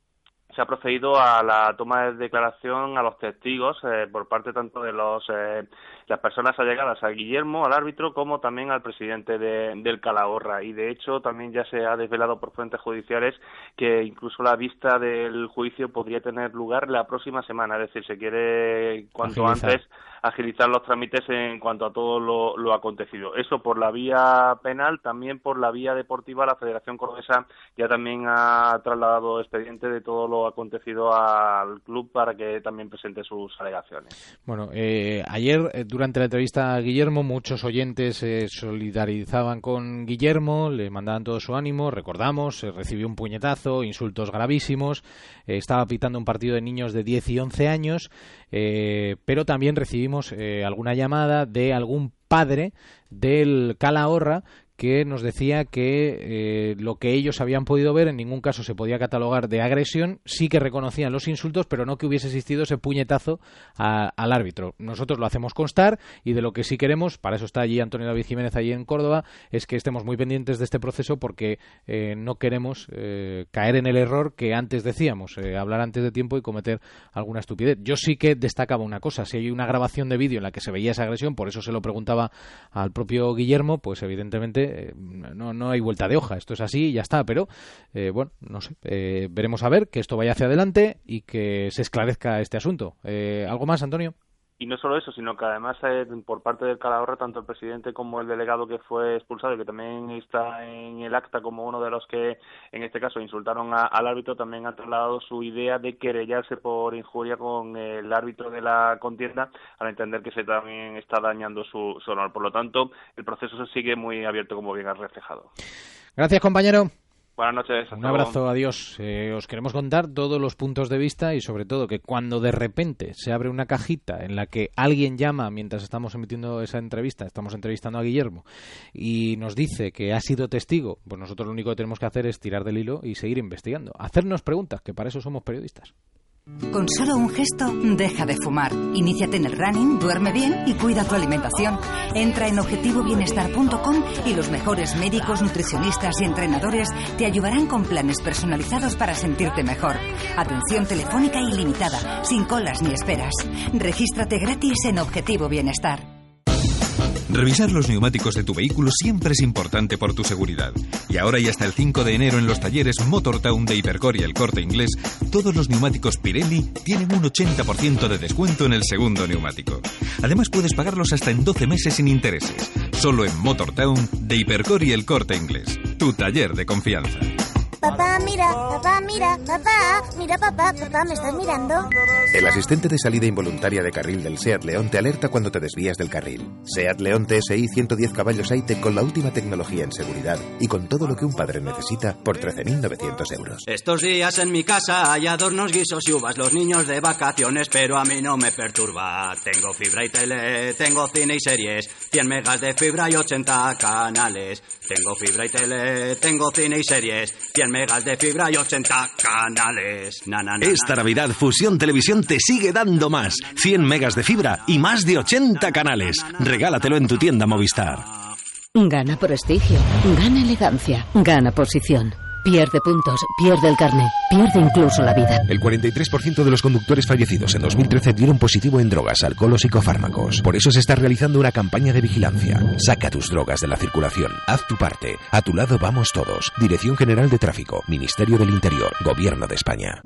se ha procedido a la toma de declaración a los testigos eh, por parte tanto de los eh, las personas allegadas a Guillermo, al árbitro, como también al presidente del Calahorra. Y de hecho también ya se ha desvelado por fuentes judiciales que incluso la vista del juicio podría tener lugar la próxima semana, es decir, se quiere cuanto antes agilizar los trámites en cuanto a todo lo, lo, acontecido. Eso por la vía penal, también por la vía deportiva, la Federación Cordesa ya también ha trasladado expediente de todo lo acontecido al club para que también presente sus alegaciones. Bueno, eh, ayer eh, durante la entrevista a Guillermo muchos oyentes se solidarizaban con Guillermo, le mandaban todo su ánimo, recordamos, recibió un puñetazo, insultos gravísimos, eh, estaba pitando un partido de niños de 10 y 11 años, pero también recibimos alguna llamada de algún padre del Calahorra que nos decía que eh, lo que ellos habían podido ver en ningún caso se podía catalogar de agresión, sí que reconocían los insultos, pero no que hubiese existido ese puñetazo al árbitro. Nosotros lo hacemos constar y de lo que sí queremos, para eso está allí Antonio David Jiménez allí en Córdoba, es que estemos muy pendientes de este proceso porque eh, no queremos eh, caer en el error que antes decíamos, hablar antes de tiempo y cometer alguna estupidez. Yo sí que destacaba una cosa, si hay una grabación de vídeo en la que se veía esa agresión, por eso se lo preguntaba al propio Guillermo, pues evidentemente eh, no, no hay vuelta de hoja, esto es así y ya está, pero eh, bueno, no sé, eh, veremos a ver que esto vaya hacia adelante y que se esclarezca este asunto. ¿Algo más, Antonio? Y no solo eso, sino que además por parte del Calahorra, tanto el presidente como el delegado que fue expulsado, y que también está en el acta como uno de los que, en este caso, insultaron al árbitro, también han trasladado su idea de querellarse por injuria con el árbitro de la contienda, al entender que se también está dañando su, su honor. Por lo tanto, el proceso se sigue muy abierto, como bien has reflejado. Gracias, compañero. Buenas noches. Un abrazo, adiós. Eh, os queremos contar todos los puntos de vista y sobre todo que cuando de repente se abre una cajita en la que alguien llama mientras estamos emitiendo esa entrevista, estamos entrevistando a Guillermo y nos dice que ha sido testigo, pues nosotros lo único que tenemos que hacer es tirar del hilo y seguir investigando, hacernos preguntas, que para eso somos periodistas. Con solo un gesto, deja de fumar. Iníciate en el running, duerme bien y cuida tu alimentación. Entra en objetivobienestar.com y los mejores médicos, nutricionistas y entrenadores te ayudarán con planes personalizados para sentirte mejor. Atención telefónica ilimitada, sin colas ni esperas. Regístrate gratis en Objetivo Bienestar. Revisar los neumáticos de tu vehículo siempre es importante por tu seguridad. Y ahora y hasta el 5 de enero en los talleres Motortown de Hipercor y el Corte Inglés, todos los neumáticos Pirelli tienen un 80% de descuento en el segundo neumático. Además puedes pagarlos hasta en 12 meses sin intereses. Solo en Motortown de Hipercor y el Corte Inglés. Tu taller de confianza. Papá, mira, papá, mira, papá, mira, papá, papá, ¿me estás mirando? El asistente de salida involuntaria de carril del SEAT León te alerta cuando te desvías del carril. SEAT León TSI 110 caballos AITE con la última tecnología en seguridad y con todo lo que un padre necesita por 13.900 euros. Estos días en mi casa hay adornos, guisos y uvas, los niños de vacaciones, pero a mí no me perturba. Tengo fibra y tele, tengo cine y series, 100 megas de fibra y 80 canales. Tengo fibra y tele, tengo cine y series, 100 megas de fibra y 80 canales. Na, na, na, Esta Navidad Fusión Televisión te sigue dando más. 100 megas de fibra y más de 80 canales. Regálatelo en tu tienda Movistar. Gana prestigio, gana elegancia, gana posición. Pierde puntos, pierde el carné, pierde incluso la vida. El 43% de los conductores fallecidos en 2013 dieron positivo en drogas, alcohol o psicofármacos. Por eso se está realizando una campaña de vigilancia. Saca tus drogas de la circulación. Haz tu parte. A tu lado vamos todos. Dirección General de Tráfico, Ministerio del Interior, Gobierno de España.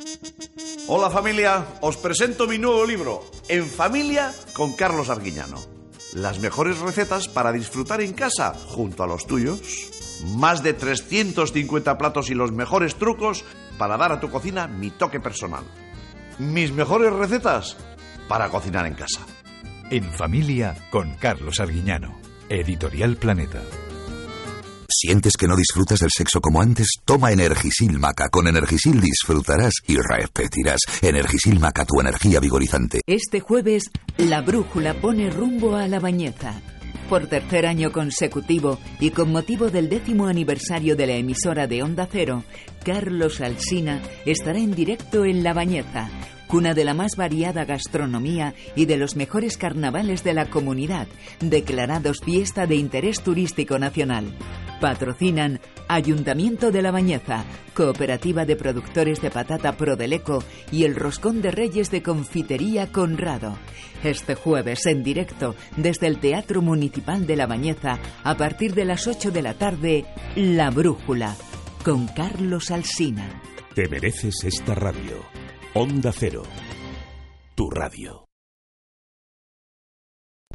Hola familia, os presento mi nuevo libro, En familia con Carlos Arguiñano. Las mejores recetas para disfrutar en casa junto a los tuyos. Más de 350 platos y los mejores trucos para dar a tu cocina mi toque personal. Mis mejores recetas para cocinar en casa. En familia con Carlos Arguiñano. Editorial Planeta. ¿Sientes que no disfrutas del sexo como antes? Toma Energisil Maca. Con Energisil disfrutarás y repetirás. Energisil Maca, tu energía vigorizante. Este jueves, la brújula pone rumbo a la bañeza. Por tercer año consecutivo y con motivo del décimo aniversario de la emisora de Onda Cero, Carlos Alsina estará en directo en La Bañeza, cuna de la más variada gastronomía y de los mejores carnavales de la comunidad, declarados fiesta de interés turístico nacional. Patrocinan Ayuntamiento de La Bañeza, Cooperativa de Productores de Patata Prodeleco y el Roscón de Reyes de Confitería Conrado. Este jueves en directo desde el Teatro Municipal de La Bañeza a partir de las 8 de la tarde, La Brújula, con Carlos Alsina. Te mereces esta radio. Onda Cero. Tu radio.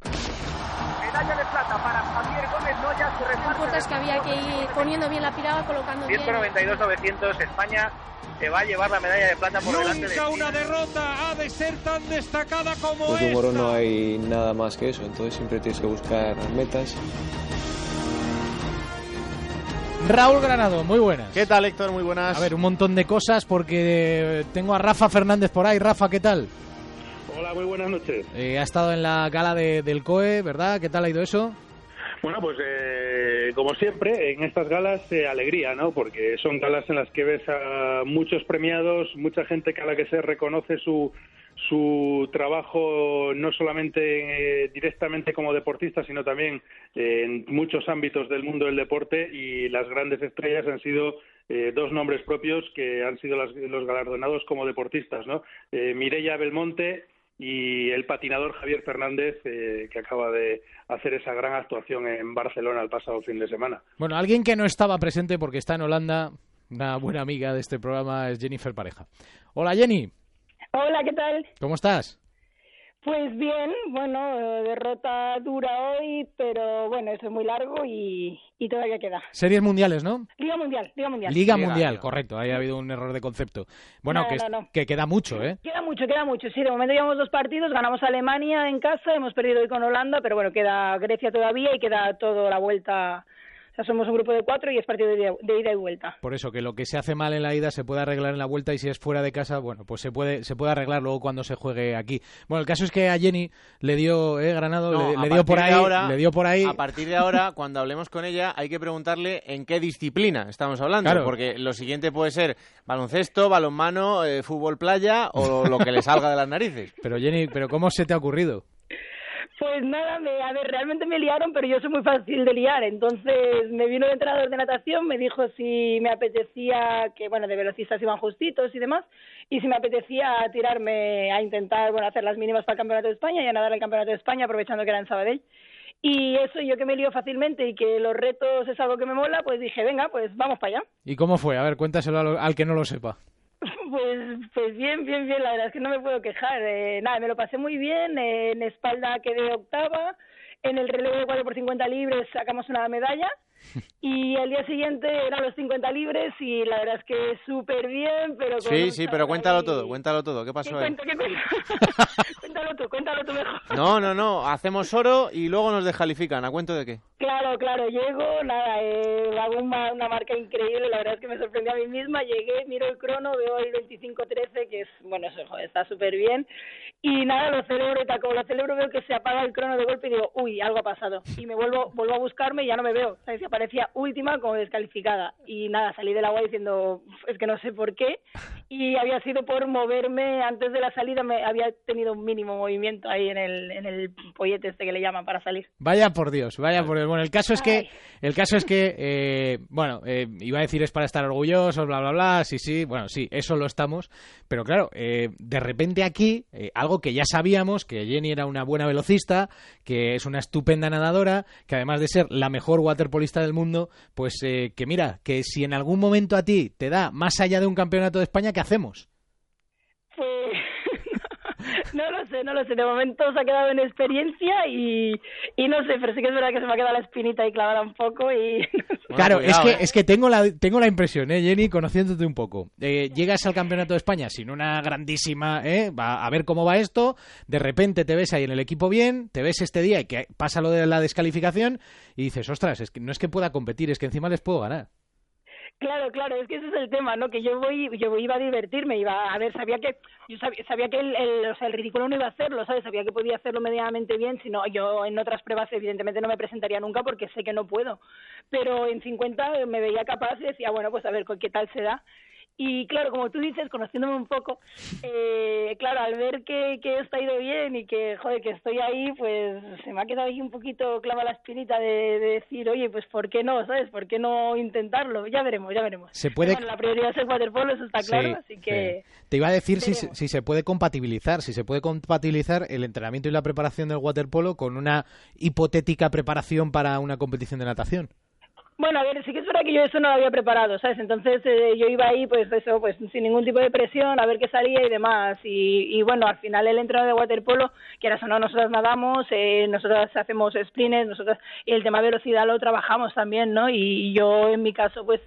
Medalla de plata para Javier Gómez Noya, su Lo importante es que había que ir poniendo bien la pirada, colocando bien. 192-900, España se va a llevar la medalla de plata por delante de Nunca una derrota ha de ser tan destacada como Pues esta. no hay nada más que eso, entonces siempre tienes que buscar metas. Raúl Granado, muy buenas. ¿Qué tal, Héctor? Muy buenas. A ver, un montón de cosas porque tengo a Rafa Fernández por ahí. Rafa, ¿qué tal? Hola, muy buenas noches. Eh, ha estado en la gala de- del COE, ¿verdad? ¿Qué tal ha ido eso? Bueno, pues eh, como siempre, en estas galas eh, alegría, ¿no? Porque son galas en las que ves a muchos premiados, mucha gente que a la que se reconoce su su trabajo no solamente eh, directamente como deportista, sino también eh, en muchos ámbitos del mundo del deporte y las grandes estrellas han sido eh, dos nombres propios que han sido las- los galardonados como deportistas, ¿no? Mireia Belmonte y el patinador Javier Fernández, eh, que acaba de hacer esa gran actuación en Barcelona el pasado fin de semana. Bueno, alguien que no estaba presente porque está en Holanda, una buena amiga de este programa es Jennifer Pareja. Hola Jenny, Hola, ¿qué tal? ¿cómo estás? Pues bien, bueno, eh, derrota dura hoy, pero bueno, eso es muy largo y, y todavía queda. Series mundiales, ¿no? Liga Mundial, Liga Mundial. Liga Mundial, correcto, ahí ha habido un error de concepto. Bueno, No, que, no, no. que queda mucho, ¿eh? Queda mucho, queda mucho. Sí, de momento llevamos dos partidos, ganamos a Alemania en casa, hemos perdido hoy con Holanda, pero bueno, queda Grecia todavía y queda toda la vuelta. O sea, somos un grupo de cuatro y es partido de ida, y vuelta. Por eso, que lo que se hace mal en la ida se puede arreglar en la vuelta y si es fuera de casa, bueno, pues se puede, se puede arreglar luego cuando se juegue aquí. Bueno, el caso es que a Jenny le dio, eh, Granado, No, le, dio por ahí, ahora- le dio por ahí. A partir de ahora, cuando hablemos con ella, hay que preguntarle en qué disciplina estamos hablando. Claro. Porque lo siguiente puede ser baloncesto, balonmano, eh, fútbol playa o lo que le salga de las narices. Pero Jenny, ¿pero cómo se te ha ocurrido? Pues nada, me, a ver, realmente me liaron, pero yo soy muy fácil de liar. Entonces me vino el entrenador de natación, me dijo si me apetecía, que bueno, de velocistas iban justitos y demás, y si me apetecía tirarme a intentar, bueno, hacer las mínimas para el Campeonato de España y a nadar el Campeonato de España, aprovechando que era en Sabadell. Y eso, yo que me lío fácilmente y que los retos es algo que me mola, pues dije, venga, pues vamos para allá. ¿Y cómo fue? A ver, cuéntaselo al, al que no lo sepa. Pues, pues bien, bien, bien, la verdad es que no me puedo quejar. Eh, nada, me lo pasé muy bien, eh, en espalda quedé octava, en el relevo de 4 por 50 libres sacamos una medalla Y al día siguiente eran los 50 libres y la verdad es que súper bien, pero... con Sí, sí, pero cuéntalo ahí- todo, cuéntalo todo. ¿Qué ¿Qué pasó ahí? cuento, qué cuento? cuéntalo tú, cuéntalo tú mejor. No, no, no. Hacemos oro y luego nos descalifican. ¿A cuento de qué? Claro, claro, llego, nada, eh, hago una, una marca increíble, la verdad es que me sorprendió a mí misma, llegué, miro el crono, veo el 25-13, que es, bueno, eso, joder, está súper bien, y nada, lo celebro y tal, como lo celebro veo que se apaga el crono de golpe y digo, uy, algo ha pasado, y me vuelvo, vuelvo a buscarme y ya no me veo, ¿sabes? Y aparecía última como descalificada, y nada, salí del agua diciendo, es que no sé por qué, y había sido por moverme antes de la salida, me había tenido un mínimo movimiento ahí en el, en el pollete este que le llaman para salir. Vaya por Dios, vaya por Dios. Bueno, el caso es que, el caso es que, eh, bueno, eh, iba a decir es para estar orgullosos, bla, bla, bla, sí, sí, bueno, sí, eso lo estamos, pero claro, eh, de repente aquí, algo que ya sabíamos, que Jenny era una buena velocista, que es una estupenda nadadora, que además de ser la mejor waterpolista del mundo, pues eh, que mira, que si en algún momento a ti te da más allá de un campeonato de España, ¿qué hacemos? No lo sé, no lo sé. De momento se ha quedado en experiencia y, y no sé, pero sí que es verdad que se me ha quedado la espinita ahí clavada un poco y Claro, es que, ¿eh? es que tengo la, tengo la impresión, ¿eh, Jenny, conociéndote un poco. Eh, llegas al Campeonato de España sin una grandísima, ¿eh? Va a ver cómo va esto, de repente te ves ahí en el equipo bien, te ves este día y que pasa lo de la descalificación y dices, ostras, es que no es que pueda competir, es que encima les puedo ganar. Claro, claro, es que ese es el tema, ¿no? Que yo voy, yo iba a divertirme, iba a ver, sabía que, yo sabía, sabía que el, el, o sea, el ridículo no iba a hacerlo, ¿sabes? Sabía que podía hacerlo medianamente bien, si no, yo en otras pruebas evidentemente no me presentaría nunca porque sé que no puedo, pero en 50 me veía capaz y decía, bueno, pues a ver qué tal se da. Y claro, como tú dices, conociéndome un poco, eh, claro, al ver que, que esto ha ido bien y que, joder, que estoy ahí, pues se me ha quedado ahí un poquito clava la espinita de, de decir, oye, pues ¿por qué no? ¿Sabes? ¿Por qué no intentarlo? Ya veremos, ya veremos. Se puede- Bueno, la prioridad es el waterpolo, eso está claro, Sí, así que... sí. Te iba a decir si, si se puede compatibilizar, si se puede compatibilizar el entrenamiento y la preparación del waterpolo con una hipotética preparación para una competición de natación. Bueno, a ver, sí que es verdad que yo eso no lo había preparado, ¿sabes? Entonces eh, yo iba ahí, pues eso, pues sin ningún tipo de presión, a ver qué salía y demás. Y, y bueno, al final el entrenador de waterpolo, que ahora no, nosotros nadamos, eh, nosotros hacemos sprints, nosotros, y el tema de velocidad lo trabajamos también, ¿no? Y, y yo en mi caso, pues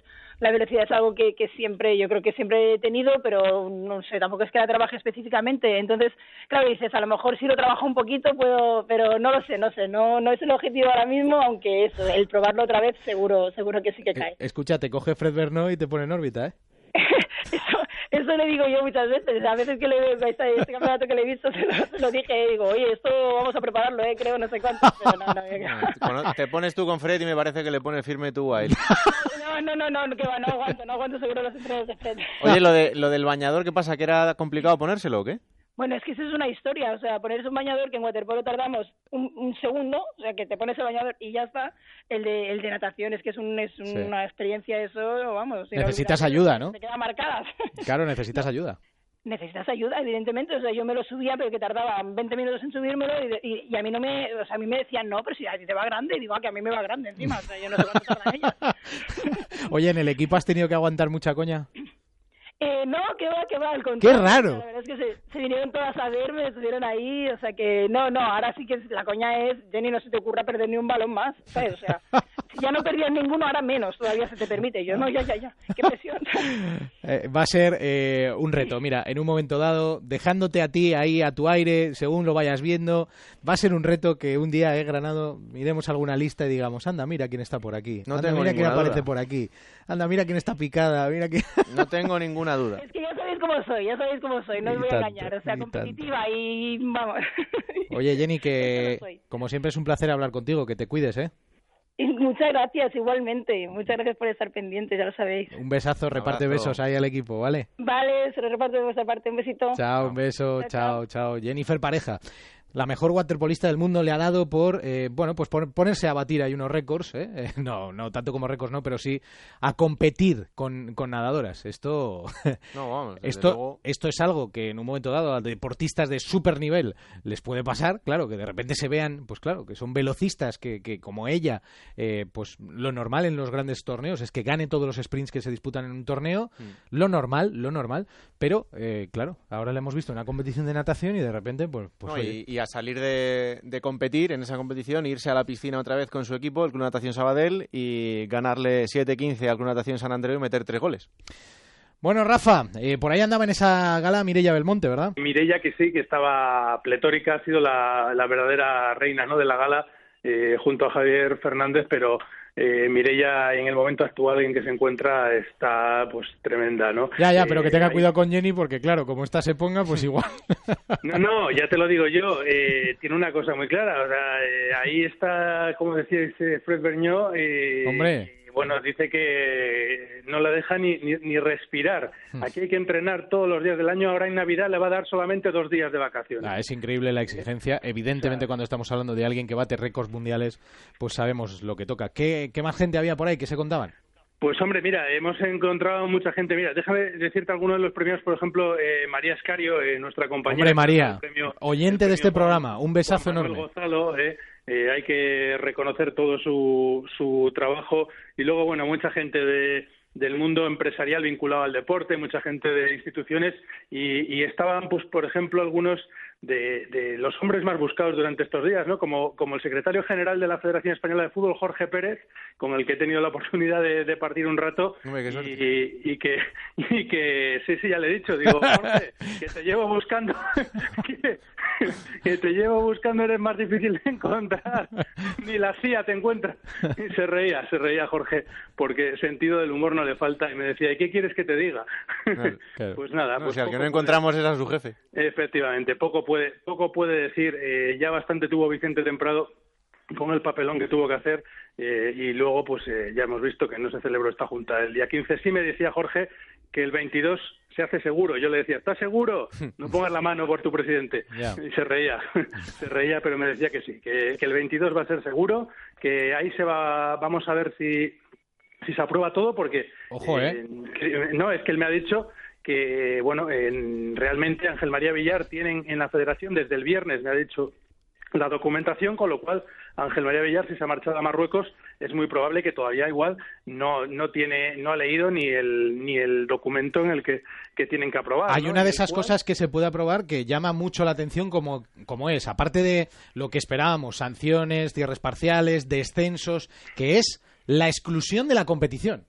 la velocidad es algo que, que siempre, yo creo que siempre he tenido, pero no sé, tampoco es que la trabaje específicamente. Entonces, claro, dices, a lo mejor si lo trabajo un poquito puedo, pero no lo sé, no sé, no, no es el objetivo ahora mismo, aunque eso, el probarlo otra vez seguro, seguro que sí que cae. Escucha, te coge Fred Berno y te pone en órbita, ¿eh? Eso le digo yo muchas veces, a veces que le veo este, este campeonato que le he visto, se lo, se lo dije, digo, oye, esto vamos a prepararlo, eh, creo, no sé cuánto, pero no, no, Cono- Te pones tú con Fred y me parece que le pones firme tú a él. no, no, no, no, que va, no aguanto, no aguanto seguro los entrenos de Fred. Oye, lo, de, lo del bañador, ¿qué pasa? ¿Que era complicado ponérselo o qué? Bueno, es que eso es una historia, o sea, ponerse un bañador que en waterpolo tardamos un, un segundo, o sea, que te pones el bañador y ya está. El de, el de natación es que es, un, es Sí. una experiencia, eso, vamos. Necesitas inolvidable, ayuda, ¿no? Te queda marcada. Claro, necesitas ayuda. Necesitas ayuda, evidentemente, o sea, yo me lo subía, pero que tardaba 20 minutos en subírmelo y, y, y a mí no me, o sea, a mí me decían, no, pero si a ti te va grande, y digo, ah, que a mí me va grande encima, o sea, yo no sé cuánto tardan ellos. Oye, ¿en el equipo has tenido que aguantar mucha coña? Eh, no, que va, que va, al contrario. raro! La verdad es que se, se vinieron todas a verme, estuvieron ahí, o sea que no, no, ahora sí que la coña es, Jenny, no se te ocurra perder ni un balón más, ¿sabes? O sea, ya no perdías ninguno, ahora menos, todavía se te permite. Yo no, ya, ya, ya, qué presión. Eh, va a ser eh, un reto. Mira, en un momento dado, dejándote a ti ahí a tu aire, según lo vayas viendo, va a ser un reto que un día, eh, Granado, miremos alguna lista y digamos, anda, mira quién está por aquí. No anda, tengo mira quién ninguna aparece duda. por aquí. Anda, mira quién está picada, mira quién... No tengo ninguna duda. Es que ya sabéis cómo soy, ya sabéis cómo soy, no os voy tanto, a engañar, o sea, competitiva y vamos. Oye, Jenny, que no como siempre es un placer hablar contigo, que te cuides, ¿eh? Y muchas gracias, igualmente, muchas gracias por estar pendientes, ya lo sabéis. Un besazo, reparte abrazo. besos ahí al equipo, ¿vale? Vale, se lo reparto de vuestra parte, un besito. Chao, un beso, Chao, chao, chao. Jennifer Pareja, la mejor waterpolista del mundo, le ha dado por, eh, bueno, pues por ponerse a batir ahí unos récords, ¿eh? Eh, No, no tanto como récords, no, pero sí a competir con, con nadadoras. Esto, No, vamos, desde esto, luego- esto es algo que en un momento dado a deportistas de super nivel les puede pasar, claro, que de repente se vean, pues claro, que son velocistas que, que como ella, eh, pues lo normal en los grandes torneos es que gane todos los sprints que se disputan en un torneo, lo normal, lo normal, pero eh, claro, ahora le hemos visto en una competición de natación y de repente, pues, pues No, oye, y, y salir de, de competir en esa competición, irse a la piscina otra vez con su equipo, el Club Natación Sabadell, y ganarle 7-15 al Club Natación San Andreu y meter tres goles. Bueno, Rafa, eh, por ahí andaba en esa gala Mirella Belmonte, ¿verdad? Mirella que sí, que estaba pletórica, ha sido la, la verdadera reina ¿no? de la gala eh, junto a Javier Fernández, pero eh, Mirella en el momento actual en que se encuentra está pues tremenda, ¿no? Ya, ya, pero que Eh, tenga ahí- cuidado con Jenny porque claro, como esta se ponga, pues igual. No, no, ya te lo digo yo, eh, tiene una cosa muy clara, o sea, eh, ahí está, como decía ese Fred eh, Hombre. Bueno, dice que no la deja ni, ni, ni respirar. Hmm. Aquí hay que entrenar todos los días del año, ahora en Navidad le va a dar solamente dos días de vacaciones. Ah, es increíble la exigencia. Evidentemente, cuando estamos hablando de alguien que bate récords mundiales, pues sabemos lo que toca. ¿Qué, qué más gente había por ahí que se contaban? Pues hombre, mira, hemos encontrado mucha gente. Mira, déjame decirte algunos de los premios, por ejemplo, eh, María Escario, eh, nuestra compañera. Hombre, María, premio- oyente de este programa, un besazo enorme. Gonzalo, eh, eh, hay que reconocer todo su, su trabajo. Y luego, bueno, mucha gente de, del mundo empresarial vinculado al deporte, mucha gente de instituciones. Y, y estaban, pues, por ejemplo, algunos de, de los hombres más buscados durante estos días, ¿no? Como, como el secretario general de la Federación Española de Fútbol, Jorge Pérez, con el que he tenido la oportunidad de, de partir un rato. Y, y que y que sí sí ya le he dicho digo Jorge que te llevo buscando que, que te llevo buscando eres más difícil de encontrar ni la CIA te encuentra y se reía se reía Jorge porque sentido del humor no le falta y me decía ¿y qué quieres que te diga? pues nada No, pues si al que no puede- encontramos es a su jefe. Efectivamente, poco puede, poco puede decir. eh, ya bastante tuvo Vicente Temprado con el papelón que tuvo que hacer eh, y luego pues eh, ya hemos visto que no se celebró esta junta el día 15. Sí me decía Jorge que el 22 se hace seguro. Yo le decía, ¿estás seguro? No pongas la mano por tu presidente. Y se reía, se reía, pero me decía que sí, que, que el 22 va a ser seguro, que ahí se va, vamos a ver si, si se aprueba todo, porque Ojo, ¿eh? que- no, es que él me ha dicho que, bueno, en- realmente Ángel María Villar tienen en la federación desde el viernes, me ha dicho, la documentación, con lo cual Ángel María Villar, si se ha marchado a Marruecos, es muy probable que todavía igual no, no tiene, no ha leído ni el, ni el documento en el que, que tienen que aprobar. Hay ¿no? una de esas cual- cosas que se puede aprobar que llama mucho la atención como, como es, aparte de lo que esperábamos, sanciones, cierres parciales, descensos, que es la exclusión de la competición.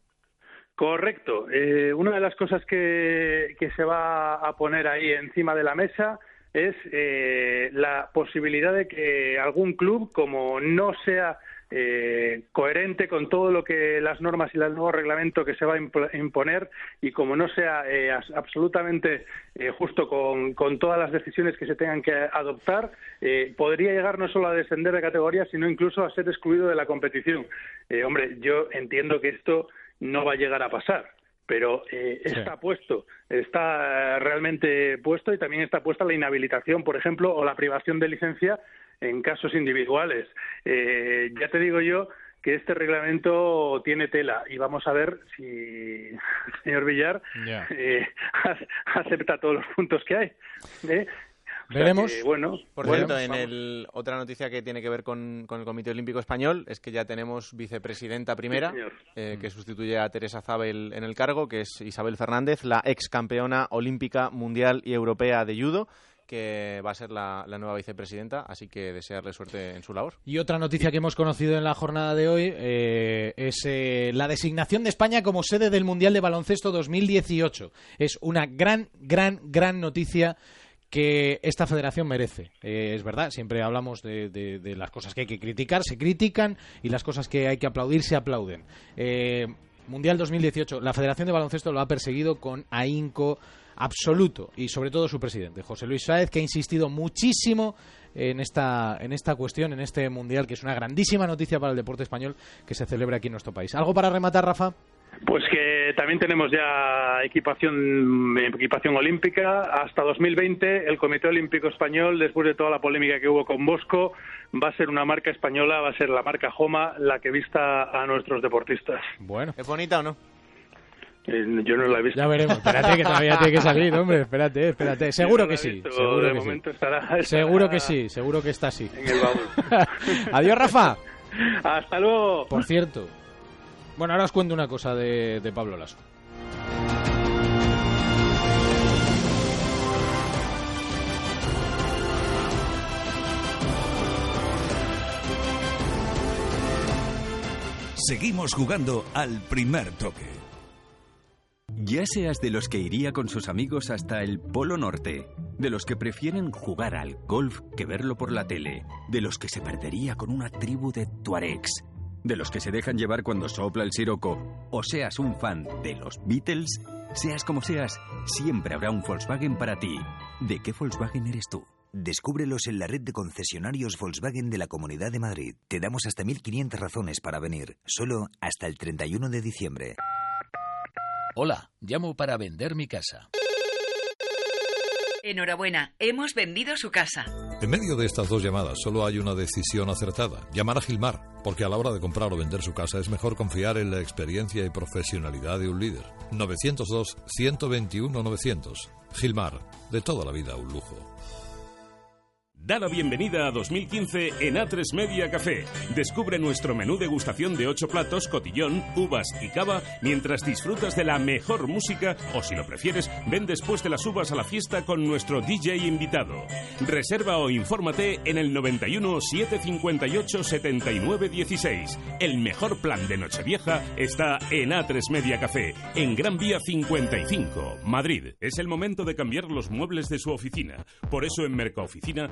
Correcto. Eh, una de las cosas que, que se va a poner ahí encima de la mesa es eh, la posibilidad de que algún club, como no sea eh, coherente con todo lo que las normas y el nuevo reglamento que se va a imp- imponer y como no sea eh, absolutamente eh, justo con, con todas las decisiones que se tengan que adoptar, eh, podría llegar no solo a descender de categoría, sino incluso a ser excluido de la competición. Eh, hombre, yo entiendo que esto no va a llegar a pasar, pero eh, Sí. está puesto, está realmente puesto y también está puesta la inhabilitación, por ejemplo, o la privación de licencia en casos individuales. Eh, ya te digo yo que este reglamento tiene tela y vamos a ver si el señor Villar Ya. eh, acepta todos los puntos que hay. ¿eh? O sea Veremos. que, bueno, Por bueno, cierto, en el, otra noticia que tiene que ver con, con el Comité Olímpico Español es que ya tenemos vicepresidenta primera, eh, que sustituye a Teresa Zabel en el cargo, que es Isabel Fernández, la ex campeona olímpica, mundial y europea de judo, que va a ser la, nueva vicepresidenta, así que desearle suerte en su labor. Y otra noticia que hemos conocido en la jornada de hoy eh, es eh, la designación de España como sede del Mundial de Baloncesto 2018. Es una gran, gran, gran noticia que esta federación merece. Eh, es verdad, siempre hablamos de, de- de las cosas que hay que criticar, se critican, y las cosas que hay que aplaudir, se aplauden. Eh, Mundial 2018, la Federación de Baloncesto lo ha perseguido con ahínco absoluto, y sobre todo su presidente, José Luis Sáez, que ha insistido muchísimo en esta, en esta cuestión, en este Mundial, que es una grandísima noticia para el deporte español que se celebra aquí en nuestro país. ¿Algo para rematar, Rafa? Pues que también tenemos ya equipación, equipación olímpica. Hasta 2020 el Comité Olímpico Español, después de toda la polémica que hubo con Bosco, va a ser una marca española, va a ser la marca Joma la que vista a nuestros deportistas. Bueno. ¿Es bonita o no? Eh, yo no la he visto. Ya veremos, espérate que todavía tiene que salir, hombre, espérate, espérate. Seguro que sí, seguro que sí. Seguro que sí, seguro que está así. En el. Adiós, Rafa. Hasta luego. Por cierto, bueno, ahora os cuento una cosa de, de Pablo Lasso. Seguimos jugando al primer toque. Ya seas de los que iría con sus amigos hasta el Polo Norte, de los que prefieren jugar al golf que verlo por la tele, de los que se perdería con una tribu de tuaregs, de los que se dejan llevar cuando sopla el siroco, o seas un fan de los Beatles, seas como seas, siempre habrá un Volkswagen para ti. ¿De qué Volkswagen eres tú? Descúbrelos en la red de concesionarios Volkswagen de la Comunidad de Madrid. Te damos hasta 1.500 razones para venir, solo hasta el 31 de diciembre. Hola, llamo para vender mi casa. Enhorabuena, hemos vendido su casa. En medio de estas dos llamadas solo hay una decisión acertada, llamar a Gilmar, porque a la hora de comprar o vender su casa es mejor confiar en la experiencia y profesionalidad de un líder. 902-121-900. Gilmar, de toda la vida un lujo. Da la bienvenida a 2015 en A3 Media Café. Descubre nuestro menú degustación de 8 platos, cotillón, uvas y cava mientras disfrutas de la mejor música o si lo prefieres, ven después de las uvas a la fiesta con nuestro DJ invitado. Reserva o infórmate en el 91 758 79 16. El mejor plan de Nochevieja está en A3 Media Café, en Gran Vía 55, Madrid. Es el momento de cambiar los muebles de su oficina. Por eso en Mercaoficina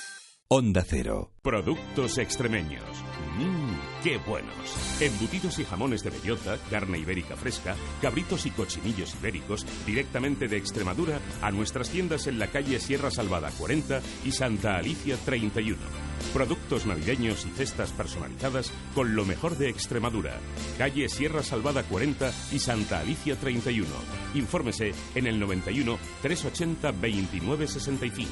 Onda Cero. Productos extremeños. Mmm, qué buenos. Embutidos y jamones de bellota, carne ibérica fresca, cabritos y cochinillos ibéricos, directamente de Extremadura a nuestras tiendas en la calle Sierra Salvada 40 y Santa Alicia 31. Productos navideños y cestas personalizadas con lo mejor de Extremadura. Calle Sierra Salvada 40 y Santa Alicia 31. Infórmese en el 91 380 2965.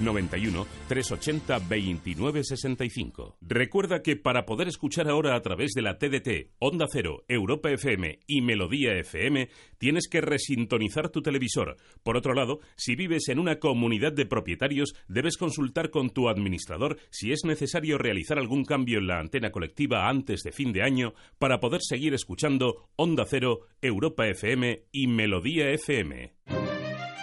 91 380 2965. Recuerda que para poder escuchar ahora a través de la TDT, Onda Cero, Europa FM y Melodía FM, tienes que resintonizar tu televisor. Por otro lado, si vives en una comunidad de propietarios, debes consultar con tu administrador si es necesario realizar algún cambio en la antena colectiva antes de fin de año para poder seguir escuchando Onda Cero, Europa FM y Melodía FM.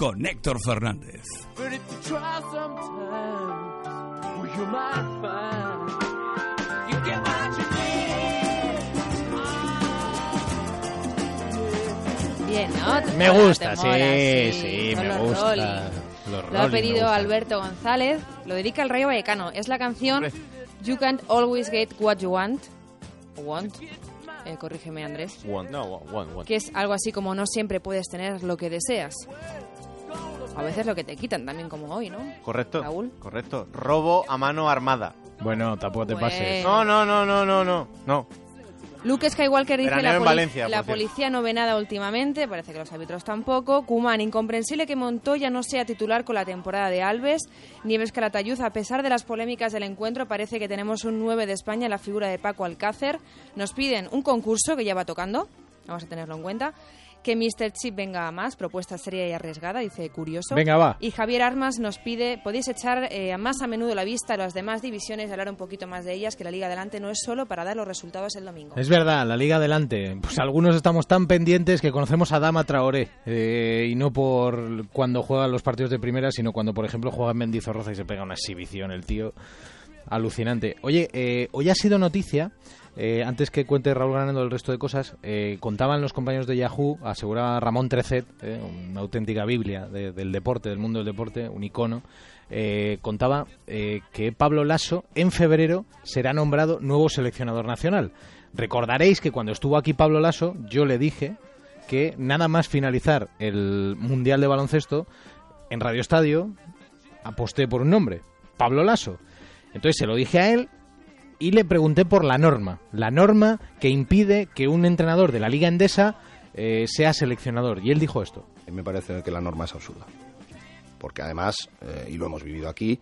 con Héctor Fernández. Bien, ¿no? Me gusta, sí, sí, me los gusta. Rolling. Lo ha pedido. Alberto González, lo dedica al Rayo Vallecano. Es la canción You Can't Always Get What You Want. Want. Eh, corrígeme, Andrés. One, no, one, one. Que es algo así como no siempre puedes tener lo que deseas. A veces lo que te quitan también, como hoy, ¿no? Correcto. Raúl. Correcto. Robo a mano armada. Bueno, tampoco te pases. No, no, no, no, no, no. No. Luke Skywalker dice Veraneo la, poli- Valencia, la policía no ve nada últimamente, parece que los árbitros tampoco. Kuman, incomprensible que Montoya no sea titular con la temporada de Alves. Nieves Calatayud, a pesar de las polémicas del encuentro, parece que tenemos un 9 de España en la figura de Paco Alcácer. Nos piden un concurso que ya va tocando, vamos a tenerlo en cuenta. Que Mr. Chip venga a más, propuesta seria y arriesgada, dice Curioso. Venga, va. Y Javier Armas nos pide, podéis echar eh, más a menudo la vista a las demás divisiones y hablar un poquito más de ellas, que la Liga Adelante no es solo para dar los resultados el domingo. Es verdad, la liga adelante. Pues algunos estamos tan pendientes que conocemos a Dama Traoré. eh, y no por cuando juegan los partidos de primera, sino cuando, por ejemplo, juega en Mendizorroza y se pega una exhibición el tío. Alucinante. Oye, eh, hoy ha sido noticia, eh, antes que cuente Raúl ganando el resto de cosas, eh, contaban los compañeros de Yahoo, aseguraba Ramón Trecet, eh, una auténtica biblia de- del deporte, del mundo del deporte, un icono, contaba que Pablo Lasso en febrero será nombrado nuevo seleccionador nacional. Recordaréis que cuando estuvo aquí Pablo Lasso, yo le dije que nada más finalizar el Mundial de Baloncesto, en Radio Estadio aposté por un nombre, Pablo Lasso. Entonces se lo dije a él y le pregunté por la norma, la norma que impide que un entrenador de la Liga Endesa eh, sea seleccionador. Y él dijo esto. A mí me parece que la norma es absurda. Porque además, eh, y lo hemos vivido aquí,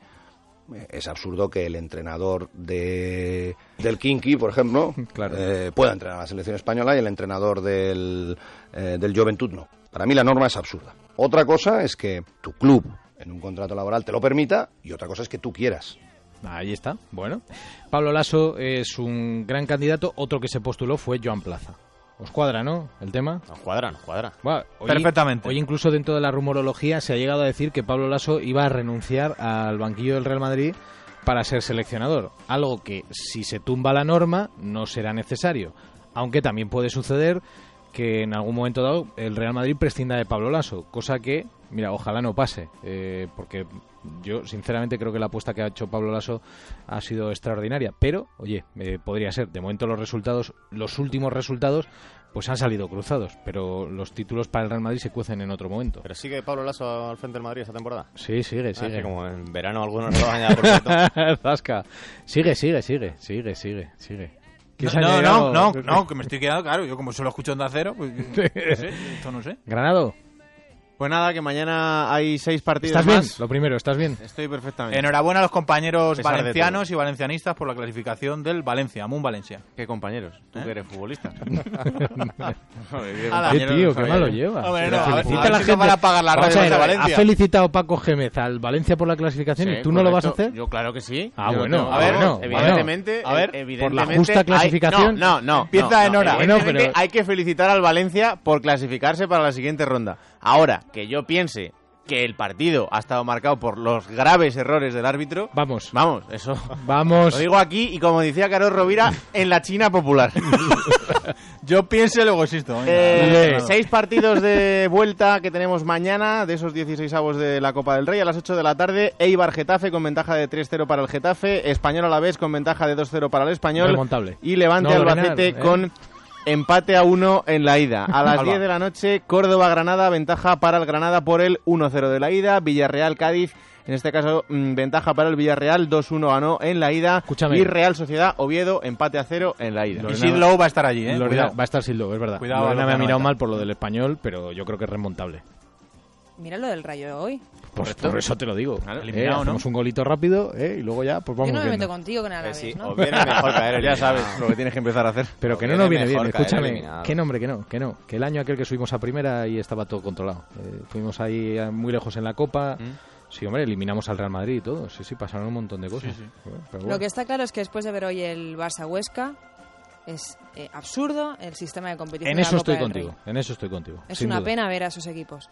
eh, es absurdo que el entrenador de, del Kinky, por ejemplo, eh, pueda entrenar a la selección española y el entrenador del, del Juventud no. Para mí la norma es absurda. Otra cosa es que tu club en un contrato laboral te lo permita y otra cosa es que tú quieras. Ahí está. Bueno, Pablo Lasso es un gran candidato. Otro que se postuló fue Joan Plaza. ¿Os cuadra, no? El tema. Nos cuadra, nos cuadra. Bueno, hoy- Perfectamente. Hoy incluso dentro de la rumorología se ha llegado a decir que Pablo Lasso iba a renunciar al banquillo del Real Madrid para ser seleccionador. Algo que si se tumba la norma no será necesario. Aunque también puede suceder que en algún momento dado el Real Madrid prescinda de Pablo Lasso, cosa que, mira, ojalá no pase, eh, porque yo sinceramente creo que la apuesta que ha hecho Pablo Lasso ha sido extraordinaria, pero, oye, eh, podría ser, de momento los resultados, los últimos resultados, pues han salido cruzados, pero los títulos para el Real Madrid se cuecen en otro momento. ¿Pero sigue Pablo Lasso al frente del Madrid esta temporada? Sí, sigue, Ah, sigue. es que como en verano algunos no lo van a por. Zasca. Sigue, sigue, sigue, sigue, sigue, sigue. No, ¿Quieres no, no, no, no, que me estoy quedando, claro, yo como solo escucho Onda Cero, pues no sé, esto no sé. Granado, Pues nada, que mañana hay seis partidos ¿estás bien? más. Lo primero, ¿estás bien? Estoy perfectamente. Enhorabuena a los compañeros valencianos y valencianistas por la clasificación del Valencia, Mun Valencia. ¿Qué compañeros? Tú ¿Eh? que eres futbolista. Qué tío, qué malo lleva. No, a ver, felicita a ver a la si gente. van a pagar las Vamos redes a ver, de Valencia. Ha felicitado Paco Gémez al Valencia por la clasificación y tú no lo vas a hacer. Yo claro que sí. Ah, Yo bueno, a ver, bueno, evidentemente. A ver, eh, por la evidentemente justa hay- clasificación. no, no, no. Empieza no, en hora. evidentemente hay que felicitar al Valencia por clasificarse para la siguiente ronda. Ahora, que yo piense que el partido ha estado marcado por los graves errores del árbitro. Vamos. Vamos, eso. Vamos. Lo digo aquí y como decía Carlos Rovira, en la China popular. Yo pienso y luego existo. venga. Eh, seis partidos de vuelta que tenemos mañana, de esos 16 avos de la Copa del Rey, a las 8 de la tarde. Eibar Getafe con ventaja de 3-0 para el Getafe. Español a la vez con ventaja de 2-0 para el Español. Remontable. Y Levante No, Albacete ¿eh? con empate a 1 en la ida. A las Alba. 10 de la noche, Córdoba-Granada, ventaja para el Granada por el 1-0 de la ida. Villarreal-Cádiz. En este caso, mm, ventaja para el Villarreal, 2-1 ganó en la ida. Escúchame. Y Real Sociedad, Oviedo, empate a 0 en la ida. Y Sid Lowe va a estar allí, ¿eh? Lorena- Cuidado. va a estar Sildo, es verdad. Cuidado, Lorena me ha Lorena mirado mal por lo del español, pero yo creo que es remontable. Mira lo del rayo hoy. Pues por eso te lo digo. Claro, Eh, eliminado, ¿no? hacemos un golito rápido eh, y luego ya pues vamos Yo no me viendo. meto contigo con Alavés, sí, ¿no? o viene mejor caer, ya sabes lo que tienes que empezar a hacer. Pero que no nos viene bien, escúchame. eliminado. Que nombre, que no, que no. Que el año aquel que subimos a primera y estaba todo controlado. Eh, fuimos ahí eh, muy lejos en la Copa. Sí, hombre, eliminamos al Real Madrid y todo. Sí, sí, pasaron un montón de cosas. Pero Lo que está claro es que después de ver hoy el Barça-Huesca, es eh, absurdo el sistema de competición. En de la eso Copa estoy contigo. Rey. En eso estoy contigo. Es una duda. pena ver a esos equipos.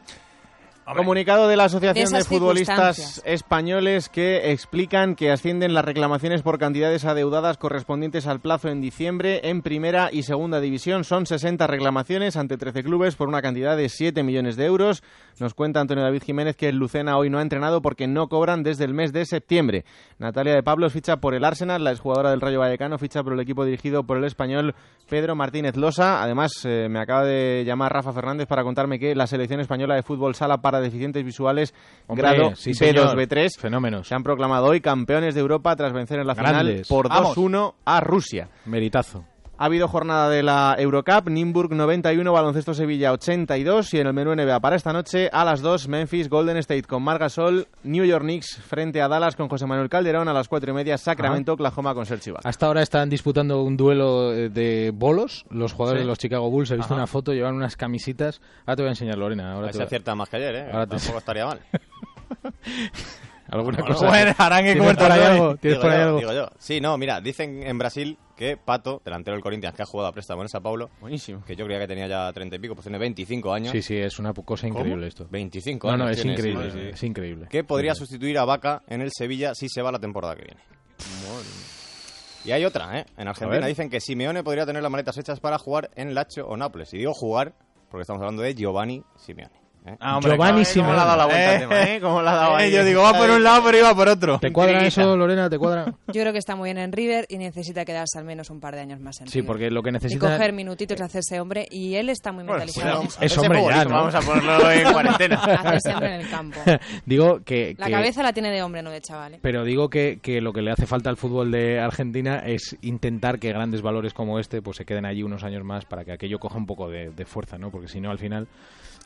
Comunicado de la Asociación De de, Futbolistas. Españoles que explican que ascienden las reclamaciones por cantidades adeudadas correspondientes al plazo en diciembre en primera y segunda división. Son 60 reclamaciones ante 13 clubes por una cantidad de 7 millones de euros. Nos cuenta Antonio David Jiménez que el Lucena hoy no ha entrenado porque no cobran desde el mes de septiembre. Natalia de Pablos ficha por el Arsenal, la exjugadora del Rayo Vallecano ficha por el equipo dirigido por el español Pedro Martínez Losa. Además, eh, me acaba de llamar Rafa Fernández para contarme que la selección española de fútbol sala para deficientes visuales Hombre, grado sí, B2, señor. B3 Fenómenos. se han proclamado hoy campeones de Europa tras vencer en la Grandes. final por Vamos. 2-1 a Rusia. Meritazo. Ha habido jornada de la Eurocup, Nimburg 91, Baloncesto Sevilla 82 y en el menú NBA para esta noche a las 2 Memphis Golden State con Margasol, New York Knicks frente a Dallas con José Manuel Calderón a las 4 y media Sacramento, Oklahoma con Serge Ibaka. Hasta ahora están disputando un duelo eh, de bolos. Los jugadores Sí. de los Chicago Bulls, he visto Ajá. una foto, llevan unas camisitas. Ahora te voy a enseñar, Lorena. Ahora si acierta más que ayer, ¿eh? Ahora te- Tampoco estaría mal. ¿Alguna Bueno, cosa? bueno, Arangue ¿Tienes como por ahí el algo? ¿Tienes Digo por ahí yo, algo? digo yo. Sí, no, mira, dicen en Brasil que Pato, delantero del Corinthians, que ha jugado a préstamo en Sao Paulo, buenísimo, que yo creía que tenía ya 30 y pico, pues tiene 25 años. Sí, sí, es una cosa increíble ¿Cómo? esto. 25 No, años. no, es tiene, increíble, sí, sí. es increíble. Que podría Sí. sustituir a Vaca en el Sevilla si se va la temporada que viene. Y hay otra, ¿eh? En Argentina dicen que Simeone podría tener las maletas hechas para jugar en Lacho o Nápoles. Y digo jugar porque estamos hablando de Giovanni Simeone. Ah, hombre, Giovanni claro, ¿cómo le ha dado la vuelta al Simeone. tema, eh? ¿Cómo le ha dado Eh, ahí? yo digo, va por un lado, pero iba por otro. ¿Te cuadra Intriguita. eso, Lorena? ¿Te cuadra? Yo creo que está muy bien en River y necesita quedarse al menos un par de años más en Sí, River. porque lo que Y necesita... coger minutitos y hacerse hombre, y él está muy mentalizado. Es hombre ya, ¿no? Vamos a ponerlo en cuarentena. Hacerse hombre en el campo. digo que... La cabeza la tiene de hombre, no de chaval. ¿eh? Pero digo que, que lo que le hace falta al fútbol de Argentina es intentar que grandes valores como este pues se queden allí unos años más para que aquello coja un poco de, de fuerza, ¿no? Porque si no, al final...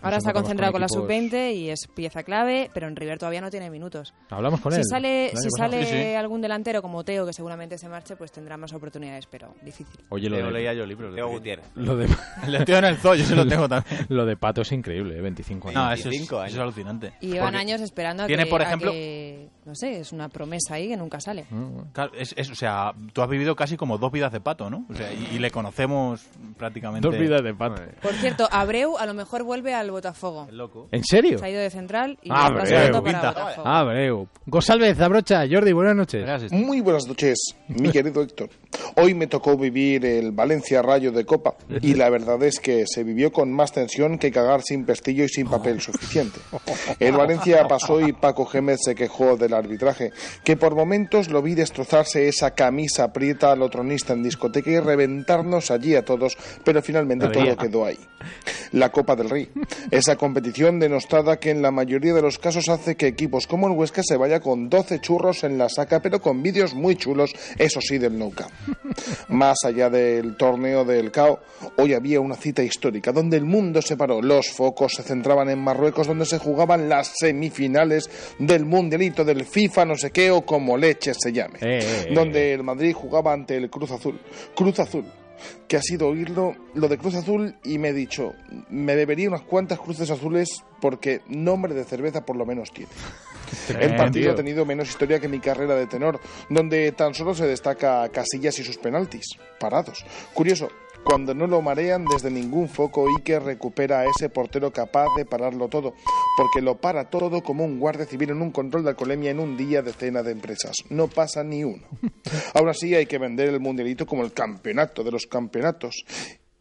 Ahora está concentrado con la equipos- sub-20 y es pieza clave, pero en River todavía no tiene minutos. Hablamos con si él. Sale, si pasado. sale Sí, sí. algún delantero como Teo, que seguramente se marche, pues tendrá más oportunidades, pero difícil. Oye, lo Leo de, leía yo libros. Leo Gutiérrez. lo de... El Teo en el zoo, yo se lo tengo también. Lo de Pato es increíble, ¿eh? 25 años. No, eso es, 25 eso es alucinante. Y llevan Porque años esperando a tiene, que, por a ejemplo- que, no sé, es una promesa ahí que nunca sale. Claro, es, es- o sea, tú has vivido casi como dos vidas de pato, ¿no? O sea, y, y le conocemos prácticamente. Dos vidas de Pato. Por cierto, Abreu a lo mejor vuelve al Botafogo. ¿En serio? Se ha ido de central y Abreu. para Botafogo. Abreu. González, abrocha. Jordi, buenas noches. Muy buenas noches, mi querido Héctor. Hoy me tocó vivir el Valencia Rayo de Copa y la verdad es que se vivió con más tensión que cagar sin pestillo y sin papel suficiente. El Valencia pasó y Paco Gémez se quejó del arbitraje, que por momentos lo vi destrozarse esa camisa prieta al otronista en discoteca y reventarnos allí a todos, pero finalmente todo quedó ahí. La Copa del Rey, esa competición denostada que en la mayoría de los casos hace que equipos como el Huesca se vaya con 12 churros en la saca, pero con vídeos muy chulos, eso sí, del Nou Camp. Más allá del torneo del CAO, hoy había una cita histórica donde el mundo se paró. Los focos se centraban en Marruecos, donde se jugaban las semifinales del mundialito del FIFA, no sé qué, o como leche se llame. eh, eh. donde el Madrid jugaba ante el Cruz Azul. Cruz Azul que ha sido oírlo lo de Cruz Azul y me he dicho, me bebería unas cuantas cruces azules porque nombre de cerveza por lo menos tiene. El partido ha tenido menos historia que mi carrera de tenor, donde tan solo se destaca Casillas y sus penaltis, parados. Curioso, cuando no lo marean desde ningún foco Iker recupera a ese portero capaz de pararlo todo, porque lo para todo como un guardia civil en un control de alcoholemia en un día de cena de empresas. No pasa ni uno. Ahora sí hay que vender el mundialito como el campeonato de los campeonatos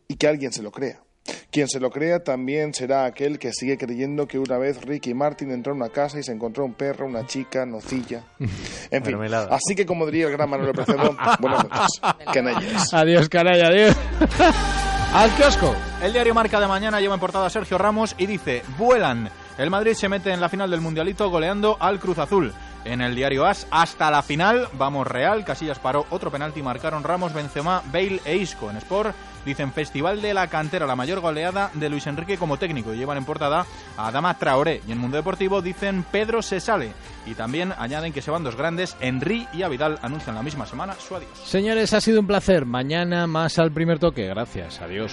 y que alguien se lo crea. Quien se lo crea también será aquel que sigue creyendo que una vez Ricky Martin entró a una casa y se encontró un perro, una chica, nocilla. En fin, así que como diría el gran Manuel Precedo, buenas noches, canallas. Adiós, canalla, adiós. Al kiosco. El diario Marca de mañana lleva en portada a Sergio Ramos y dice: Vuelan. El Madrid se mete en la final del Mundialito goleando al Cruz Azul. En el diario As, hasta la final, vamos Real, Casillas paró otro penalti, marcaron Ramos, Benzema, Bale e Isco. En Sport dicen Festival de la Cantera, la mayor goleada de Luis Enrique como técnico. Y llevan en portada a Adama Traoré. Y en Mundo Deportivo dicen Pedro se sale. Y también añaden que se van dos grandes, Henry y Avidal anuncian la misma semana su adiós. Señores, ha sido un placer. Mañana más al primer toque. Gracias. Adiós.